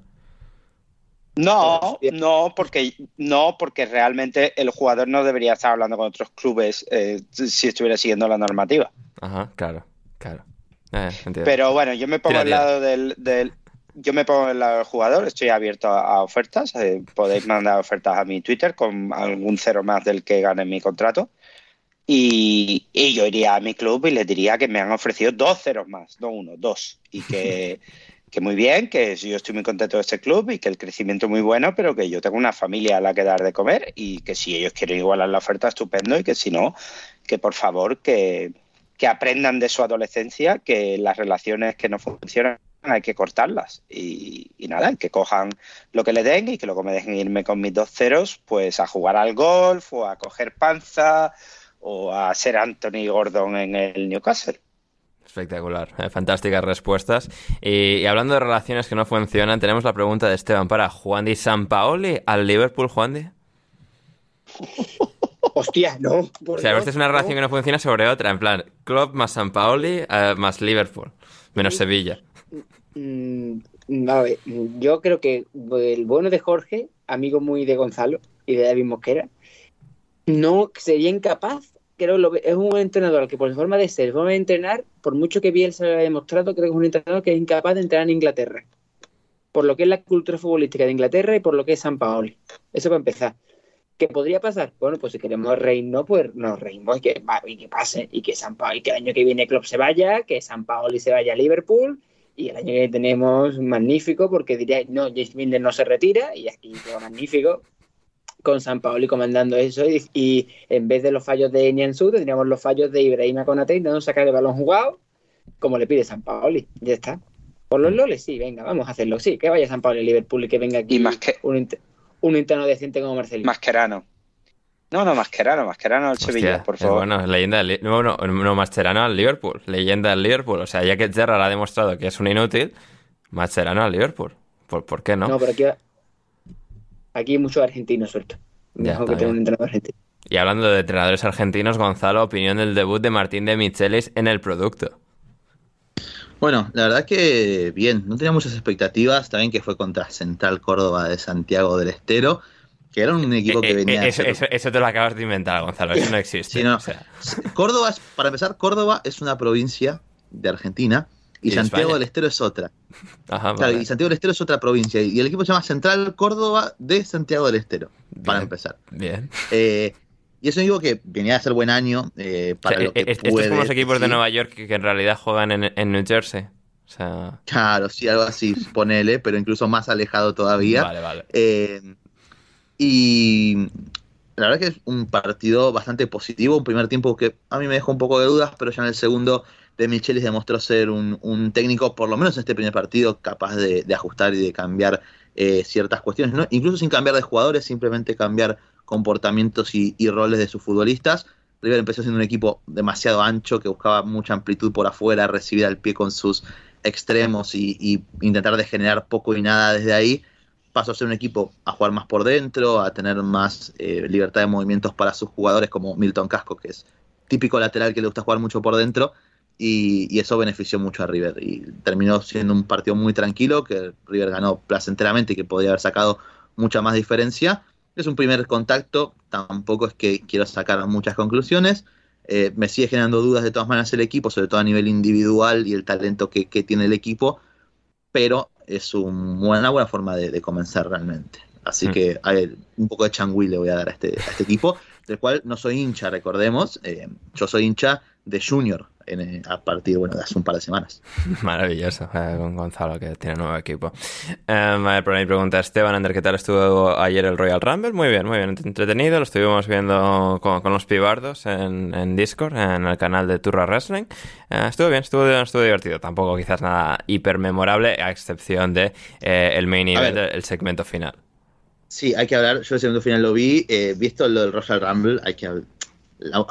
No, no, porque no, porque realmente el jugador no debería estar hablando con otros clubes eh, si estuviera siguiendo la normativa. Ajá, claro, claro. Eh, entiendo. Pero bueno, yo me pongo Tira, al tira. lado del, del- yo me pongo lado del jugador, estoy abierto a, a ofertas, eh, podéis mandar ofertas a mi Twitter con algún cero más del que gane mi contrato. Y, y yo iría a mi club y les diría que me han ofrecido dos ceros más, no uno, dos. Y que, que muy bien, que yo estoy muy contento de este club y que el crecimiento es muy bueno, pero que yo tengo una familia a la que dar de comer y que si ellos quieren igualar la oferta, estupendo, y que si no, que por favor que, que aprendan de su adolescencia que las relaciones que no funcionan hay que cortarlas y, y nada, que cojan lo que le den y que luego me dejen irme con mis dos ceros pues a jugar al golf o a coger panza o a ser Anthony Gordon en el Newcastle. Espectacular, eh, fantásticas respuestas. Y, y hablando de relaciones que no funcionan, tenemos la pregunta de Esteban para Juan Di Sampaoli al Liverpool, Juan Di. Hostia, no. O sea, es una no. relación que no funciona sobre otra, en plan, Club más Sampaoli eh, más Liverpool, menos Sevilla. Mm, ver, yo creo que el bueno de Jorge, amigo muy de Gonzalo y de David Mosquera, no sería incapaz. Creo lo, es un entrenador que por su forma de ser, forma de entrenar, por mucho que bien se lo haya demostrado, creo que es un entrenador que es incapaz de entrenar en Inglaterra. Por lo que es la cultura futbolística de Inglaterra y por lo que es San Paoli. Eso para empezar. ¿Qué podría pasar? Bueno, pues si queremos reírnos, pues nos reímos y que, y que pase. Y que, San Pa- y que el año que viene Klopp se vaya, que San Paoli se vaya a Liverpool y el año que tenemos magnífico, porque diríais, no, James Milner no se retira, y aquí queda magnífico, con San Paoli comandando eso, y, y en vez de los fallos de Nianzú, tendríamos los fallos de Ibrahima Konate intentando sacar el balón jugado, como le pide San Paoli, ya está. Por los loles, sí, venga, vamos a hacerlo, sí, que vaya San Paoli Liverpool y que venga aquí Y más que- un, un interno decente como Marcelino. Mascherano. No, no, Mascherano, Mascherano al Sevilla, Hostia, por es favor. bueno, leyenda del no, no, no, Mascherano al Liverpool, leyenda del Liverpool. O sea, ya que Gerrard ha demostrado que es un inútil, Mascherano al Liverpool. ¿Por, por qué no? No, pero aquí, aquí hay muchos argentinos sueltos. Mejor que tener un entrenador argentino. Y hablando de entrenadores argentinos, Gonzalo, opinión del debut de Martín de Michelis en el producto. Bueno, la verdad que bien, no tenía muchas expectativas, también que fue contra Central Córdoba de Santiago del Estero, que era un equipo que Eh, eh, venía eh, eso, eso- eso te lo acabas de inventar, Gonzalo, eso no existe. Sí, no. O sea, Córdoba, es- para empezar, Córdoba es una provincia de Argentina y, Santiago España. del Estero es otra. ajá, Claro, vale. y Santiago del Estero es otra provincia y el equipo se llama Central Córdoba de Santiago del Estero, para empezar. Bien. Eh, y es un equipo que venía a ser buen año eh, para O sea, lo que eh, estos como los equipos de. Nueva York que, que en realidad juegan en, en New Jersey. O sea, Claro, sí, algo así, ponele, pero incluso más alejado todavía. vale, vale. Eh, y la verdad que es un partido bastante positivo, un primer tiempo que a mí me dejó un poco de dudas, pero ya en el segundo de Michelis demostró ser un, técnico, por lo menos en este primer partido, capaz de, ajustar y de cambiar eh, ciertas cuestiones, ¿no? incluso sin cambiar de jugadores, simplemente cambiar comportamientos y, roles de sus futbolistas, River empezó siendo un equipo demasiado ancho que buscaba mucha amplitud por afuera, recibir al pie con sus extremos y, intentar de generar poco y nada desde ahí. Pasó a ser un equipo a jugar más por dentro, a tener más eh, libertad de movimientos para sus jugadores, como Milton Casco, que es típico lateral que le gusta jugar mucho por dentro, y, eso benefició mucho a River. Y terminó siendo un partido muy tranquilo, que River ganó placenteramente y que podía haber sacado mucha más diferencia. Es un primer contacto, tampoco es que quiero sacar muchas conclusiones. Eh, me sigue generando dudas de todas maneras el equipo, sobre todo a nivel individual y el talento que tiene el equipo, pero es un, una buena forma de, de comenzar realmente. Así Mm. que a ver, un poco de changüí le voy a dar a este, a este equipo, del cual no soy hincha, recordemos. eh, yo soy hincha de Junior en, eh, a partir bueno, de hace un par de semanas. Maravilloso, eh, con Gonzalo que tiene nuevo equipo. Eh, a ver, por ahí pregunta Esteban Ander, ¿qué tal estuvo ayer el Royal Rumble? Muy bien, muy bien, entretenido. Lo estuvimos viendo con, con los pibardos en, en Discord, en el canal de Turra Wrestling. Eh, estuvo bien, estuvo, estuvo divertido. Tampoco quizás nada hiper memorable, a excepción de eh, el main event, el segmento final. Sí, hay que hablar. Yo el segundo final lo vi. Eh, visto lo del Royal Rumble, hay que.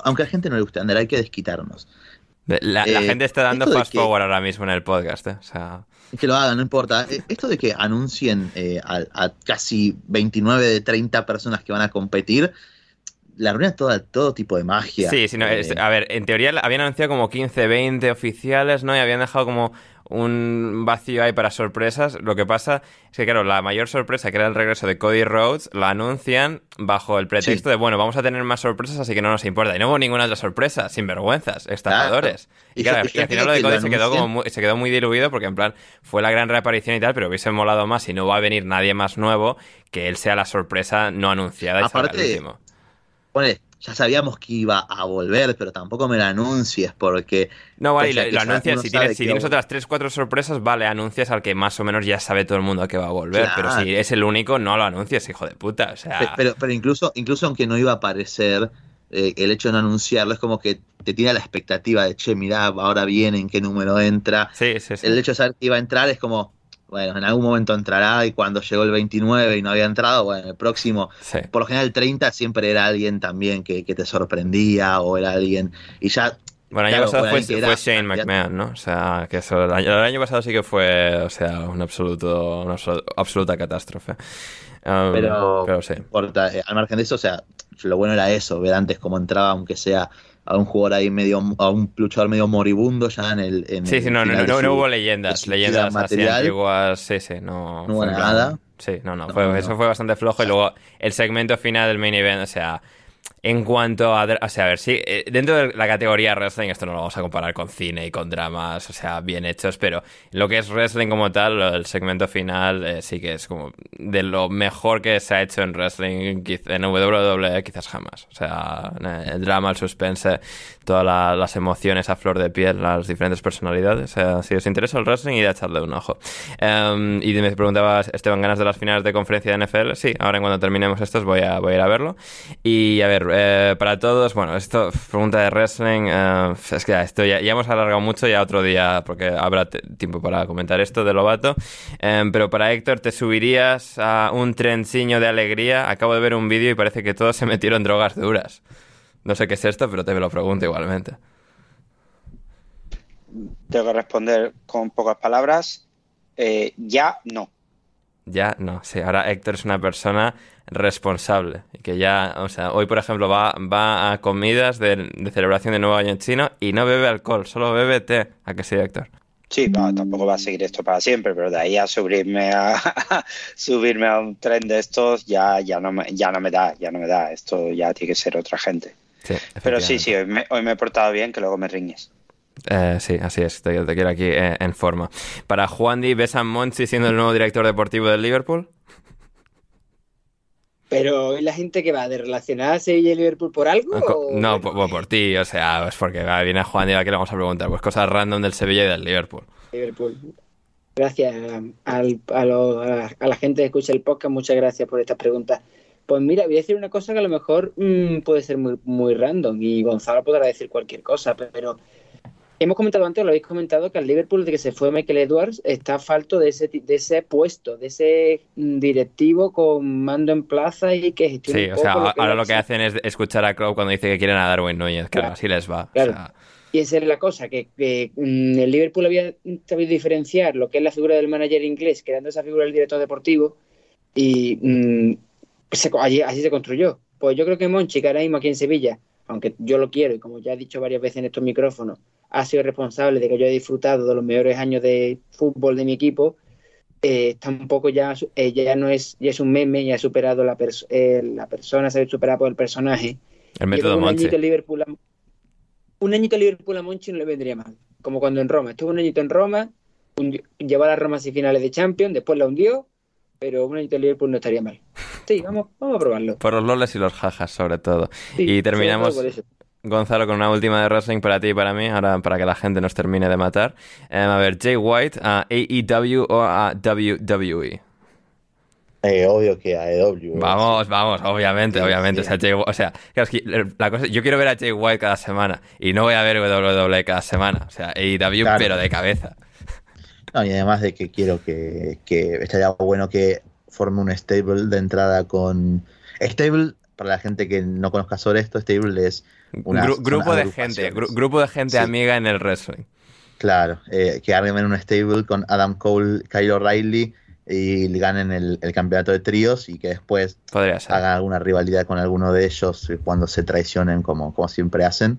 Aunque a la gente no le guste andar, hay que desquitarnos. La, la Eh, gente está dando fast que- forward ahora mismo en el podcast, eh. O sea, Que lo hagan, no importa. Eh, Esto de que anuncien eh, a, a casi 29 de 30 personas que van a competir, la arruina toda, todo tipo de magia. Sí, sí, no, Eh, es- a ver, en teoría habían anunciado como 15, 20 oficiales, ¿no? Y habían dejado como un vacío ahí para sorpresas. Lo que pasa es que, claro, la mayor sorpresa, que era el regreso de Cody Rhodes, la anuncian bajo el pretexto Sí. de, bueno, vamos a tener más sorpresas, así que no nos importa. Y no hubo ninguna otra sorpresa, sinvergüenzas, estafadores. Y Y claro, y al final lo de Cody se quedó, como muy, se quedó muy diluido porque, en plan, fue la gran reaparición y tal, pero hubiese molado más si no va a venir nadie más nuevo que él sea la sorpresa no anunciada y Aparte. Pone, ya sabíamos que iba a volver, pero tampoco me lo anuncies porque. No, vale, lo, lo anuncias, si tienes, si otras 3, 4 sorpresas, vale, anuncias al que más o menos ya sabe todo el mundo que va a volver, pero si es el único, no lo anuncias, hijo de puta, o sea... Pe- Pero, pero incluso, incluso aunque no iba a aparecer, eh, el hecho de no anunciarlo es como que te tiene la expectativa de, che, mirá, ahora viene, en qué número entra. sí, sí, sí. El hecho de saber que iba a entrar es como, bueno, en algún momento entrará y cuando llegó el 29 y no había entrado, bueno, el próximo, Sí. por lo general el 30 siempre era alguien también que, que te sorprendía o era alguien, y ya, Bueno, el año claro, pasado fue, era- Shane McMahon, ¿no? O sea, que eso, el año, el año pasado sí que fue, o sea, un absoluto, una absolu- absoluta catástrofe. Um, pero, pero sí. importa, eh, al margen de eso, o sea, lo bueno era eso, ver antes cómo entraba, aunque sea a un jugador ahí medio, a un luchador medio moribundo ya en el... En Sí, sí, no, no, no, no hubo leyendas, leyendas así material. antiguas, sí, sí, no, No hubo plan- nada. Sí, no, no, No, fue, no. eso fue bastante flojo y luego el segmento final del main event, o sea, en cuanto a, o sea, a ver, sí, eh, dentro de la categoría wrestling, esto no lo vamos a comparar con cine y con dramas, o sea, bien hechos, pero lo que es wrestling como tal, el segmento final eh, sí que es como de lo mejor que se ha hecho en wrestling, en WWE quizás jamás, o sea, el drama, el suspense, todas la- las emociones a flor de piel, las diferentes personalidades, sea, si os interesa el wrestling, id a echarle un ojo. Em, y me preguntabas, Esteban, ¿ganas de las finales de conferencia de NFL? Sí, ahora en cuando terminemos estos voy a, voy a ir a verlo. Y a ver, eh, para todos, bueno, esto, pregunta de wrestling, eh, es que esto ya, ya hemos alargado mucho, ya otro día, porque habrá tiempo para comentar esto de Lobato. Em, pero para Héctor, ¿te subirías a un trenciño de alegría? Acabo de ver un vídeo y parece que todos se metieron drogas duras. No sé qué es esto, pero te lo pregunto igualmente. Tengo que responder con pocas palabras. Eh, ya no. Ya, no, sí, ahora Héctor es una persona responsable. Y que ya, o sea, hoy por ejemplo va, va a comidas de, de celebración de Nuevo Año Chino y no bebe alcohol, solo bebe té. ¿A que sí, Héctor? Sí, tampoco va a seguir esto para siempre, pero de ahí a subirme a subirme a un tren de estos ya, ya no me, ya no me da, ya no me da. Esto ya tiene que ser otra gente. Sí, Pero sí, sí, hoy me, hoy me he portado bien, que luego me riñes. Eh, sí, así es, te, te quiero aquí eh, en forma. Para Juan Di, ¿ves a Monchi siendo el nuevo director deportivo del Liverpool? Pero hoy la gente que va de relacionar a Sevilla y Liverpool por algo. Co- o- No, por, por ti, o sea, es porque va, viene Juan Di, ¿a qué le vamos a preguntar? Pues cosas random del Sevilla y del Liverpool. Liverpool. Gracias al- a, lo- a la, gente que escucha el podcast, muchas gracias por estas preguntas. Pues mira, voy a decir una cosa que a lo mejor mm, puede ser muy, muy random y Gonzalo podrá decir cualquier cosa, pero hemos comentado antes, lo habéis comentado, que al Liverpool de que se fue Michael Edwards está falto de ese, de ese puesto, de ese mm, directivo con mando en plaza y que gestione Sí, un o poco sea, lo ahora lo que hacen es escuchar a Klopp cuando dice que quieren a Darwin Núñez, claro, Claro. así les va. o Claro. sea, Y esa es la cosa, que, que, mm, el Liverpool había sabido diferenciar lo que es la figura del manager inglés, creando esa figura del director deportivo, y mm, se- allí, así se construyó. Pues yo creo que Monchi, que ahora mismo aquí en Sevilla, aunque yo lo quiero, y como ya he dicho varias veces en estos micrófonos, ha sido responsable de que yo haya disfrutado de los mejores años de fútbol de mi equipo, eh, tampoco ya, eh, ya no es, ya es un meme, ya ha superado la, pers- eh, la persona, se ha superado por el personaje. el método un Monchi. añito Liverpool a, un añito Liverpool a Monchi no le vendría mal. Como cuando en Roma. Estuvo un añito en Roma, hundi- llevó a la Roma a finales de Champions, después la hundió, pero un añito en Liverpool no estaría mal. Sí, vamos, vamos a probarlo. Por los loles y los jajas, sobre todo. Sí, y terminamos, todo. Gonzalo, con una última de wrestling para ti y para mí, ahora para que la gente nos termine de matar. Eh, a ver, Jay White a AEW o a WWE. Eh, obvio que AEW. Vamos, vamos, obviamente, Sí, obviamente. sí. O sea, Jay Wh- o sea, claro, es que la cosa, yo quiero ver a Jay White cada semana y no voy a ver WWE cada semana. O sea, AEW, Claro. pero de cabeza. No, y además de que quiero que, que estaría bueno que forme un stable de entrada con. Stable, para la gente que no conozca sobre esto, stable es una. Gru- grupo de gente, gru- grupo de gente Sí. amiga en el wrestling. Claro, eh, que armen un stable con Adam Cole, Kyle O'Reilly y ganen el, el campeonato de tríos y que después hagan alguna rivalidad con alguno de ellos cuando se traicionen como, como siempre hacen.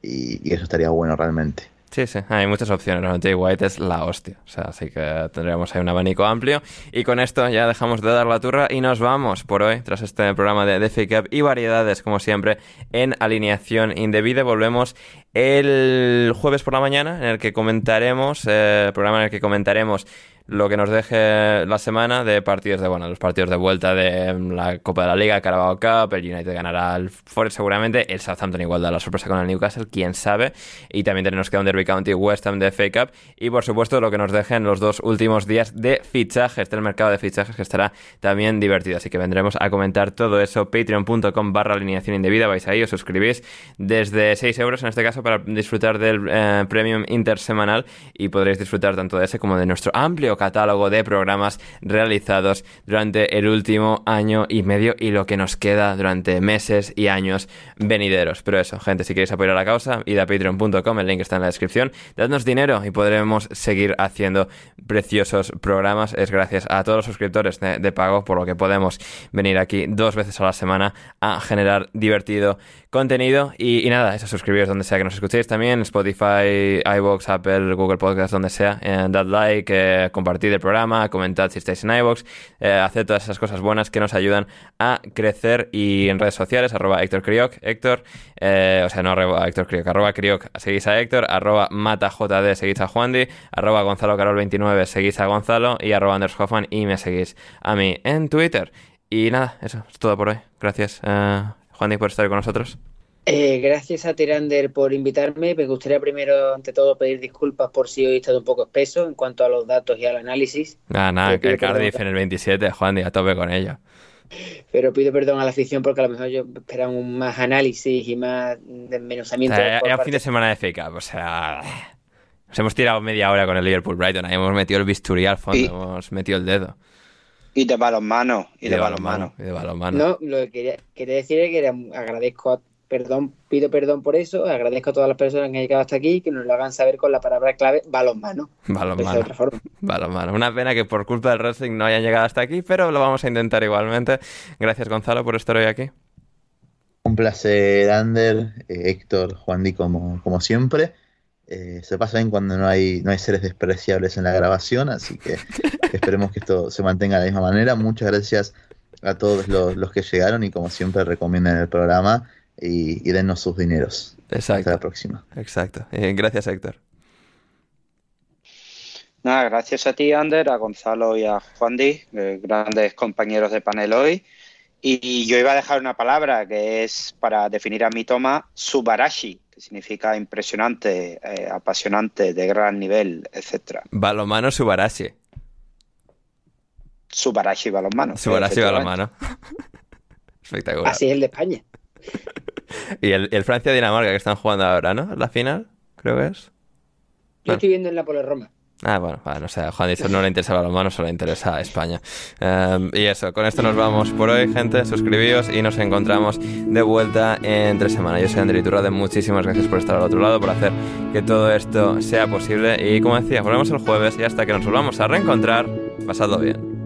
Y, y eso estaría bueno realmente. Sí, sí, hay muchas opciones. ¿no? Jay White es la hostia. O sea, así que tendríamos ahí un abanico amplio. Y con esto ya dejamos de dar la turra y nos vamos por hoy, tras este programa de The Fake Up y variedades, como siempre, en alineación indebida. Volvemos el jueves por la mañana, en el que comentaremos, eh, programa en el que comentaremos lo que nos deje la semana de partidos de, bueno, los partidos de vuelta de la Copa de la Liga, Carabao Cup, el United ganará al Forest seguramente, el Southampton igual da la sorpresa con el Newcastle, quién sabe, y también tenemos que un Derby County West Ham de FA Cup, y por supuesto lo que nos dejen los dos últimos días de fichajes, del mercado de fichajes, que estará también divertido, así que vendremos a comentar todo eso, patreon.com barra alineación indebida, vais ahí, os suscribís desde 6 euros en este caso para disfrutar del eh, premium intersemanal. Y podréis disfrutar tanto de ese como de nuestro amplio catálogo de programas realizados durante el último año y medio y lo que nos queda durante meses y años venideros. Pero eso, gente, si queréis apoyar a la causa, id a patreon.com, el link está en la descripción, dadnos dinero y podremos seguir haciendo preciosos programas. Es gracias a todos los suscriptores de, pago por lo que podemos venir aquí dos veces a la semana a generar divertido contenido y, nada, eso, suscribiros donde sea que nos escuchéis también, Spotify, iVoox, Apple, Google Podcast, donde sea, eh, dad like, eh, el programa, comentad si estáis en iVoox, eh, haced todas esas cosas buenas que nos ayudan a crecer y en redes sociales, arroba Héctor Crioc, Héctor, eh, o sea, no arroba Héctor Crioc, arroba Crioc, seguís a Héctor, arroba MataJD, seguís a Juandi, arroba Gonzalo Carol 29, seguís a Gonzalo y arroba Anders Hoffman y me seguís a mí en Twitter. Y nada, eso es todo por hoy. Gracias, eh, Juandi, por estar con nosotros. Eh, gracias a Tirander por invitarme. Me gustaría primero, ante todo, pedir disculpas por si hoy he estado un poco espeso en cuanto a los datos y al análisis. Nada, nada, que el Cardiff perdón. en el 27, Juandi, a tope con ello. Pero pido perdón a la afición porque a lo mejor yo esperaba un más análisis y más O desmenuzamiento. sea, por era un fin de semana de Cup, o sea... Nos hemos tirado media hora con el Liverpool Brighton, ahí hemos metido el bisturí al fondo, Y- hemos metido el dedo. Y de balonmano. Y, de, balonmano. Y de balonmano. No, lo que quería, quería decir es que era- agradezco, a- perdón, pido perdón por eso, agradezco a todas las personas que han llegado hasta aquí que nos lo hagan saber con la palabra clave balonmano. Balonmano. Balonmano. Una pena que por culpa del wrestling no hayan llegado hasta aquí, pero lo vamos a intentar igualmente. Gracias, Gonzalo, por estar hoy aquí. Un placer, Ander, eh, Héctor, Juan Di, como, como siempre. Eh, se pasa bien cuando no hay, no hay seres despreciables en la grabación, así que esperemos que esto se mantenga de la misma manera. Muchas gracias a todos los, los que llegaron y como siempre recomienden el programa y, y dennos sus dineros. Hasta la Exacto, próxima. exacto. Eh, gracias, Héctor. Nada, gracias a ti, Ander, a Gonzalo y a Juan Di, eh, grandes compañeros de panel hoy. Y yo iba a dejar una palabra que es para definir a mi toma, subarashi, que significa impresionante, eh, apasionante, de gran nivel, etcétera. Balonmano Subarashi. Subarashi balonmano. Subarashi balonmano. Espectacular. Así es el de España. Y el, el Francia-Dinamarca que están jugando ahora, ¿no? La final, creo que es. Yo estoy viendo en la Polo Roma. Ah, bueno, vale, no sé, a Juan dice no le interesa los manos, solo le interesa a España. Em, y eso, con esto nos vamos por hoy, gente. Suscribíos y nos encontramos de vuelta en tres semanas. Yo soy André Iturrade, muchísimas gracias por estar al otro lado, por hacer que todo esto sea posible. Y como decía, volvemos el jueves y hasta que nos volvamos a reencontrar, pasadlo bien.